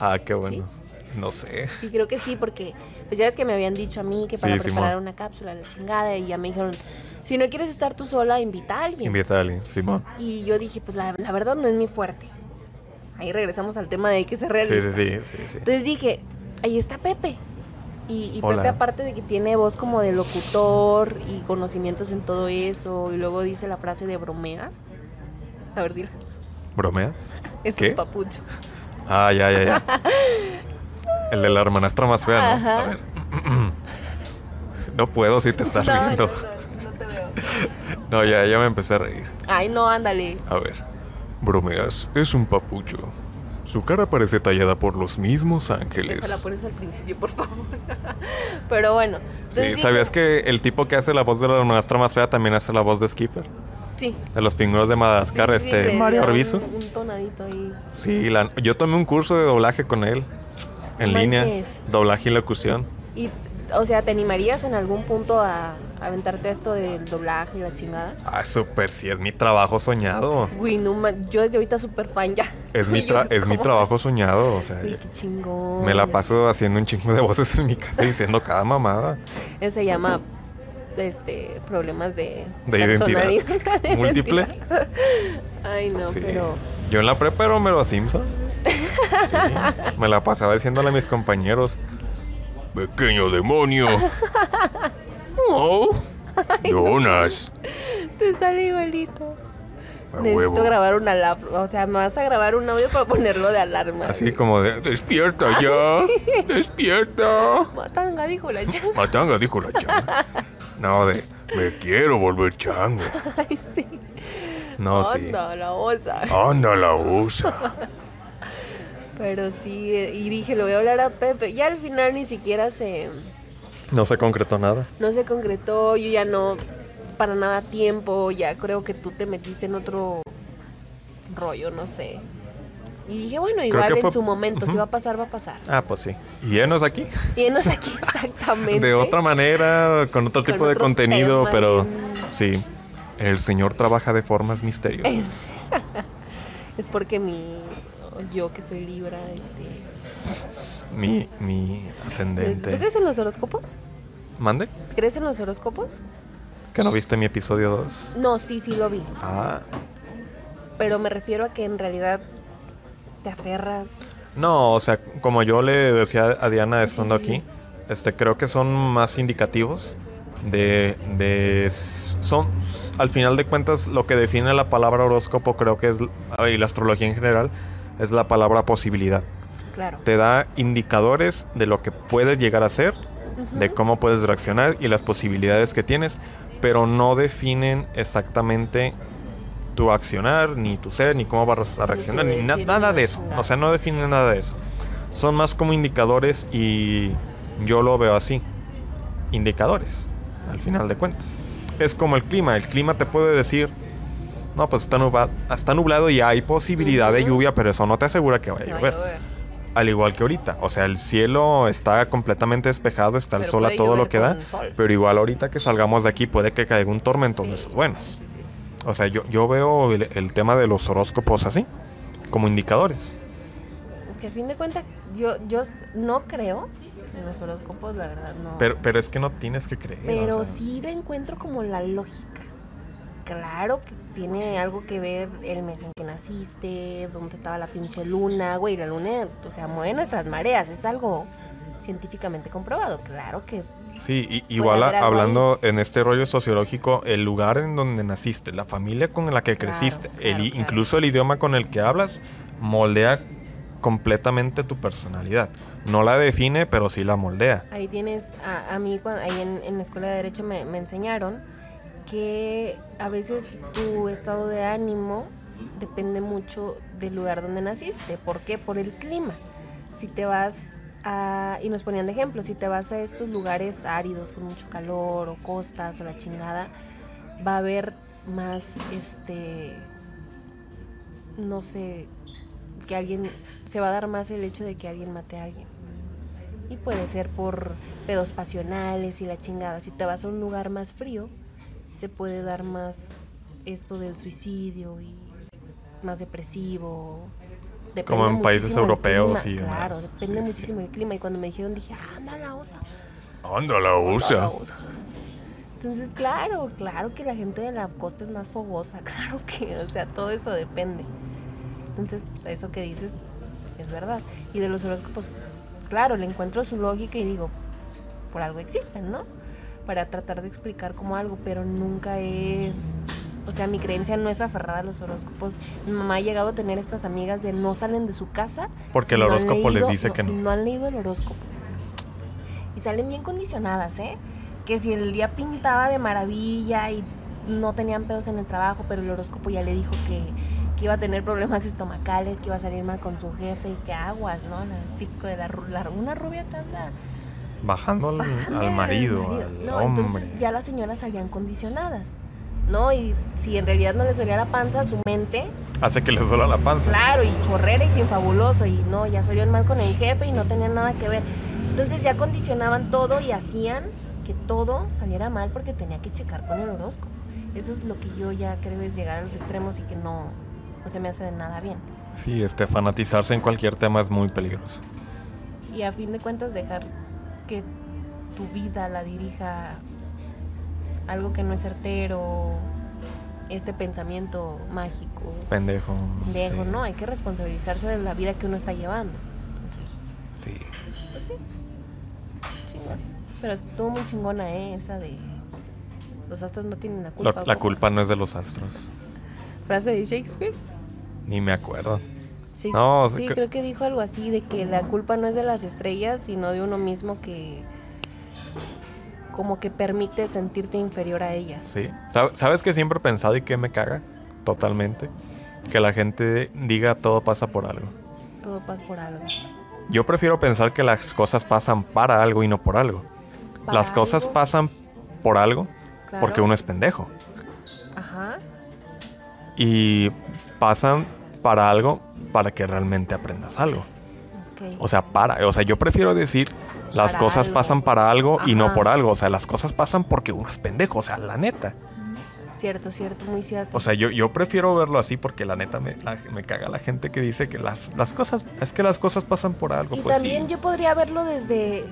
Ah, qué bueno. No sé. Sí, creo que sí, porque pues ya ves que me habían dicho a mí que para Sí, preparar Simón. una cápsula, la chingada, y ya me dijeron, si no quieres estar tú sola, invita a alguien. Invita a alguien, Simón. y yo dije, pues la, la verdad no es mi fuerte. Ahí regresamos al tema de que se Sí, realiza. sí, sí, sí, sí. Entonces dije, ahí está Pepe. Y. Pepe aparte de que tiene voz como de locutor y conocimientos en todo eso, y luego dice la frase de bromeas. A ver, dile. ¿Bromeas? Es ¿Qué? un papucho. Ah, ya, ya, ya. El de la hermanastra más fea, ¿no? Ajá. A ver. No puedo si te estás No, riendo. no, no, no te veo. No, ya, ya me empecé a reír. Ay, no, ándale. A ver. Bromeas es un papucho. Su cara parece tallada por los mismos ángeles. Esa la pones al principio, por favor. Pero bueno. Sí, ¿sabías que el tipo que hace la voz de la hermanastra más fea también hace la voz de Skipper? Sí. De los pingüinos de Madagascar, Sí, sí, este, Mario Arbizu. Un, un tonadito ahí. Sí, la- yo tomé un curso de doblaje con él. En No línea. manches. Doblaje y locución. Y, o sea, ¿te animarías en algún punto a, a aventarte esto del doblaje y la chingada? Ah, súper, sí, es mi trabajo soñado. Uy, no, yo desde ahorita súper fan ya. Es mi, tra- es mi trabajo soñado, o sea, Uy, qué chingón. me la paso haciendo un chingo de voces en mi casa diciendo cada mamada Eso se llama este problemas de, de identidad múltiple. Ay, no, Sí. pero Yo en la prepa era Homero Simpson. Sí, me la pasaba diciéndole a mis compañeros, pequeño demonio. Oh, Jonas. te sale igualito. A Necesito huevo. grabar una alarma. O sea, me vas a grabar un audio para ponerlo de alarma. Así como de, despierta ya, despierta. Matanga, dijo la chava. Matanga dijo la changa. No, de, me quiero volver chango. Ay, sí. No, sí. Anda, la osa. Anda la usa. Pero sí, y dije, le voy a hablar a Pepe. Ya al final ni siquiera se... No se concretó nada. No se concretó, yo ya no para nada tiempo, ya creo que tú te metiste en otro rollo, no sé. Y dije, bueno, igual en fue- su momento, si va a pasar, va a pasar. Ah, pues sí. Y enos aquí. Y enos aquí exactamente. De otra manera, con otro Con tipo de contenido, tema pero sí. El señor trabaja de formas misteriosas. Es porque mi yo que soy Libra, este Mi, mi ¿Tú ascendente. crees en los horóscopos? ¿Mande? ¿Crees en los horóscopos? ¿Que no viste mi episodio 2? No, sí, sí lo vi. Ah. Pero me refiero a que en realidad te aferras. No, o sea, como yo le decía a Diana estando sí, sí. aquí, este creo que son más indicativos de, de son al final de cuentas lo que define la palabra horóscopo creo que es y la astrología en general es la palabra posibilidad. Claro. Te da indicadores de lo que puedes llegar a ser, de cómo puedes reaccionar y las posibilidades que tienes, pero no definen exactamente tu accionar, ni tu ser, ni cómo vas a reaccionar, ni na- destino, nada ni de eso. chingada. O sea, no definen nada de eso. Son más como indicadores y yo lo veo así. Indicadores, al final de cuentas. Es como el clima. El clima te puede decir, no, pues está nublado, está nublado y hay posibilidad de lluvia, pero eso no te asegura que vaya a llover. al igual que ahorita. O sea, el cielo está completamente despejado, está el Pero sol a todo lo que da. Pero igual ahorita que salgamos de aquí puede que caiga un tormento de Sí, esos buenos. sí, sí, sí. O sea, yo, yo veo el, el tema de los horóscopos así, como indicadores. Que a fin de cuentas, yo, yo no creo en los horóscopos, la verdad, no. Pero, pero es que no tienes que creer. Pero o sea, sí le encuentro como la lógica. Claro que tiene algo que ver el mes en que naciste, dónde estaba la pinche luna, güey, la luna, o sea, mueve nuestras mareas, es algo científicamente comprobado, claro que Sí, y- igual a- hablando en este rollo sociológico, el lugar en donde naciste, la familia con la que Claro, creciste, el claro, i- claro. incluso el idioma con el que hablas, moldea completamente tu personalidad. No la define, pero sí la moldea. Ahí tienes, a, a mí ahí en, en la escuela de Derecho me, me enseñaron que a veces tu estado de ánimo depende mucho del lugar donde naciste. ¿Por qué? Por el clima. Si te vas a, y nos ponían de ejemplo, si te vas a estos lugares áridos con mucho calor o costas o la chingada, va a haber más, este, no sé, que alguien, se va a dar más el hecho de que alguien mate a alguien. Y puede ser por pedos pasionales y la chingada. Si te vas a un lugar más frío, se puede dar más esto del suicidio y más depresivo. Depende Como en países muchísimo europeos y demás. Claro, depende Sí, sí. muchísimo del clima. Y cuando me dijeron, dije, anda la osa. Anda la osa". Entonces, claro, claro que la gente de la costa es más fogosa. Claro que, o sea, todo eso depende. Entonces, eso que dices es verdad. Y de los horóscopos, claro, le encuentro su lógica y digo, por algo existen, ¿no? Para tratar de explicar como algo, pero nunca he... O sea, mi creencia no es aferrada a los horóscopos. Mi mamá ha llegado a tener estas amigas de no salen de su casa. Porque el no horóscopo les dice que Si no. no han leído el horóscopo. Y salen bien condicionadas, ¿eh? Que si el día pintaba de maravilla y no tenían pedos en el trabajo, pero el horóscopo ya le dijo que, que iba a tener problemas estomacales, que iba a salir mal con su jefe y que aguas, ¿no? La, típico de la, una rubia que anda Bajando al, marido, al No, hombre. entonces ya las señoras salían condicionadas, ¿no? Y si en realidad no les dolía la panza, su mente, Hace que les duela la panza. claro, y chorrera y sin fabuloso, y no, ya salieron mal con el jefe y no tenían nada que ver. Entonces ya condicionaban todo y hacían que todo saliera mal porque tenía que checar con el horóscopo. Eso es lo que yo ya creo es llegar a los extremos y que no, no se me hace de nada bien. Sí, este, fanatizarse en cualquier tema es muy peligroso. Y a fin de cuentas dejar que tu vida la dirija algo que no es certero, este pensamiento mágico, Pendejo. pendejo, sí. ¿no? Hay que responsabilizarse de la vida que uno está llevando. Sí. Pues sí, chingón. Pero estuvo muy chingona, ¿eh? Esa de los astros no tienen la culpa. la culpa no es de los astros. Frase de Shakespeare. Ni me acuerdo. Sí, No, sí, cre- creo que dijo algo así, de que la culpa no es de las estrellas, sino de uno mismo que como que permite sentirte inferior a ellas. Sí. Sab- ¿Sabes que siempre he pensado y que me caga? Totalmente. Que la gente diga todo pasa por algo. Todo pasa por algo. Yo prefiero pensar que las cosas pasan para algo y no por algo. ¿Para las cosas pasan por algo Claro. porque uno es pendejo. Ajá. Y pasan para algo para que realmente aprendas algo. O sea, para. O sea, yo prefiero decir las Para cosas algo. pasan para algo y no por algo. O sea, las cosas pasan porque uno es pendejo. O sea, la neta. Cierto, cierto, muy cierto. O sea, yo, yo prefiero verlo así porque la neta me, la- me caga la gente que dice que las, las cosas, es que las cosas pasan por algo. y pues también sí. yo podría verlo desde,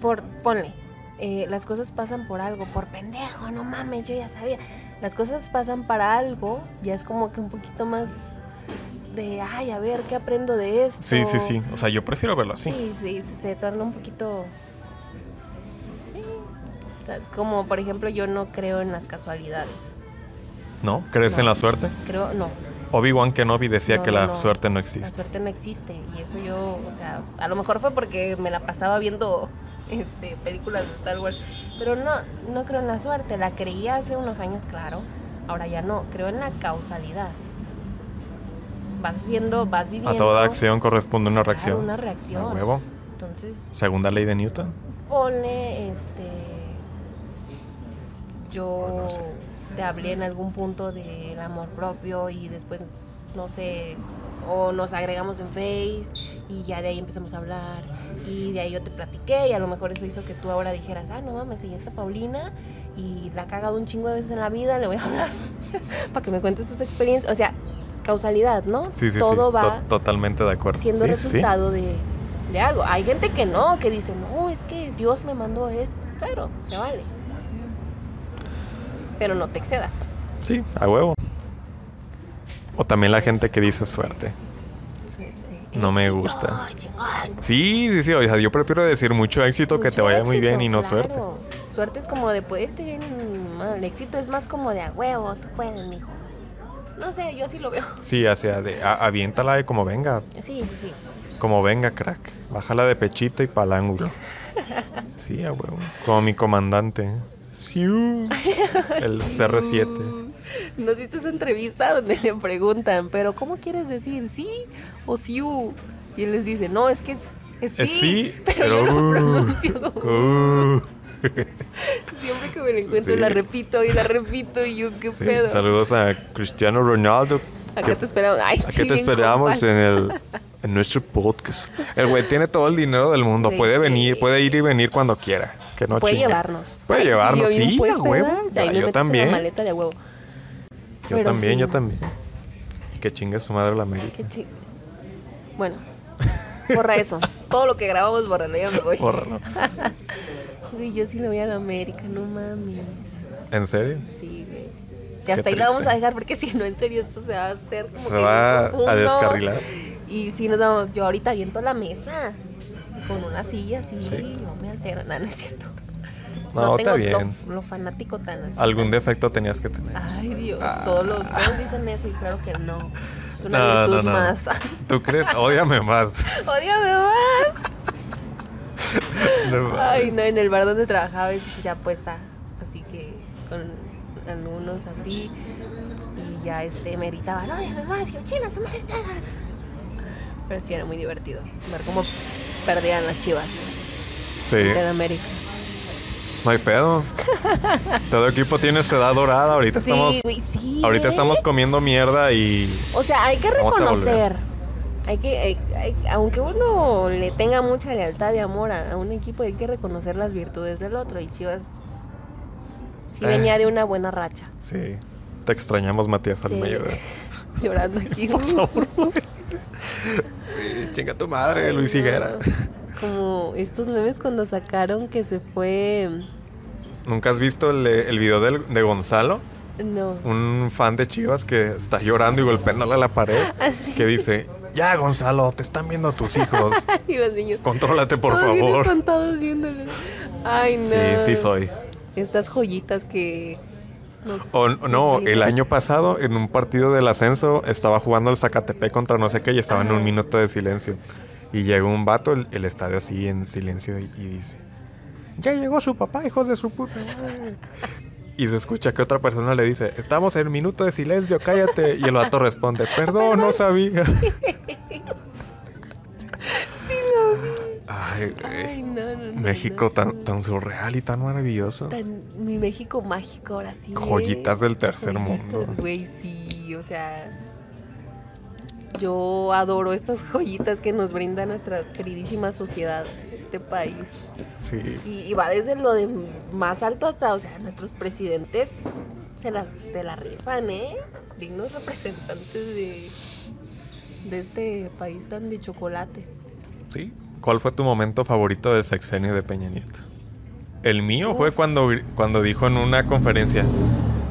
por, ponle, eh, las cosas pasan por algo, por pendejo, no mames, yo ya sabía. Las cosas pasan para algo, ya es como que un poquito más de, ay, a ver, ¿qué aprendo de esto? Sí, sí, sí. O sea, yo prefiero verlo así. Sí, sí, sí, se torna un poquito... sí. O sea, Como por ejemplo yo no creo en las casualidades. ¿No? ¿Crees en No. la suerte? Creo, no. Obi-Wan Kenobi decía No, que la no. suerte no La existe. suerte no existe. Y eso yo, o sea, a lo mejor fue porque me la pasaba viendo este, películas de Star Wars. Pero no, no creo en la suerte. La creía hace unos años, claro. Ahora ya no. Creo en la causalidad. Vas haciendo, vas viviendo. A toda acción corresponde una claro, reacción. una reacción. A huevo. Entonces, Segunda ley de Newton. ponle, este. Yo Oh, no sé. te hablé en algún punto del amor propio y después, no sé, o nos agregamos en Face Y ya de ahí empezamos a hablar. Y de ahí yo te platiqué. Y a lo mejor eso hizo que tú ahora dijeras, ah, no mames, ella está Paulina. Y la ha cagado un chingo de veces en la vida. Le voy a hablar para que me cuente sus experiencias. O sea, causalidad, ¿no? Sí, sí, Todo sí. va To- totalmente de acuerdo. siendo Sí, sí, sí. resultado de, de algo. Hay gente que no, que dice, no, es que Dios me mandó esto. Claro, se vale. Pero no te excedas. Sí, a huevo. O también la gente que dice suerte. No me gusta. Sí, sí, sí. O sea, yo prefiero decir mucho éxito que te vaya muy bien y no claro. suerte. Suerte es como de poderte bien. mal. El éxito es más como de a huevo, tú puedes, mijo. No sé, yo así lo veo. Sí, hacia de a- aviéntala de como venga. Sí, sí, sí. Como venga, crack. Bájala de pechito y pa'l ángulo. Sí, a huevo. Como mi comandante. Siu. El CR7. ¿No has visto esa entrevista donde le preguntan, pero ¿cómo quieres decir? ¿Sí o siu? Y él les dice, no, es que es, es sí, Es sí, pero, pero, yo lo uh, pronuncio. Uh. Siempre que me la encuentro Sí. la repito y la repito y yo, ¿qué Sí, pedo? saludos a Cristiano Ronaldo. Acá que- te esperamos. Ay, sí, te esperamos en el en nuestro podcast. El güey tiene todo el dinero del mundo, puede venir, puede ir y venir cuando quiera, que no Puede chingue. llevarnos. Puede Ay, llevarnos, sí, a huevo. yo también. la maleta de huevo. Yo Pero también, yo también. Y que chingue su madre la América. Bueno, borra eso. Todo lo que grabamos, bórralo, ya me voy. Bórralo. Uy, yo sí lo voy a la América, no mames. ¿En serio? Sí, güey. Y hasta ahí la vamos a dejar porque si no, en serio, esto se va a hacer como Se que va a descarrilar. Y si nos vamos, yo ahorita viento la mesa con una silla así, Sí. yo me altero. No, no es cierto. No, está tengo bien. Lo, lo fanático tan así. Algún defecto tenías que tener. Ay, Dios, todos, los, todos dicen eso y claro que no. Es una No, virtud no, no. más. ¿Tú crees? Ódiame más. Ódiame más. No, Ay, no, en el bar donde trabajaba a veces ya puesta, así que con alumnos así. Y ya este me gritaban, más, y yo, chinas, son más todas". Pero sí era muy divertido ver cómo perdían las chivas Sí, de América. no hay pedo. Todo equipo tiene su edad dorada. Ahorita estamos, sí. ahorita ¿eh? estamos comiendo mierda y O sea, hay que reconocer. Hay que, hay- hay- aunque uno le tenga mucha lealtad y amor a, a un equipo, hay que reconocer las virtudes del otro. Y Chivas sí Eh. venía de una buena racha. sí, te extrañamos, Matías Sí. Almeida. Llorando aquí. Por favor. Sí, chinga tu madre, Luis Higuera. Como estos memes cuando sacaron que se fue. ¿Nunca has visto el, el video del- de Gonzalo? No. Un fan de Chivas que está llorando y golpeándole a la pared. Así. Que dice, ya Gonzalo, te están viendo tus hijos. y los niños. Contrólate, por todos favor. espantados viéndolo. Ay, no. Sí, sí soy. Estas joyitas que. nos- O, no, el año pasado en un partido del ascenso estaba jugando el Zacatepec contra no sé qué y estaba en un Ajá. minuto de silencio. Y llegó un vato, el, el estadio así en silencio y, y dice, ya llegó su papá, hijos de su puta madre. Y se escucha que otra persona le dice, estamos en minuto de silencio, cállate. Y el vato responde, perdón, no sabía. Sí, lo vi. Ay, güey. Ay, no, no, no. México tan, tan surreal y tan maravilloso. Tan- mi México mágico ahora sí. ¿eh? Joyitas del tercer Joyitas, mundo. Güey, sí, o sea. Yo adoro estas joyitas que nos brinda nuestra queridísima sociedad, este país. Sí. Y, y va desde lo de más alto hasta, o sea, nuestros presidentes se las se la rifan, ¿eh? Dignos representantes de, de este país tan de chocolate. Sí. ¿Cuál fue tu momento favorito del sexenio de Peña Nieto? El mío fue Uf. cuando, cuando dijo en una conferencia,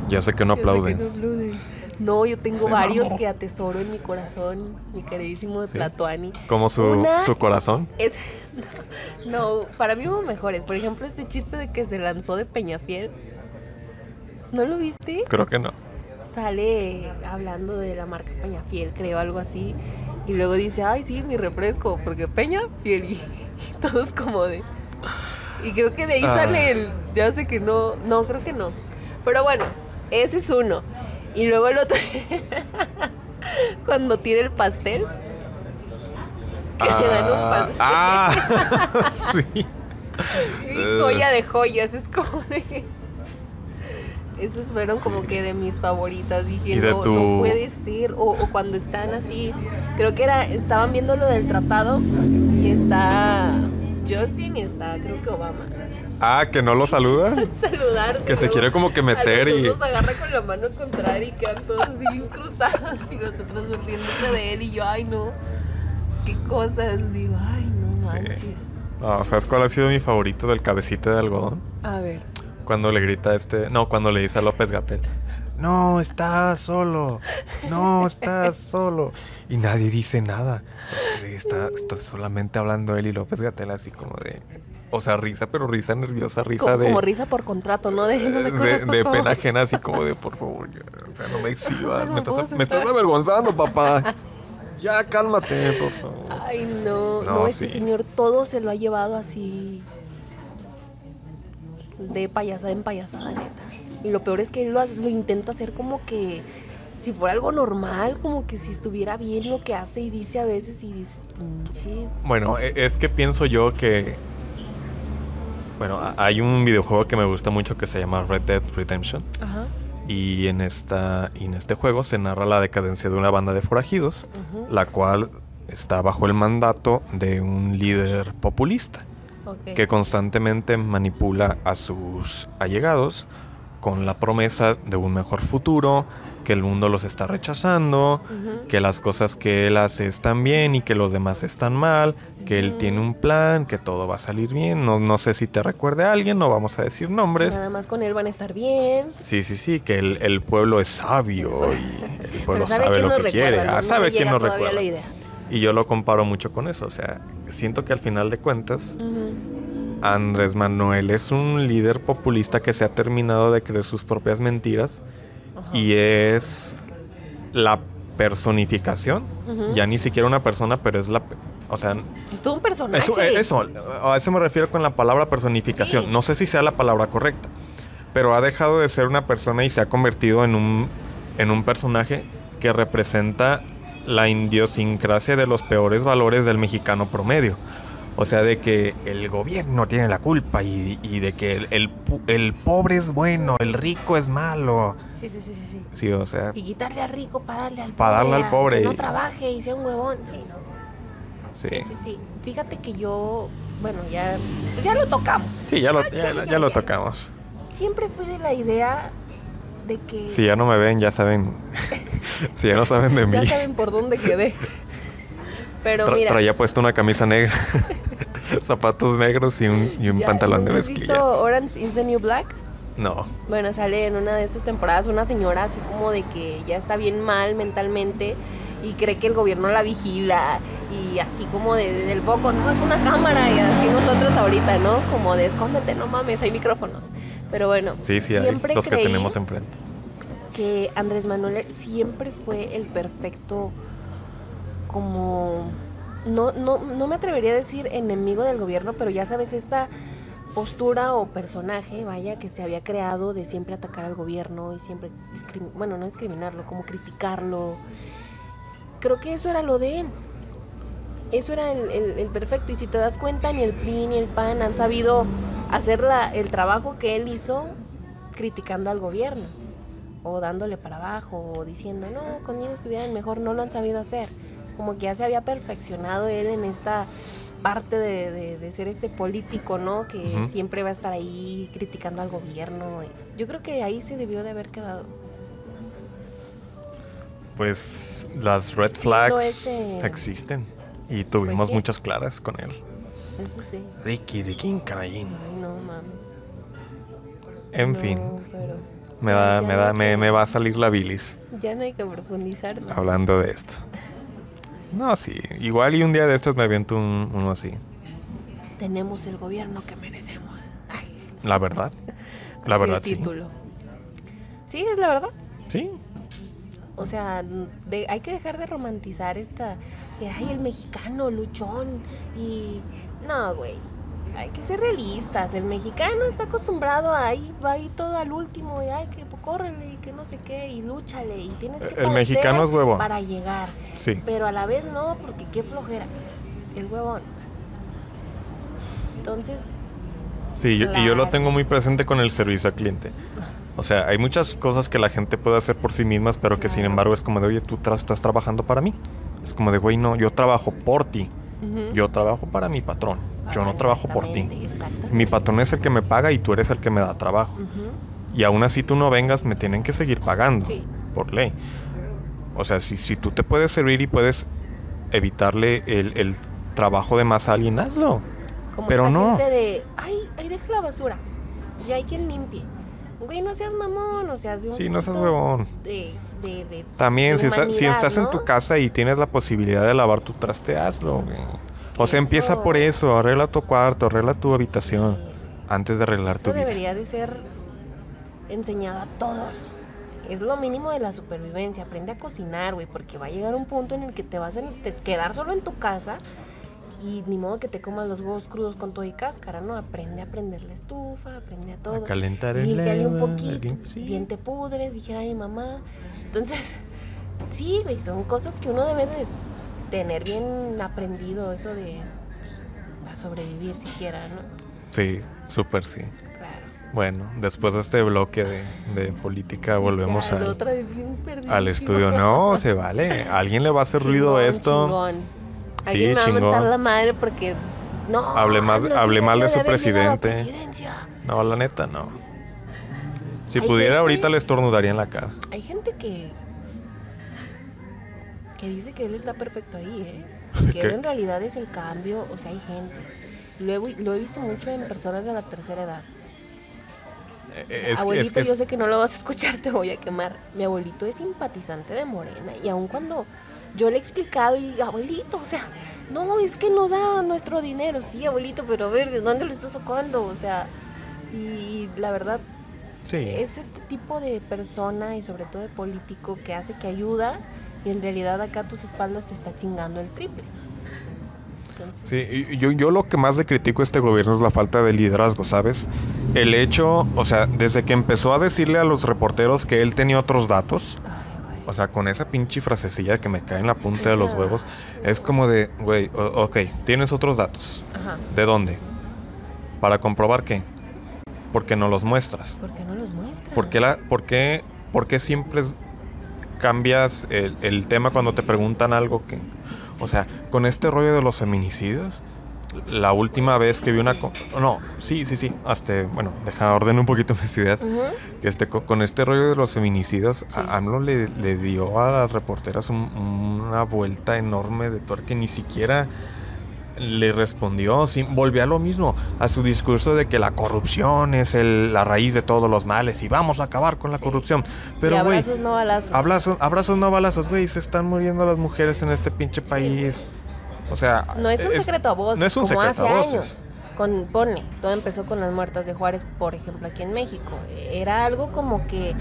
ya sé que no que aplauden. no aplauden. No, yo tengo Se varios mamó. que atesoro en mi corazón, mi queridísimo Sí. Tlatuani. Como su, su corazón. Es, no, para mí hubo mejores. Por ejemplo, este chiste de que se lanzó de Peñafiel. ¿No lo viste? Creo que no. Sale hablando de la marca Peñafiel, creo, algo así. Y luego dice, ay, sí, mi refresco, porque Peñafiel. Y, todos como de... Y creo que de ahí Ah. sale el... Ya sé que no, no, creo que no. Pero bueno, ese es uno. Y luego el otro... Cuando tira el pastel. Que le dan un pastel. ah, sí. Y joya de joyas, es como de. Esos fueron como que de mis favoritas. Dije, ¿Y de no, tu- no puede ser. O, o cuando están así, creo que era, estaban viendo lo del tratado y está Justin y está, creo que Obama. Ah, que no lo saluda. Saludarse. Que se quiere como que meter a los y- Los agarra con la mano contraria y quedan todos así bien cruzados y nosotros riéndose de él y yo, ay no, qué cosas. Digo, ay no manches. No, ¿sabes cuál ha sido mi favorito del cabecita de algodón? A ver. Cuando le grita este. No, cuando le dice a López Gatel. No, estás solo. No, estás solo. Y nadie dice nada. Está, está solamente hablando él y López Gatel así como de. O sea, risa, pero risa nerviosa, risa Como, de. como risa por contrato, ¿no? De, no me de, corras, por de favor. pena ajena, así como de por favor, ya, o sea, no me exhibas, No me estás, me estás sentar. avergonzando, papá. Ya, cálmate, por favor. Ay, no, No, no, este sí. señor todo se lo ha llevado así de payasada en payasada, neta. Y lo peor es que él lo, ha- lo intenta hacer como que si fuera algo normal, como que si estuviera bien lo que hace y dice a veces y dices, pinche. Bueno, e- es que pienso yo que. Bueno, hay un videojuego que me gusta mucho que se llama Red Dead Redemption. Ajá. Y en, esta, y en este juego se narra la decadencia de una banda de forajidos, la cual está bajo el mandato de un líder populista que constantemente manipula a sus allegados con la promesa de un mejor futuro, que el mundo los está rechazando, que las cosas que él hace están bien y que los demás están mal, que él tiene un plan, que todo va a salir bien. No, no sé si te recuerde a alguien, no vamos a decir nombres. Nada más con él van a estar bien. Sí, sí, sí, que el, el pueblo es sabio y el pueblo sabe, lo que quiere. Ah, sabe quién nos recuerda. la idea. Y yo lo comparo mucho con eso. O sea, siento que al final de cuentas. Andrés Manuel es un líder populista que se ha terminado de creer sus propias mentiras Ajá. y es la personificación. Ya ni siquiera una persona, pero es la. O sea, Es todo un personaje. eso, eh, eso, a eso me refiero con la palabra personificación. Sí. No sé si sea la palabra correcta, pero ha dejado de ser una persona y se ha convertido en un, en un personaje que representa la idiosincrasia de los peores valores del mexicano promedio. O sea, de que el gobierno tiene la culpa y, y de que el, el pobre es bueno, el rico es malo. Sí, sí, sí, sí, sí. Sí, o sea, Y quitarle al rico para darle al Pa' darle al a- pobre Que no trabaje y sea un huevón. Sí. sí. Sí, sí, sí. Fíjate que yo, bueno, ya, pues ya lo tocamos. Sí, ya lo, Ah, ya, ya, ya ya, lo tocamos. Siempre fui de la idea de que Si ya no me ven, ya saben. si ya no saben de mí. ya saben por dónde quedé. Pero Tra- mira, traía puesto una camisa negra, zapatos negros y un, y un ya- pantalón de ¿nunca has mezclilla. visto Orange is the New Black? No. Bueno, sale en una de estas temporadas una señora así como de que ya está bien mal mentalmente y cree que el gobierno la vigila y así como de, del foco, no, es una cámara y así nosotros ahorita, ¿no? Como de escóndete, no mames, hay micrófonos. Pero bueno, Sí, sí, hay siempre los que tenemos enfrente. que Andrés Manuel siempre fue el perfecto como no, no, no me atrevería a decir enemigo del gobierno, pero ya sabes, esta postura o personaje, vaya, que se había creado de siempre atacar al gobierno y siempre, bueno, no discriminarlo, como criticarlo. Creo que eso era lo de él. Eso era el perfecto. Y si te das cuenta, ni el PRI ni el PAN han sabido hacer la- el trabajo que él hizo criticando al gobierno. O dándole para abajo, o diciendo, no, conmigo estuvieran mejor. No lo han sabido hacer. Como que ya se había perfeccionado él en esta parte de, de- de ser este político, ¿no? Que siempre va a estar ahí criticando al gobierno. Yo creo que ahí se debió de haber quedado. Pues las red Siendo flags ese- existen. Y tuvimos Pues sí. muchas claras con él. Eso sí. Ricky, Ricky, Canallín. Ay, no mames. En No, fin, pero me da, me no da, me va a salir la bilis Ya no hay que profundizar más. hablando de esto. No, sí. Igual y un día de estos me aviento un- uno así. Tenemos el gobierno que merecemos. La verdad. La Así el verdad, sí. título. Sí, es la verdad. Sí. O sea, de- hay que dejar de romantizar esta. Que hay el mexicano luchón y. No, güey. Hay que ser realistas. El mexicano está acostumbrado a ahí, va ahí todo al último y ay, que córrele y que no sé qué y lúchale y tienes que El mexicano es huevón. para llegar. Sí. Pero a la vez no, porque qué flojera. El huevón. Entonces, Sí, yo- y yo lo tengo muy presente con el servicio al cliente. O sea, hay muchas cosas que la gente puede hacer por sí mismas, pero que sin embargo es como de, oye, tú tra- estás trabajando para mí. Es como de, güey, no, yo trabajo por ti. Yo trabajo para mi patrón. Yo no trabajo por ti. Mi patrón es el que me paga y tú eres el que me da trabajo. Y aún así tú no vengas, me tienen que seguir pagando. Sí. Por ley. O sea, si, si tú te puedes servir y puedes evitarle el, el trabajo de más a alguien, hazlo. Como Pero no. gente de, ay, ahí deja la basura. Ya hay quien limpie. Güey, no seas mamón, o sea, de un Sí, no seas huevón. De, de, de- También, de si, está- si estás en tu casa y tienes la posibilidad de lavar tu traste, hazlo. güey. O sea, Eso. empieza por eso. Arregla tu cuarto, arregla tu habitación. Sí. Antes de arreglar Eso tu vida. debería de ser enseñado a todos. Es lo mínimo de la supervivencia. Aprende a cocinar, güey, porque va a llegar un punto en el que te vas a quedar solo en tu casa y ni modo que te comas los huevos crudos con todo y cáscara, ¿no? Aprende a prender la estufa, aprende a todo. calentar el Límpiale un poquito. lim- sí. Bien te pudres, dijera mi mamá. Entonces, sí, güey, son cosas que uno debe de tener bien aprendido, eso de pues, sobrevivir siquiera, ¿no? Sí, súper sí. Bueno, después de este bloque de, de política volvemos Ya, al, otra vez bien al estudio. No, se vale. ¿A alguien le va a hacer ruido Chingón, esto? chingón. Sí, Alguien me va a chingón. la madre porque no. Hable más- no hable mal de su presidente. No, la neta, no. Si pudiera, gente- ahorita le estornudaría en la cara. Hay gente que que dice que él está perfecto ahí, ¿eh? Que él en realidad es el cambio, o sea, hay gente. Lo he, lo he visto mucho en personas de la tercera edad. Eh, Es, abuelito, es- yo sé que no lo vas a escuchar, te voy a quemar. Mi abuelito es simpatizante de Morena y aun cuando yo le he explicado y abuelito, o sea, no, es que nos da nuestro dinero, sí, abuelito, pero a ver, ¿de dónde lo estás sacando? O sea, y la verdad sí. es este tipo de persona y sobre todo de político que hace que ayuda y en realidad acá a tus espaldas te está chingando el triple. Entonces, Sí, yo, yo lo que más le critico a este gobierno es la falta de liderazgo, ¿sabes? El hecho, o sea, desde que empezó a decirle a los reporteros que él tenía otros datos, ay, o sea, con esa pinche frasecilla que me cae en la punta de los huevos, es como de, güey, o- ok, tienes otros datos. Ajá. ¿De dónde? ¿Para comprobar qué? Porque no los muestras. ¿Por qué no los muestras? ¿Por qué, la, por qué, por qué siempre es- cambias el, el tema cuando te preguntan algo que... O sea, con este rollo de los feminicidios, la última vez que vi una... No, sí, sí, sí. Hasta, bueno, deja orden un poquito mis ideas. Ujú. Que este, co- con este rollo de los feminicidios, Sí. a AMLO le, le dio a las reporteras un- una vuelta enorme de tuerca que ni siquiera le respondió, sí, volvió a lo mismo, a su discurso de que la corrupción es el- la raíz de todos los males y vamos a acabar con la Sí. corrupción. Pero, güey, abrazos no balazos. abrazos, abrazos no balazos, güey, se están muriendo las mujeres en este pinche país. O sea, No es un secreto a voces, no es un como secreto hace a voces. años. Con, pone, todo empezó con las muertas de Juárez, por ejemplo, aquí en México. Era algo como que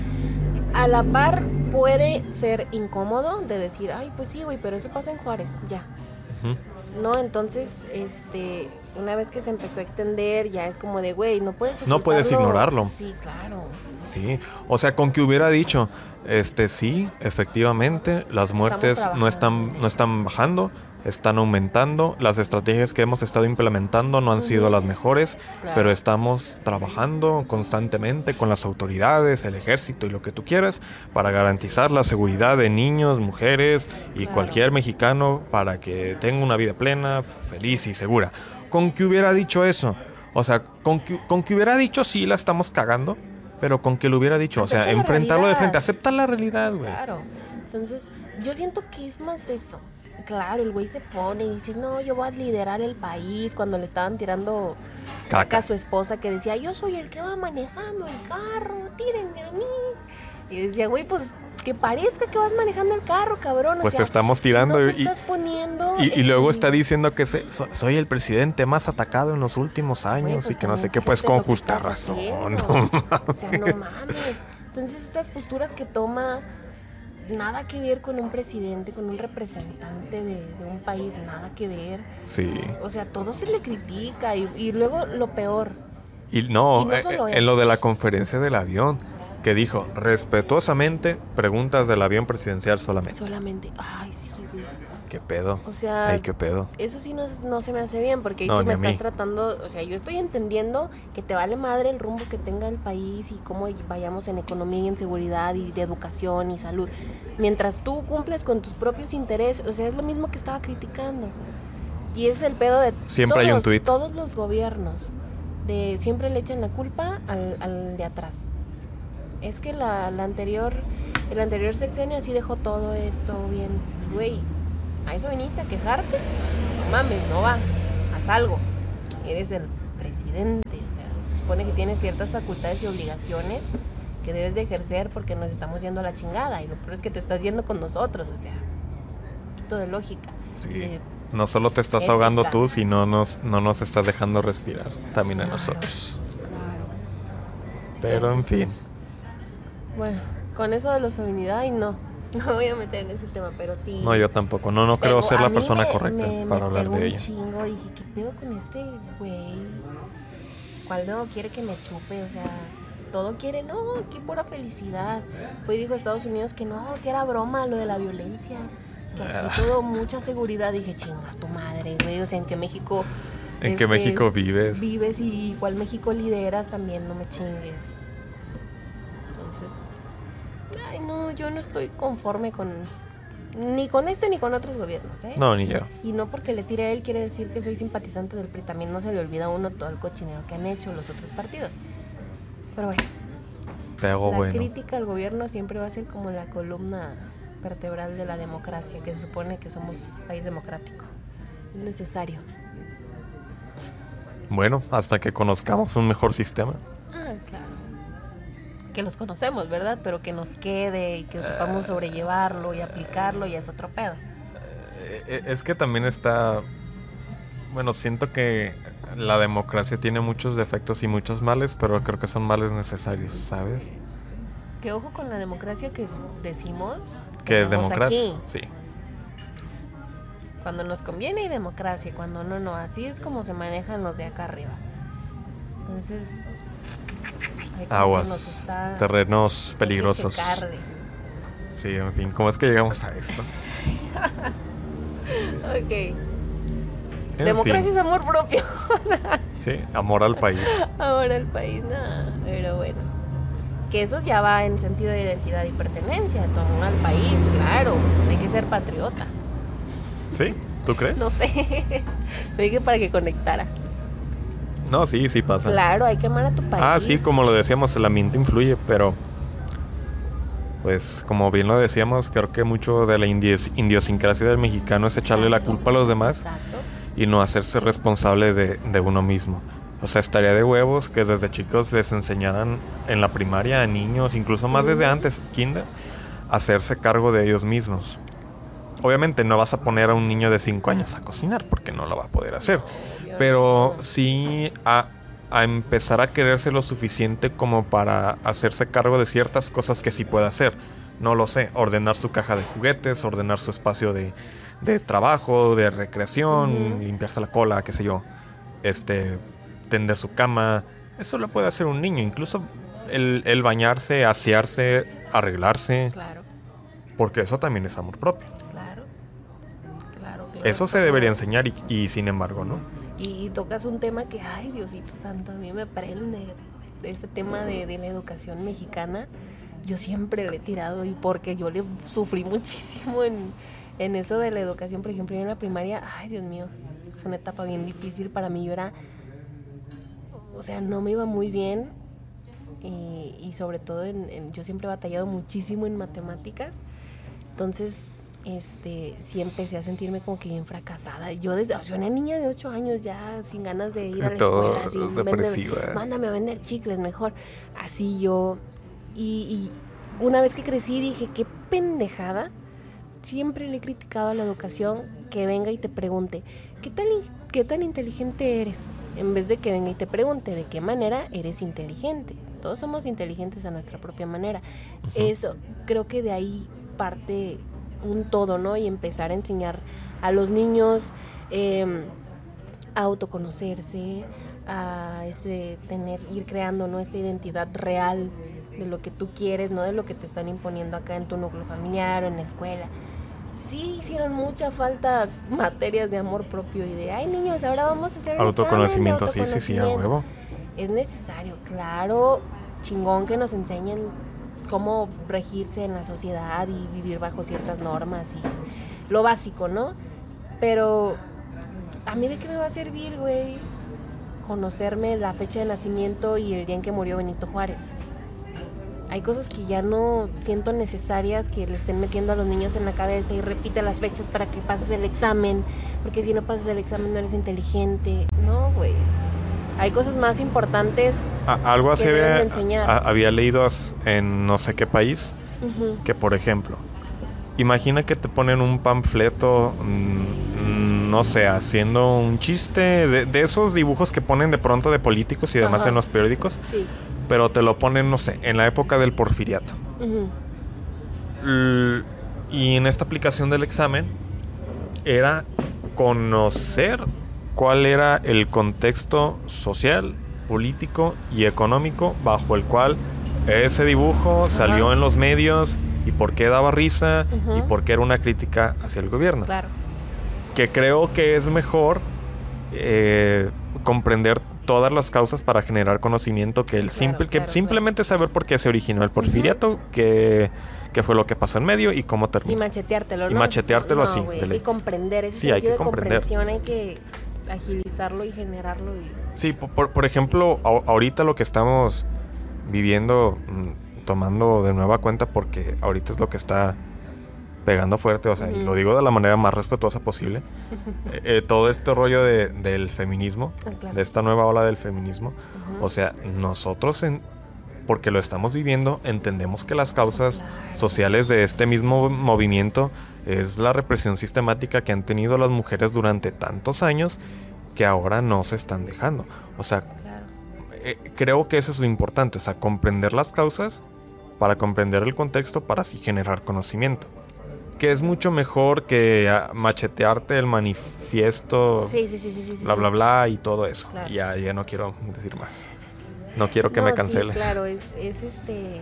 a la par puede ser incómodo de decir, ay, pues sí, güey, pero eso pasa en Juárez, ya. No, entonces, este, una vez que se empezó a extender, ya es como de, güey, no puedes No puedes ocultarlo". ignorarlo. Sí, claro. Sí, o sea, con que hubiera dicho, este sí, efectivamente, las muertes no están, no están bajando, están aumentando, las estrategias que hemos estado implementando no han sido las mejores, Claro. pero estamos trabajando constantemente con las autoridades, el ejército y lo que tú quieras para garantizar la seguridad de niños, mujeres y Claro. cualquier mexicano para que tenga una vida plena, feliz y segura. Con que hubiera dicho eso, o sea, con que, con que hubiera dicho sí la estamos cagando, pero con que lo hubiera dicho, o sea, Acepta enfrentarlo de frente, acepta la realidad, güey. Claro. Entonces, yo siento que es más eso. Claro, el güey se pone y dice, no, yo voy a liderar el país. Cuando le estaban tirando caca a su esposa que decía, yo soy el que va manejando el carro, tírenme a mí. Y decía, güey, pues que parezca que vas manejando el carro, cabrón. o Pues te estamos tirando no te y, estás poniendo y, luego está diciendo que se- so- soy el presidente más atacado en los últimos años pues y que no sé qué, pues con justa razón. no O sea, no mames. Entonces estas posturas que toma nada que ver con un presidente, con un representante de, de un país, nada que ver. Sí. O sea, todo se le critica y, y luego lo peor. Y no, Y no eh, solo eh, en lo de la conferencia del avión, que dijo, respetuosamente, preguntas del avión presidencial solamente. Solamente, ay, sí, güey. ¿Qué pedo? O sea, Ay, qué pedo. eso sí no, no se me hace bien, porque ahí No, tú me estás tratando, o sea, yo estoy entendiendo que te vale madre el rumbo que tenga el país y cómo vayamos en economía y en seguridad y de educación y salud. Mientras tú cumples con tus propios intereses, o sea, es lo mismo que estaba criticando. Y es el pedo de Siempre hay un todos, tuit. todos los gobiernos. De siempre le echan la culpa al, al de atrás. Es que la, la anterior, el anterior sexenio así dejó todo esto bien. Güey, ¿a eso viniste a quejarte? No mames, no va. Haz algo. Eres el presidente. O sea, se supone que tienes ciertas facultades y obligaciones que debes de ejercer porque nos estamos yendo a la chingada. Y lo peor es que te estás yendo con nosotros. O sea, un poquito de lógica. Sí. de- No solo te estás ética. ahogando tú, sino nos, no nos estás dejando respirar también a Claro. nosotros. claro. Pero en fin. Bueno, con eso de los feminidad, ay no. No voy a meter en ese tema, pero sí. No, yo tampoco. No, no creo Pero ser la persona me- correcta me- me para hablar de un ella. chingo, dije, ¿qué pedo con este güey? ¿Cuál no quiere que me chupe? O sea, todo quiere, no, qué pura felicidad. Fue y dijo a Estados Unidos que no, que era broma lo de la violencia. Que Ah. aquí todo, mucha seguridad. Dije, chinga tu madre, güey. O sea, en que México. ¿En qué este, México vives? Vives y cuál México lideras también, no me chingues. No, yo no estoy conforme con. Ni con este ni con otros gobiernos, ¿eh? No, ni yo. Y no porque le tire a él quiere decir que soy simpatizante del PRI. También no se le olvida a uno todo el cochinero que han hecho los otros partidos. Pero bueno, Pero la bueno. crítica al gobierno siempre va a ser como la columna vertebral de la democracia, que se supone que somos país democrático. Es necesario. Bueno, hasta que conozcamos un mejor sistema. Ah, claro. Que los conocemos, ¿verdad? Pero que nos quede y que sepamos sobrellevarlo y aplicarlo ya es otro pedo. Eh, eh, Es que también está... Bueno, siento que la democracia tiene muchos defectos y muchos males, pero creo que son males necesarios, ¿sabes? Que ojo con la democracia que decimos. Que es democracia. aquí. Sí. Cuando nos conviene hay democracia, cuando no, no. Así es como se manejan los de acá arriba. Entonces, Aguas, terrenos peligrosos. Sí, en fin, ¿cómo es que llegamos a esto? Ok. En democracia fin, es amor propio. sí, amor al país. Ahora el país, nada. Pero bueno. Que eso ya va en sentido de identidad y pertenencia. Tu amor al país, claro. Hay que ser patriota. ¿Sí? ¿Tú crees? No sé. Lo dije para que conectara. No, sí, sí pasa. Claro, hay que amar a tu país. Ah, sí, como lo decíamos, el ambiente influye, pero pues como bien lo decíamos, creo que mucho de la idiosincrasia del mexicano es echarle la culpa a los demás Exacto. y no hacerse responsable de, de uno mismo. O sea, estaría de huevos que desde chicos les enseñaran en la primaria a niños, incluso más desde antes, kinder, a hacerse cargo de ellos mismos. Obviamente no vas a poner a un niño de 5 años a cocinar porque no lo va a poder hacer. Pero sí a, a empezar a quererse lo suficiente como para hacerse cargo de ciertas cosas que sí puede hacer. No lo sé, ordenar su caja de juguetes, ordenar su espacio de, de trabajo, de recreación, limpiarse la cola, qué sé yo. Este, tender su cama. Eso lo puede hacer un niño. Incluso el, el bañarse, asearse, arreglarse. Claro, Porque eso también es amor propio. claro. Claro, claro. Eso se debería enseñar y, y sin embargo, ¿no? Y, tocas un tema que, ay, Diosito Santo, a mí me prende. De este tema de, la educación mexicana, yo siempre le he tirado y porque yo le sufrí muchísimo en, en eso de la educación. Por ejemplo, yo en la primaria, ay, Dios mío, fue una etapa bien difícil para mí. Yo era, o sea, no me iba muy bien. Y, y sobre todo, en- yo siempre he batallado muchísimo en matemáticas. Entonces, este, sí empecé a sentirme como que bien fracasada. Yo desde, o sea, una niña de 8 años ya sin ganas de ir a la Todo escuela, sin vender- depresiva. mándame a vender chicles mejor. Así yo. Y, y una vez que crecí dije, qué pendejada. Siempre le he criticado a la educación que venga y te pregunte, ¿qué tan, qué tan inteligente eres? En vez de que venga y te pregunte, ¿de qué manera eres inteligente? Todos somos inteligentes a nuestra propia manera. Eso, creo que de ahí parte un todo, ¿no? Y empezar a enseñar a los niños em, a autoconocerse, a este, tener, ir creando ¿no? esta identidad real de lo que tú quieres, no de lo que te están imponiendo acá en tu núcleo familiar o en la escuela, sí hicieron mucha falta materias de amor propio y de, ay niños, ahora vamos a hacer un autoconocimiento, de sí, sí, sí, a huevo. Es necesario, claro, chingón que nos enseñen cómo regirse en la sociedad y vivir bajo ciertas normas y lo básico, ¿no? Pero a mí de qué me va a servir, güey, conocerme la fecha de nacimiento y el día en que murió Benito Juárez. Hay cosas que ya no siento necesarias que le estén metiendo a los niños en la cabeza y repite las fechas para que pases el examen, porque si no pasas el examen no eres inteligente. No, güey. Hay cosas más importantes. algo así había, había leído en no sé qué país que, por ejemplo, imagina que te ponen un panfleto, mm, no sé, haciendo un chiste de, esos dibujos que ponen de pronto de políticos y demás en los periódicos. Sí. Pero te lo ponen, no sé, en la época del porfiriato. y en esta aplicación del examen era conocer cuál era el contexto social, político y económico bajo el cual ese dibujo salió en los medios y por qué daba risa y por qué era una crítica hacia el gobierno. Claro. Que creo que es mejor eh, comprender todas las causas para generar conocimiento que el simple que simplemente saber por qué se originó el porfiriato, que qué fue lo que pasó en medio y cómo terminó. Y macheteártelo, ¿no? Y macheteártelo así. y comprender ese sí, sentido hay que de comprensión hay que agilizarlo y generarlo. Y... Sí, por, ejemplo, ahorita lo que estamos viviendo, mm, tomando de nueva cuenta, porque ahorita es lo que está pegando fuerte, o sea, y lo digo de la manera más respetuosa posible, eh, eh, todo este rollo de, del feminismo, ah, de esta nueva ola del feminismo, o sea, nosotros en, porque lo estamos viviendo, entendemos que las causas sociales de este mismo movimiento es la represión sistemática que han tenido las mujeres durante tantos años que ahora no se están dejando. O sea, eh, creo que eso es lo importante, o sea, comprender las causas para comprender el contexto para así generar conocimiento. Que es mucho mejor que ah, machetearte el manifiesto, sí, sí, sí, bla, bla, bla y todo eso. Ya, ya no quiero decir más. No quiero que me cancele. claro, es, es este...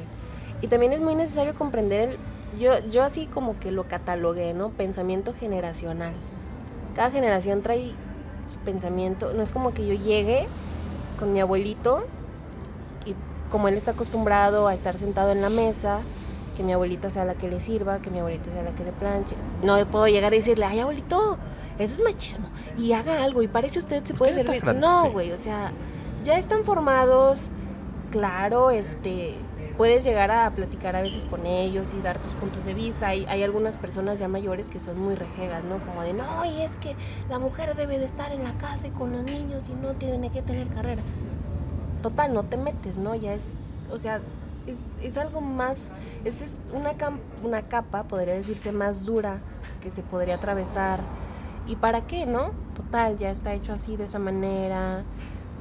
Y también es muy necesario comprender el, yo, yo así como que lo catalogué, ¿no? Pensamiento generacional. Cada generación trae su pensamiento. No es como que yo llegue con mi abuelito y como él está acostumbrado a estar sentado en la mesa, que mi abuelita sea la que le sirva, que mi abuelita sea la que le planche. No puedo llegar y decirle, ay abuelito, eso es machismo. Y haga algo y parece usted se puede servir. no, güey, o sea, ya están formados, claro, este puedes llegar a platicar a veces con ellos y dar tus puntos de vista. Hay, hay algunas personas ya mayores que son muy rejegas, ¿no? Como de, no, y es que la mujer debe de estar en la casa y con los niños y no tiene que tener carrera. Total, no te metes, ¿no? Ya es, o sea, es, es algo más, es, es una, una capa, podría decirse, más dura que se podría atravesar. ¿Y para qué, no? Total, ya está hecho así, de esa manera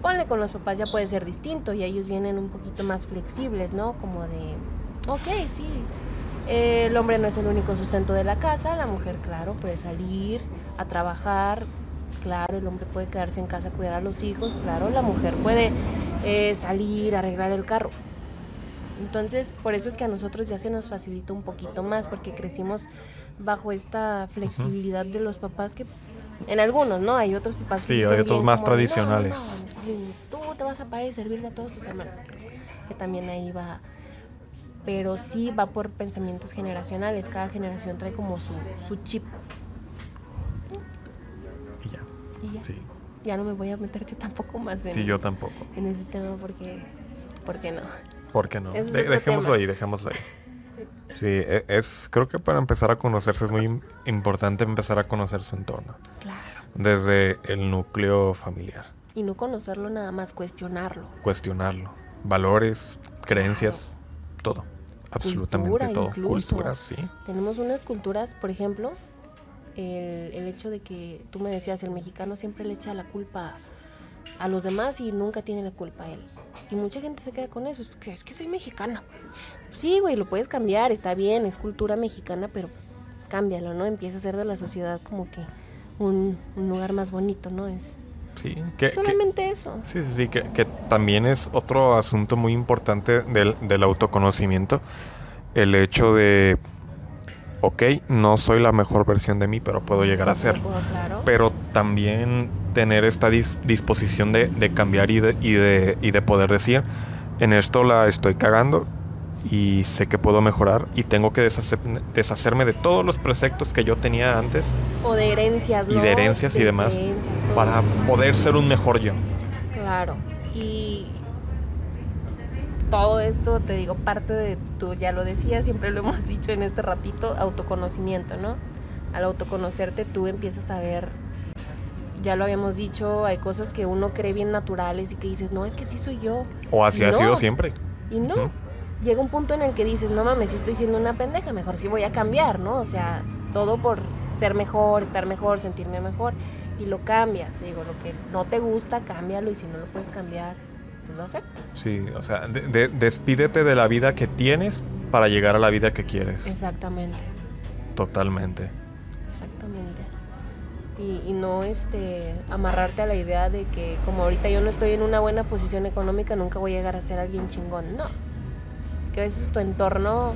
ponle con los papás ya puede ser distinto y ellos vienen un poquito más flexibles, ¿no? Como de, ok, sí, el hombre no es el único sustento de la casa, la mujer, claro, puede salir a trabajar, claro, el hombre puede quedarse en casa a cuidar a los hijos, claro, la mujer puede eh, salir a arreglar el carro. Entonces, por eso es que a nosotros ya se nos facilita un poquito más, porque crecimos bajo esta flexibilidad de los papás que en algunos, ¿no? Hay otros papás Sí, hay otros más tradicionales. tú te vas a parar y servirle a todos tus hermanos. Que también ahí va. Pero sí va por pensamientos generacionales. Cada generación trae como su, su chip. Y ya. Y ya. Sí. Ya no me voy a meterte tampoco más en, sí, yo tampoco. en ese tema porque, porque no. ¿Por qué no? dejémoslo ahí, dejémoslo ahí. Sí, e, es, creo que para empezar a conocerse es muy importante empezar a conocer su entorno. Claro. Desde el núcleo familiar. Y no conocerlo nada más, cuestionarlo. Cuestionarlo. Valores, creencias, todo. Absolutamente todo. Culturas, sí. Tenemos unas culturas, por ejemplo, el, el hecho de que tú me decías, el mexicano siempre le echa la culpa a los demás y nunca tiene la culpa a él. Y mucha gente se queda con eso, es es que soy mexicana. Sí, güey, lo puedes cambiar, está bien, es cultura mexicana, pero cámbialo, ¿no? Empieza a ser de la sociedad como que un, lugar más bonito, ¿no? Es sí, que, solamente eso. Sí, sí, sí, que, que, también es otro asunto muy importante del, del autoconocimiento, el hecho de ok, no soy la mejor versión de mí, pero puedo llegar a ser. Claro. Pero también tener esta dis- disposición de, de cambiar y de, y, de, y de poder decir, en esto la estoy cagando y sé que puedo mejorar y tengo que deshacer- deshacerme de todos los preceptos que yo tenía antes O de herencias, y de herencias y De demás herencias, para poder ser un mejor yo. Claro. Y todo esto, te digo, parte de tú ya lo decías, siempre lo hemos dicho en este ratito, autoconocimiento, ¿no? Al autoconocerte tú empiezas a ver, ya lo habíamos dicho, hay cosas que uno cree bien naturales y que dices, no, es que sí soy yo. O así ha sido siempre. Y no. Llega un punto en el que dices, no mames, si estoy siendo una pendeja, mejor sí voy a cambiar, ¿no? O sea, todo por ser mejor, estar mejor, sentirme mejor. Y lo cambias, digo, lo que no te gusta, cámbialo y si no lo puedes cambiar, pues lo aceptas. Sí, o sea, de- de- despídete de la vida que tienes para llegar a la vida que quieres. Exactamente, Totalmente. Y, y no este amarrarte a la idea de que como ahorita yo no estoy en una buena posición económica, nunca voy a llegar a ser alguien chingón. No. Que a veces tu entorno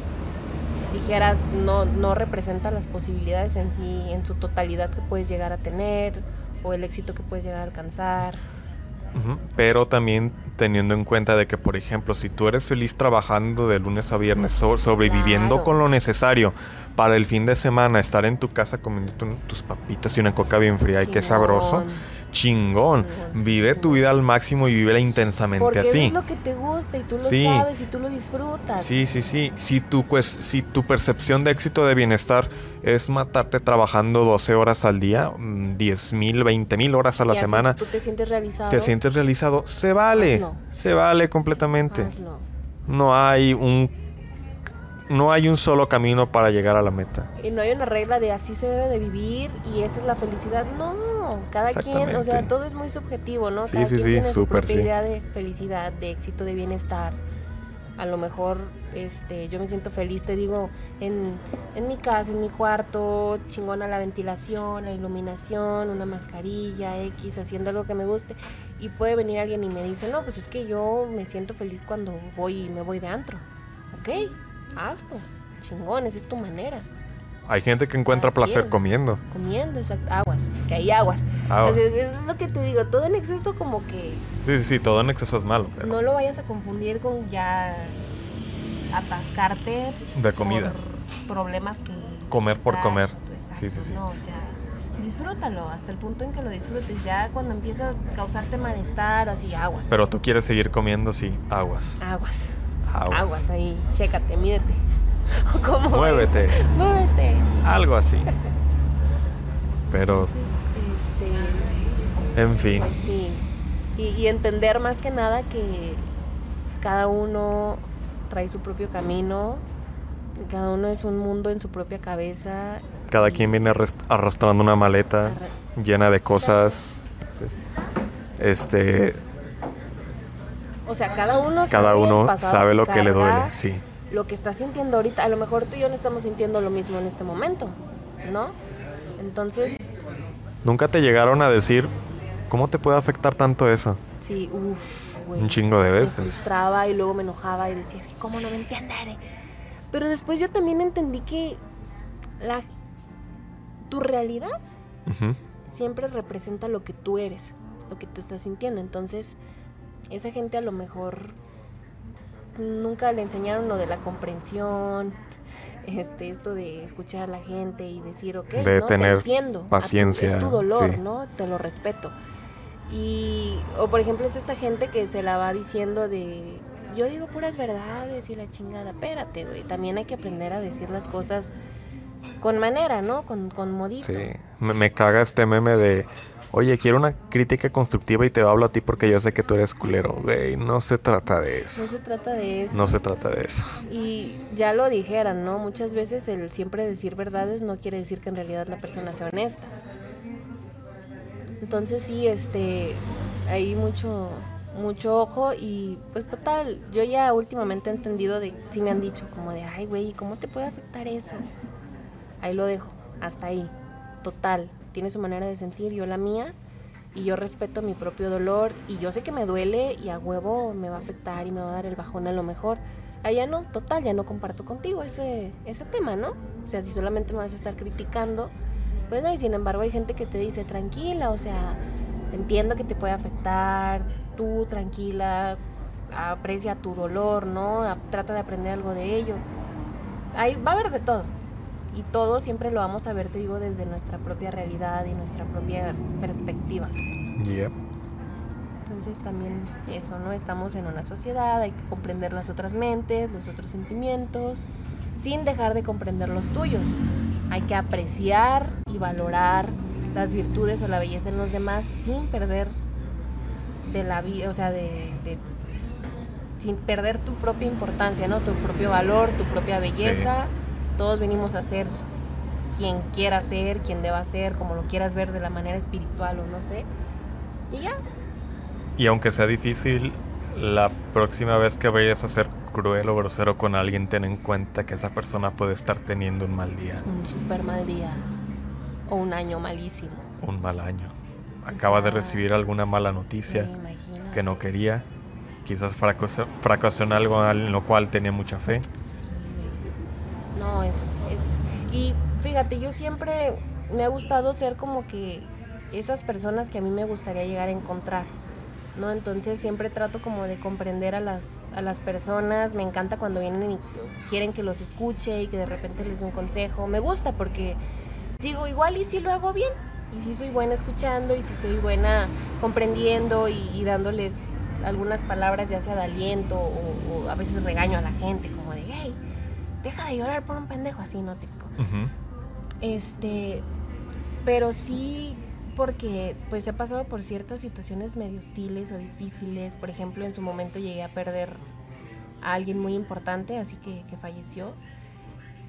dijeras no, no representa las posibilidades en sí, en su totalidad que puedes llegar a tener o el éxito que puedes llegar a alcanzar. Pero también teniendo en cuenta de que, por ejemplo, si tú eres feliz trabajando de lunes a viernes, so- sobreviviendo Claro. con lo necesario para el fin de semana, estar en tu casa comiendo tu- tus papitas y una coca bien fría, y qué sabroso, chingón. Chingón, Vive tu vida al máximo y vívela intensamente Porque así. es lo que te gusta y tú lo Sí. sabes y tú lo disfrutas. Sí, sí, sí. Si tu, pues, si tu percepción de éxito de bienestar es matarte trabajando 12 horas al día, mm, 10 mil, 20 mil horas a la Y semana, Tú te sientes realizado. te sientes realizado, se vale. Hazlo. Se vale completamente. hazlo. No hay un no hay un solo camino para llegar a la meta. Y no hay una regla de así se debe de vivir y esa es la felicidad. No, cada quien, o sea, todo es muy subjetivo, ¿no? Sí, Cada sí, quien sí, tiene su propia idea de felicidad, de éxito, de bienestar. A lo mejor este, yo me siento feliz, te digo, en, en mi casa, en mi cuarto, chingona la ventilación, la iluminación, una mascarilla, X, haciendo algo que me guste. Y puede venir alguien y me dice, no, pues es que yo me siento feliz cuando voy y me voy de antro. Ok, hazlo. Chingón, esa es tu manera. Hay gente que encuentra Cada placer quien. comiendo. Comiendo, exacto. Aguas, que hay aguas. Aguas. Entonces, es lo que te digo, todo en exceso como que Sí, sí, sí, todo en exceso es malo. pero no lo vayas a confundir con ya atascarte De comida. por problemas que Comer por comer. Exacto, Sí, sí, sí. no, o sea, disfrútalo hasta el punto en que lo disfrutes. Ya cuando empieza a causarte malestar, así aguas. Pero tú quieres seguir comiendo, sí, aguas. aguas. Aguas. Aguas ahí, chécate, mídete. O como Muévete. es. Muévete. Algo así. Pero, Entonces, este en fin. Sí. Y, y entender más que nada que cada uno trae su propio camino, cada uno es un mundo en su propia cabeza. Cada quien viene arras- arrastrando una maleta llena de cosas. Este, O sea, cada uno sabe uno pasado sabe lo que le duele, sí. Lo que está sintiendo ahorita, a lo mejor tú y yo no estamos sintiendo lo mismo en este momento, ¿no? Entonces, Nunca te llegaron a decir cómo te puede afectar tanto eso. sí, uff, güey. Un chingo de me veces. frustraba y luego me enojaba y decía, es que cómo no me entienden. Pero después yo también entendí que la, tu realidad siempre representa lo que tú eres, lo que tú estás sintiendo. Entonces, esa gente a lo mejor nunca le enseñaron lo de la comprensión, este, esto de escuchar a la gente y decir, ok, De ¿no? tener te entiendo, a tu- paciencia, es tu dolor, sí. ¿no? Te lo respeto. Y, o por ejemplo, es esta gente que se la va diciendo de, yo digo puras verdades y la chingada, espérate, güey, también hay que aprender a decir las cosas con manera, ¿no? Con, con modito. Sí. Me, me caga este meme de, oye, quiero una crítica constructiva y te hablo a ti porque yo sé que tú eres culero. Güey, no se trata de eso. No se trata de eso. No se trata de eso. Y ya lo dijeran, ¿no? Muchas veces el siempre decir verdades no quiere decir que en realidad la persona sea honesta. Entonces sí, este, hay mucho, mucho ojo y pues total, yo ya últimamente he entendido de, sí me han dicho como de, ay güey, ¿cómo te puede afectar eso? Ahí lo dejo, hasta ahí. Total, tiene su manera de sentir, yo la mía. Y yo respeto mi propio dolor y yo sé que me duele y a huevo me va a afectar y me va a dar el bajón a lo mejor. Allá no, total, ya no comparto contigo ese, ese tema, ¿no? O sea, si solamente me vas a estar criticando, bueno, y sin embargo hay gente que te dice, tranquila, o sea, entiendo que te puede afectar, tú tranquila, aprecia tu dolor, ¿no? Trata de aprender algo de ello. Ahí va a haber de todo. Y todo siempre lo vamos a ver, te digo, desde nuestra propia realidad y nuestra propia perspectiva. Yep. Entonces también eso, ¿no? Estamos en una sociedad, hay que comprender las otras mentes, los otros sentimientos, sin dejar de comprender los tuyos. Hay que apreciar y valorar las virtudes o la belleza en los demás sin perder de la vida, o sea, de, sin perder tu propia importancia, ¿no? Tu propio valor, tu propia belleza. Todos venimos a ser quien quiera ser, quien deba ser, como lo quieras ver de la manera espiritual o no sé. Y ya. Y aunque sea difícil, la próxima vez que vayas a ser cruel o grosero con alguien, ten en cuenta que esa persona puede estar teniendo un mal día. Un super mal día. O un año malísimo. Un mal año. Acaba de recibir alguna mala noticia que no quería. Quizás fracasó, en algo en lo cual tenía mucha fe. No, es, es... Y fíjate, yo siempre me ha gustado ser como que esas personas que a mí me gustaría llegar a encontrar. ¿no? Entonces siempre trato como de comprender a las, a las personas, me encanta cuando vienen y quieren que los escuche y que de repente les dé un consejo, me gusta porque digo, igual y si lo hago bien, y si soy buena escuchando, y si soy buena comprendiendo y, dándoles algunas palabras ya sea de aliento o, a veces regaño a la gente como de, hey, deja de llorar por un pendejo así, no te... Este, pero sí porque pues he pasado por ciertas situaciones medio hostiles o difíciles. Por ejemplo, en su momento llegué a perder a alguien muy importante, así que, que falleció.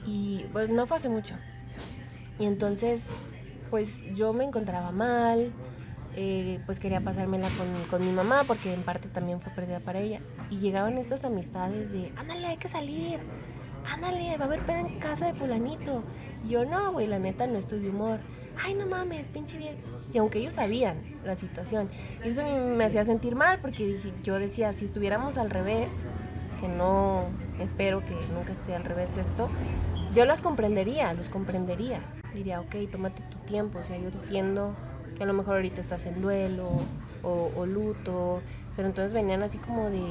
Y pues no fue hace mucho. Y entonces, pues yo me encontraba mal, eh, pues quería pasármela con, con, mi mamá, porque en parte también fue pérdida para ella. Y llegaban estas amistades de, ándale, hay que salir, ándale, va a haber peda en casa de fulanito. Y yo, no, güey, la neta no estoy de humor. Ay, no mames, pinche viejo. Y aunque ellos sabían la situación, eso me hacía sentir mal porque yo decía, si estuviéramos al revés, que no espero que nunca esté al revés esto, yo las comprendería, los comprendería. Diría, ok, tómate tu tiempo, o sea, yo entiendo que a lo mejor ahorita estás en duelo o luto, pero entonces venían así como de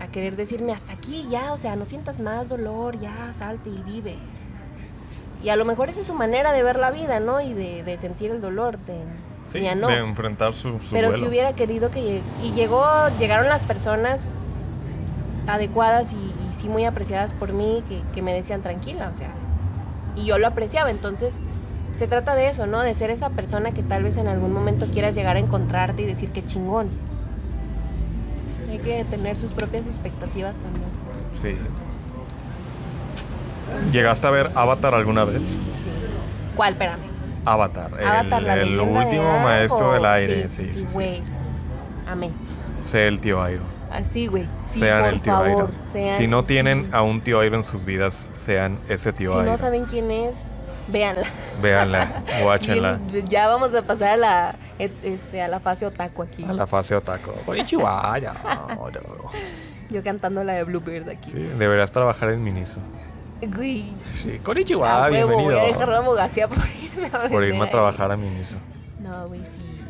a querer decirme hasta aquí ya, o sea, no sientas más dolor, ya, salte y vive. Y a lo mejor esa es su manera de ver la vida, ¿no? Y de, de sentir el dolor, de, Sí, de enfrentar su, Pero si hubiera querido que... Y llegó, llegaron las personas adecuadas y, sí muy apreciadas por mí que, que, me decían tranquila, o sea. Y yo lo apreciaba, entonces se trata de eso, ¿no? De ser esa persona que tal vez en algún momento quieras llegar a encontrarte y decir que chingón. Hay que tener sus propias expectativas también. Sí. ¿Llegaste a ver Avatar alguna vez? Sí. ¿Cuál? Espérame. Avatar, el, último maestro del aire. Sí, sí, sí. Amén. Sé el tío Airo. Así, güey. sean el tío Airo. si no tienen a un tío Airo en sus vidas, sean ese tío Airo. Si no saben quién es, véanla. Véanla, guáchenla. ya vamos a pasar a la, este, a la fase otaku aquí. A la fase otaku. ya. Yo cantando la de Bluebird aquí. Sí, deberías trabajar en Miniso. Güey. Sí, Konnichiwa, bienvenido. Voy a dejar la abogacía por irme a Por irme a trabajar a mi inicio. No, güey, sí.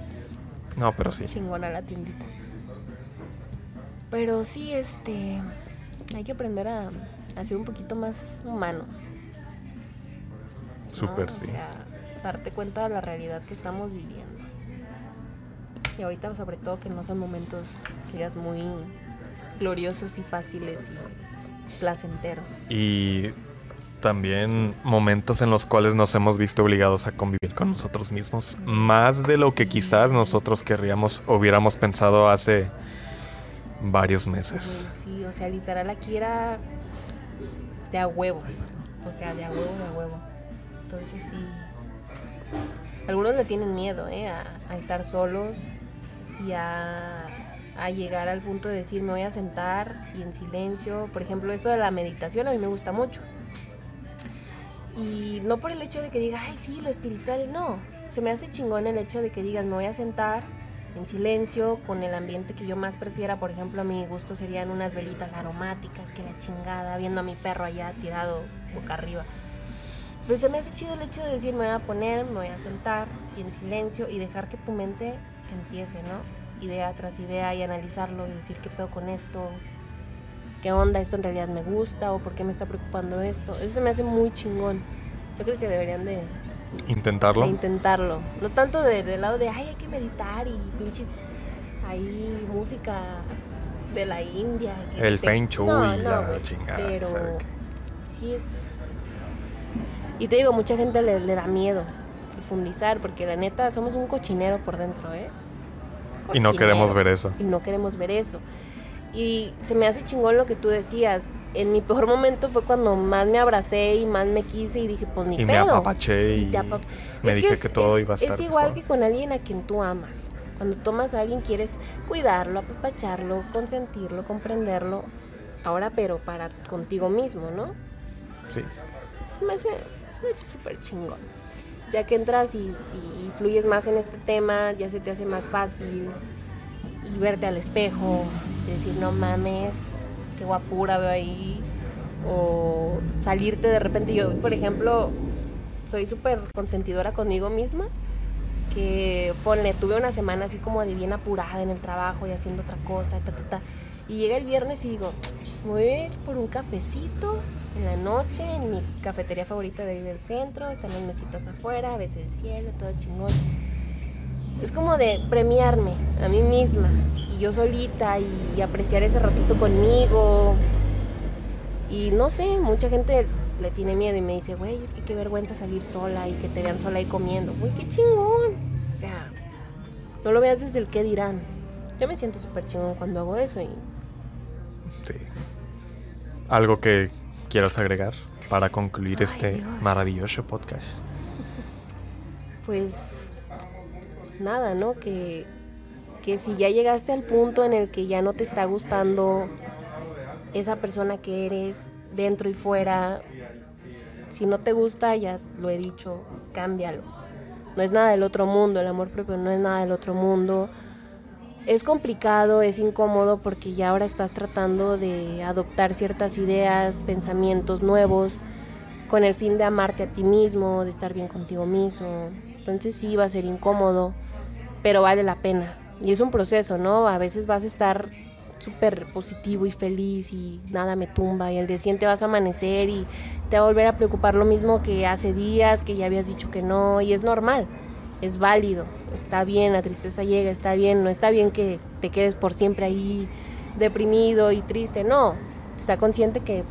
No, pero sí. Chingona la tiendita. Pero sí, este. Hay que aprender a, a ser un poquito más humanos. Súper, sí. O sea, darte cuenta de la realidad que estamos viviendo. Y ahorita, sobre todo, que no son momentos que digas muy gloriosos y fáciles y placenteros. Y también momentos en los cuales nos hemos visto obligados a convivir con nosotros mismos, más de lo que quizás nosotros querríamos hubiéramos pensado hace varios meses. Sí, o sea, literal aquí era de a huevo, o sea, de a huevo, de a huevo. Entonces sí, algunos le tienen miedo ¿eh? a estar solos y a llegar al punto de decir me voy a sentar y en silencio. Por ejemplo, esto de la meditación a mí me gusta mucho. Y no por el hecho de que diga, ay, sí, lo espiritual, no. Se me hace chingón el hecho de que digas, me voy a sentar en silencio, con el ambiente que yo más prefiera. Por ejemplo, a mi gusto serían unas velitas aromáticas, que la chingada, viendo a mi perro allá tirado boca arriba. Pero se me hace chido el hecho de decir, me voy a poner, me voy a sentar y en silencio y dejar que tu mente empiece, ¿no? Idea tras idea y analizarlo y decir qué pedo con esto, qué onda, esto en realidad me gusta o por qué me está preocupando esto. Eso se me hace muy chingón. Yo creo que deberían de Intentarlo. de intentarlo. No tanto de- del lado de, ay, hay que meditar y pinches, ahí música de la India. El te- Feng Shui No, y no, la chingada, Pero sí es... Y te digo, mucha gente le, le da miedo profundizar, porque la neta somos un cochinero por dentro, ¿eh? Y no queremos ver eso. Y no queremos ver eso. Y se me hace chingón lo que tú decías. En mi peor momento fue cuando más me abracé y más me quise y dije, pues ni Y me pedo. apapaché y te apap- me Es dije es- que todo es- iba a estar Es igual mejor. que con alguien a quien tú amas. Cuando tomas a alguien quieres cuidarlo, apapacharlo, consentirlo, comprenderlo. Ahora, pero para contigo mismo, ¿no? Sí. me hace hace súper chingón. Ya que entras y, fluyes más en este tema, ya se te hace más fácil. Y verte al espejo, decir, no mames, qué guapura veo ahí. O salirte de repente. Yo, por ejemplo, soy súper consentidora conmigo misma. Que ponle, tuve una semana así como de bien apurada en el trabajo y haciendo otra cosa, ta, ta, ta. Y llega el viernes y digo, voy a ir por un cafecito en la noche en mi cafetería favorita de ahí del centro, están las mesitas afuera, ves el cielo, todo chingón. Es como de premiarme a mí misma y yo solita y apreciar ese ratito conmigo. Y no sé, mucha gente le tiene miedo y me dice, güey, es que qué vergüenza salir sola y que te vean sola ahí comiendo. Güey, qué chingón. O sea, no lo veas desde el qué dirán. Yo me siento súper chingón cuando hago eso y. ¿Algo que quieras agregar para concluir Ay, este Dios. maravilloso podcast? pues nada, ¿no? Que, que si ya llegaste al punto en el que ya no te está gustando esa persona que eres, dentro y fuera, si no te gusta, ya lo he dicho, cámbialo. No es nada del otro mundo, el amor propio no es nada del otro mundo. Es complicado, es incómodo porque ya ahora estás tratando de adoptar ciertas ideas, pensamientos nuevos con el fin de amarte a ti mismo, de estar bien contigo mismo. Entonces sí va a ser incómodo, pero vale la pena. Y es un proceso, ¿no? A veces vas a estar súper positivo y feliz y nada me tumba y el día siguiente vas a amanecer y te va a volver a preocupar lo mismo que hace días, que ya habías dicho que no y es normal, es válido, está bien, la tristeza llega, está bien, no está bien que te quedes por siempre ahí deprimido y triste, no, está consciente que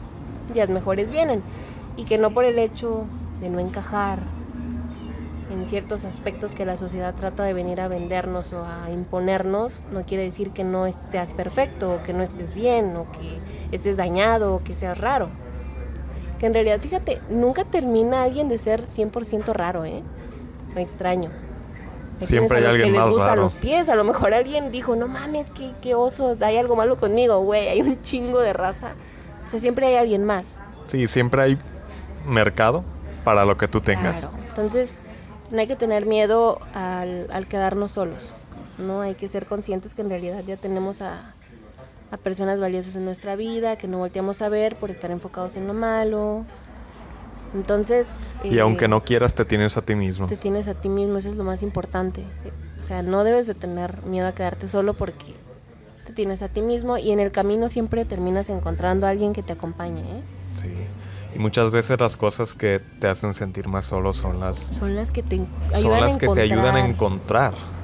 días mejores vienen y que no por el hecho de no encajar en ciertos aspectos que la sociedad trata de venir a vendernos o a imponernos, no quiere decir que no seas perfecto, o que no estés bien, o que estés dañado, o que seas raro. Que en realidad, fíjate, nunca termina alguien de ser 100% raro, ¿eh? O extraño. Hay Siempre hay alguien que les más gustan raro. los pies, a lo mejor alguien dijo, no mames, qué, qué oso, hay algo malo conmigo, güey, hay un chingo de raza. O sea, siempre hay alguien más. Sí, siempre hay mercado para lo que tú tengas. Claro. Entonces, no hay que tener miedo al, al quedarnos solos. No hay que ser conscientes que en realidad ya tenemos a, a personas valiosas en nuestra vida, que no volteamos a ver por estar enfocados en lo malo. Entonces... Y eh, aunque no quieras, te tienes a ti mismo. te tienes a ti mismo, eso es lo más importante. O sea, no debes de tener miedo a quedarte solo porque te tienes a ti mismo y en el camino siempre terminas encontrando a alguien que te acompañe. ¿eh? Sí. Y muchas veces las cosas que te hacen sentir más solo son las, Son las que te ayudan son las a que te ayudan a encontrar encontrar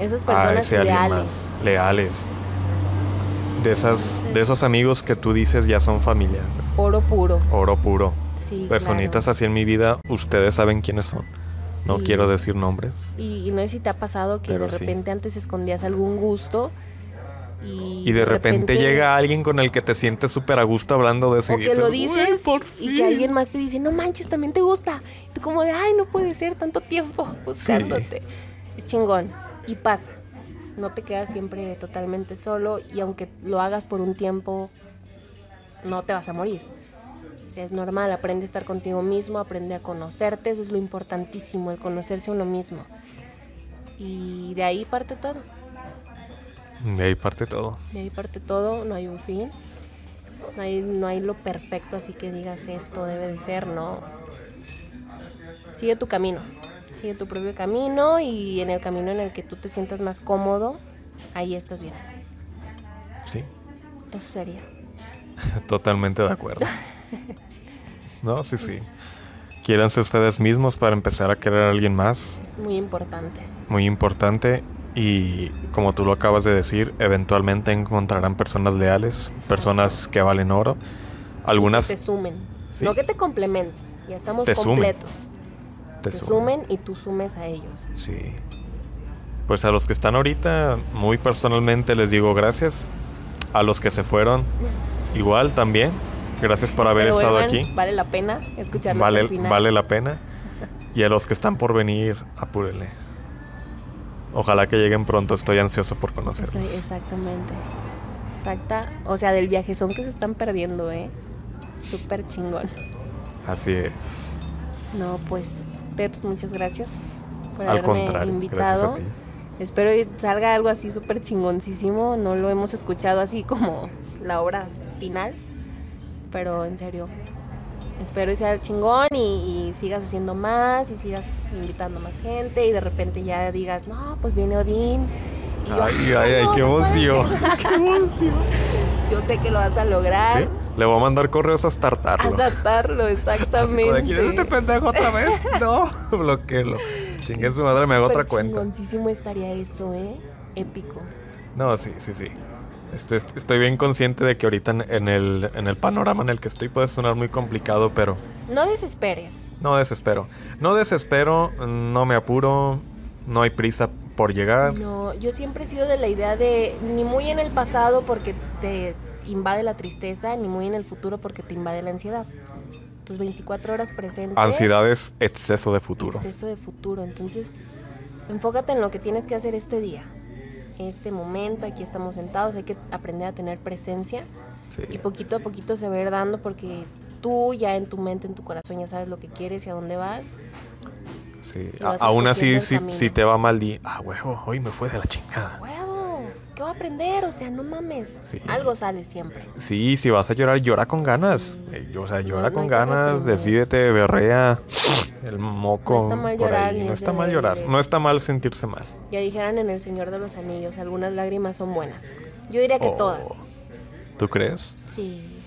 esas a ese leales. más, leales. De, esas, de esos amigos que tú dices ya son familia. Oro puro. Oro puro. Sí, Personitas claro. así en mi vida, ustedes saben quiénes son. No quiero decir nombres. Y, y no sé si te ha pasado que de repente antes escondías algún gusto y, Y de repente llega alguien con el que te sientes súper a gusto hablando de eso. o y que lo "Güey, dices por y fin". que alguien más te dice, no manches, también te gusta. Y tú como de, ay, no puede ser tanto tiempo buscándote. Es chingón. Y pasa. No te quedas siempre totalmente solo y aunque lo hagas por un tiempo, no te vas a morir. O sea, es normal, aprende a estar contigo mismo, aprende a conocerte, eso es lo importantísimo, el conocerse uno mismo. Y de ahí parte todo. De ahí parte todo. De ahí parte todo, no hay un fin. No hay, no hay lo perfecto, así que digas esto debe de ser, no. Sigue tu camino. Sigue tu propio camino y en el camino en el que tú te sientas más cómodo, ahí estás bien. Sí, Eso sería. totalmente de acuerdo. No, sí, sí. Quiéranse ustedes mismos para empezar a querer a alguien más. Es muy importante. Muy importante. Y como tú lo acabas de decir, eventualmente encontrarán personas leales, personas que valen oro. Algunas Que te sumen. Sí. No que te complementen. Ya estamos Te sumen. Te sumen y tú sumes a ellos. Sí. Pues a los que están ahorita, muy personalmente les digo gracias. A los que se fueron, igual también. Gracias por haber Pero estado aquí. Vale la pena escucharlo Vale, final. vale la pena. Y a los que están por venir, apúrenle. Ojalá que lleguen pronto, estoy ansioso por conocerlos. exactamente. Exacta. O sea, del viaje son que se están perdiendo, ¿eh? Súper chingón. Así es. No, pues, Peps, muchas gracias por Al haberme invitado. gracias a ti. Espero y salga algo así súper chingoncísimo. No lo hemos escuchado así como la obra final. Pero en serio, espero y sea chingón y, y sigas haciendo más y sigas invitando más gente y de repente ya digas, no, pues viene Odín. Y yo, Ay, ay, ay, no, qué emoción. Qué emoción. Yo sé que lo vas a lograr. ¿Sí? Le voy a mandar correos hasta hartarlo. Hasta como exactamente. ¿Quién es este pendejo otra vez? No, bloqueelo. Chingue su madre, me hago otra cuenta. estaría eso, ¿eh? Épico. No, sí, sí, sí. Este, est- estoy bien consciente de que ahorita en el, en el panorama en el que estoy puede sonar muy complicado, pero No desesperes. no desespero. No desespero, no me apuro, no hay prisa por llegar. No, yo siempre he sido de la idea de ni muy en el pasado porque te invade la tristeza, ni muy en el futuro porque te invade la ansiedad. Tus 24 horas presentes. Ansiedad es exceso de futuro. Exceso de futuro. Entonces, enfócate en lo que tienes que hacer este día. Este momento, aquí estamos sentados, hay que aprender a tener presencia. Sí. Y poquito a poquito se va a ir dando porque tú ya en tu mente, en tu corazón ya sabes lo que quieres y a dónde vas. sí. aún así, si, si te va mal, di, ah, huevo, hoy me fue de la chingada. ¡Huevo! ¿Qué voy a aprender? O sea, no mames. Sí. Algo sale siempre. Sí, si vas a llorar, llora con ganas. Sí. Eh, o sea, llora no con ganas, desvídete, berrea, el moco. No está mal llorar, No es está mal llorar. No está mal sentirse mal. Ya dijeran en El Señor de los Anillos, algunas lágrimas son buenas. Yo diría que Oh. todas. ¿Tú crees? Sí.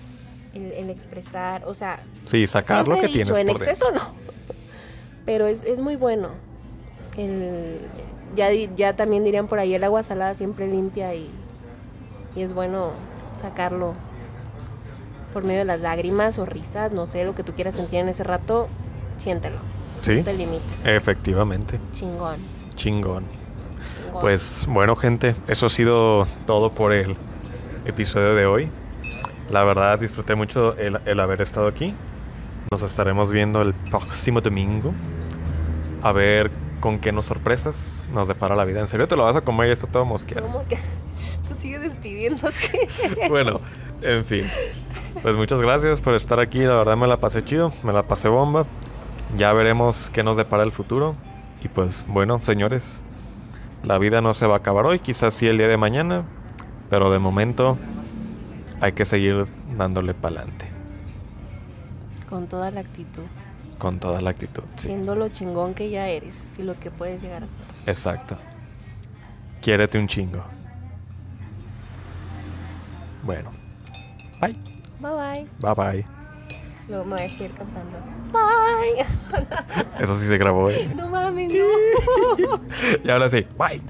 El, el expresar, o sea, Sí, sacar lo que dicho, tienes en por exceso dentro. no. Pero es, es muy bueno. El, ya, ya también dirían por ahí, el agua salada siempre limpia y, y es bueno sacarlo por medio de las lágrimas o risas, no sé, lo que tú quieras sentir en ese rato, siéntelo. Sí, No te limites. efectivamente. Chingón. Chingón. chingón. Pues bueno, gente, eso ha sido todo por el episodio de hoy. La verdad, disfruté mucho el, el haber estado aquí. Nos estaremos viendo el próximo domingo. A ver con qué nos sorpresas nos depara la vida. ¿En serio te lo vas a comer? Ya está todo mosqueado. ¿Cómo es que tú sigues despidiéndote? bueno, en fin. Pues muchas gracias por estar aquí. La verdad me la pasé chido, me la pasé bomba. Ya veremos qué nos depara el futuro. Y pues bueno, señores, la vida no se va a acabar hoy, quizás sí el día de mañana, pero de momento hay que seguir dándole para adelante Con toda la actitud. Con toda la actitud. Sí, Siendo lo chingón que ya eres y lo que puedes llegar a ser. exacto. Quiérete un chingo. Bueno, bye, Bye bye. bye bye. Luego me voy a seguir cantando. Bye. Eso sí se grabó. ¿eh? No mames, no. y ahora sí, bye.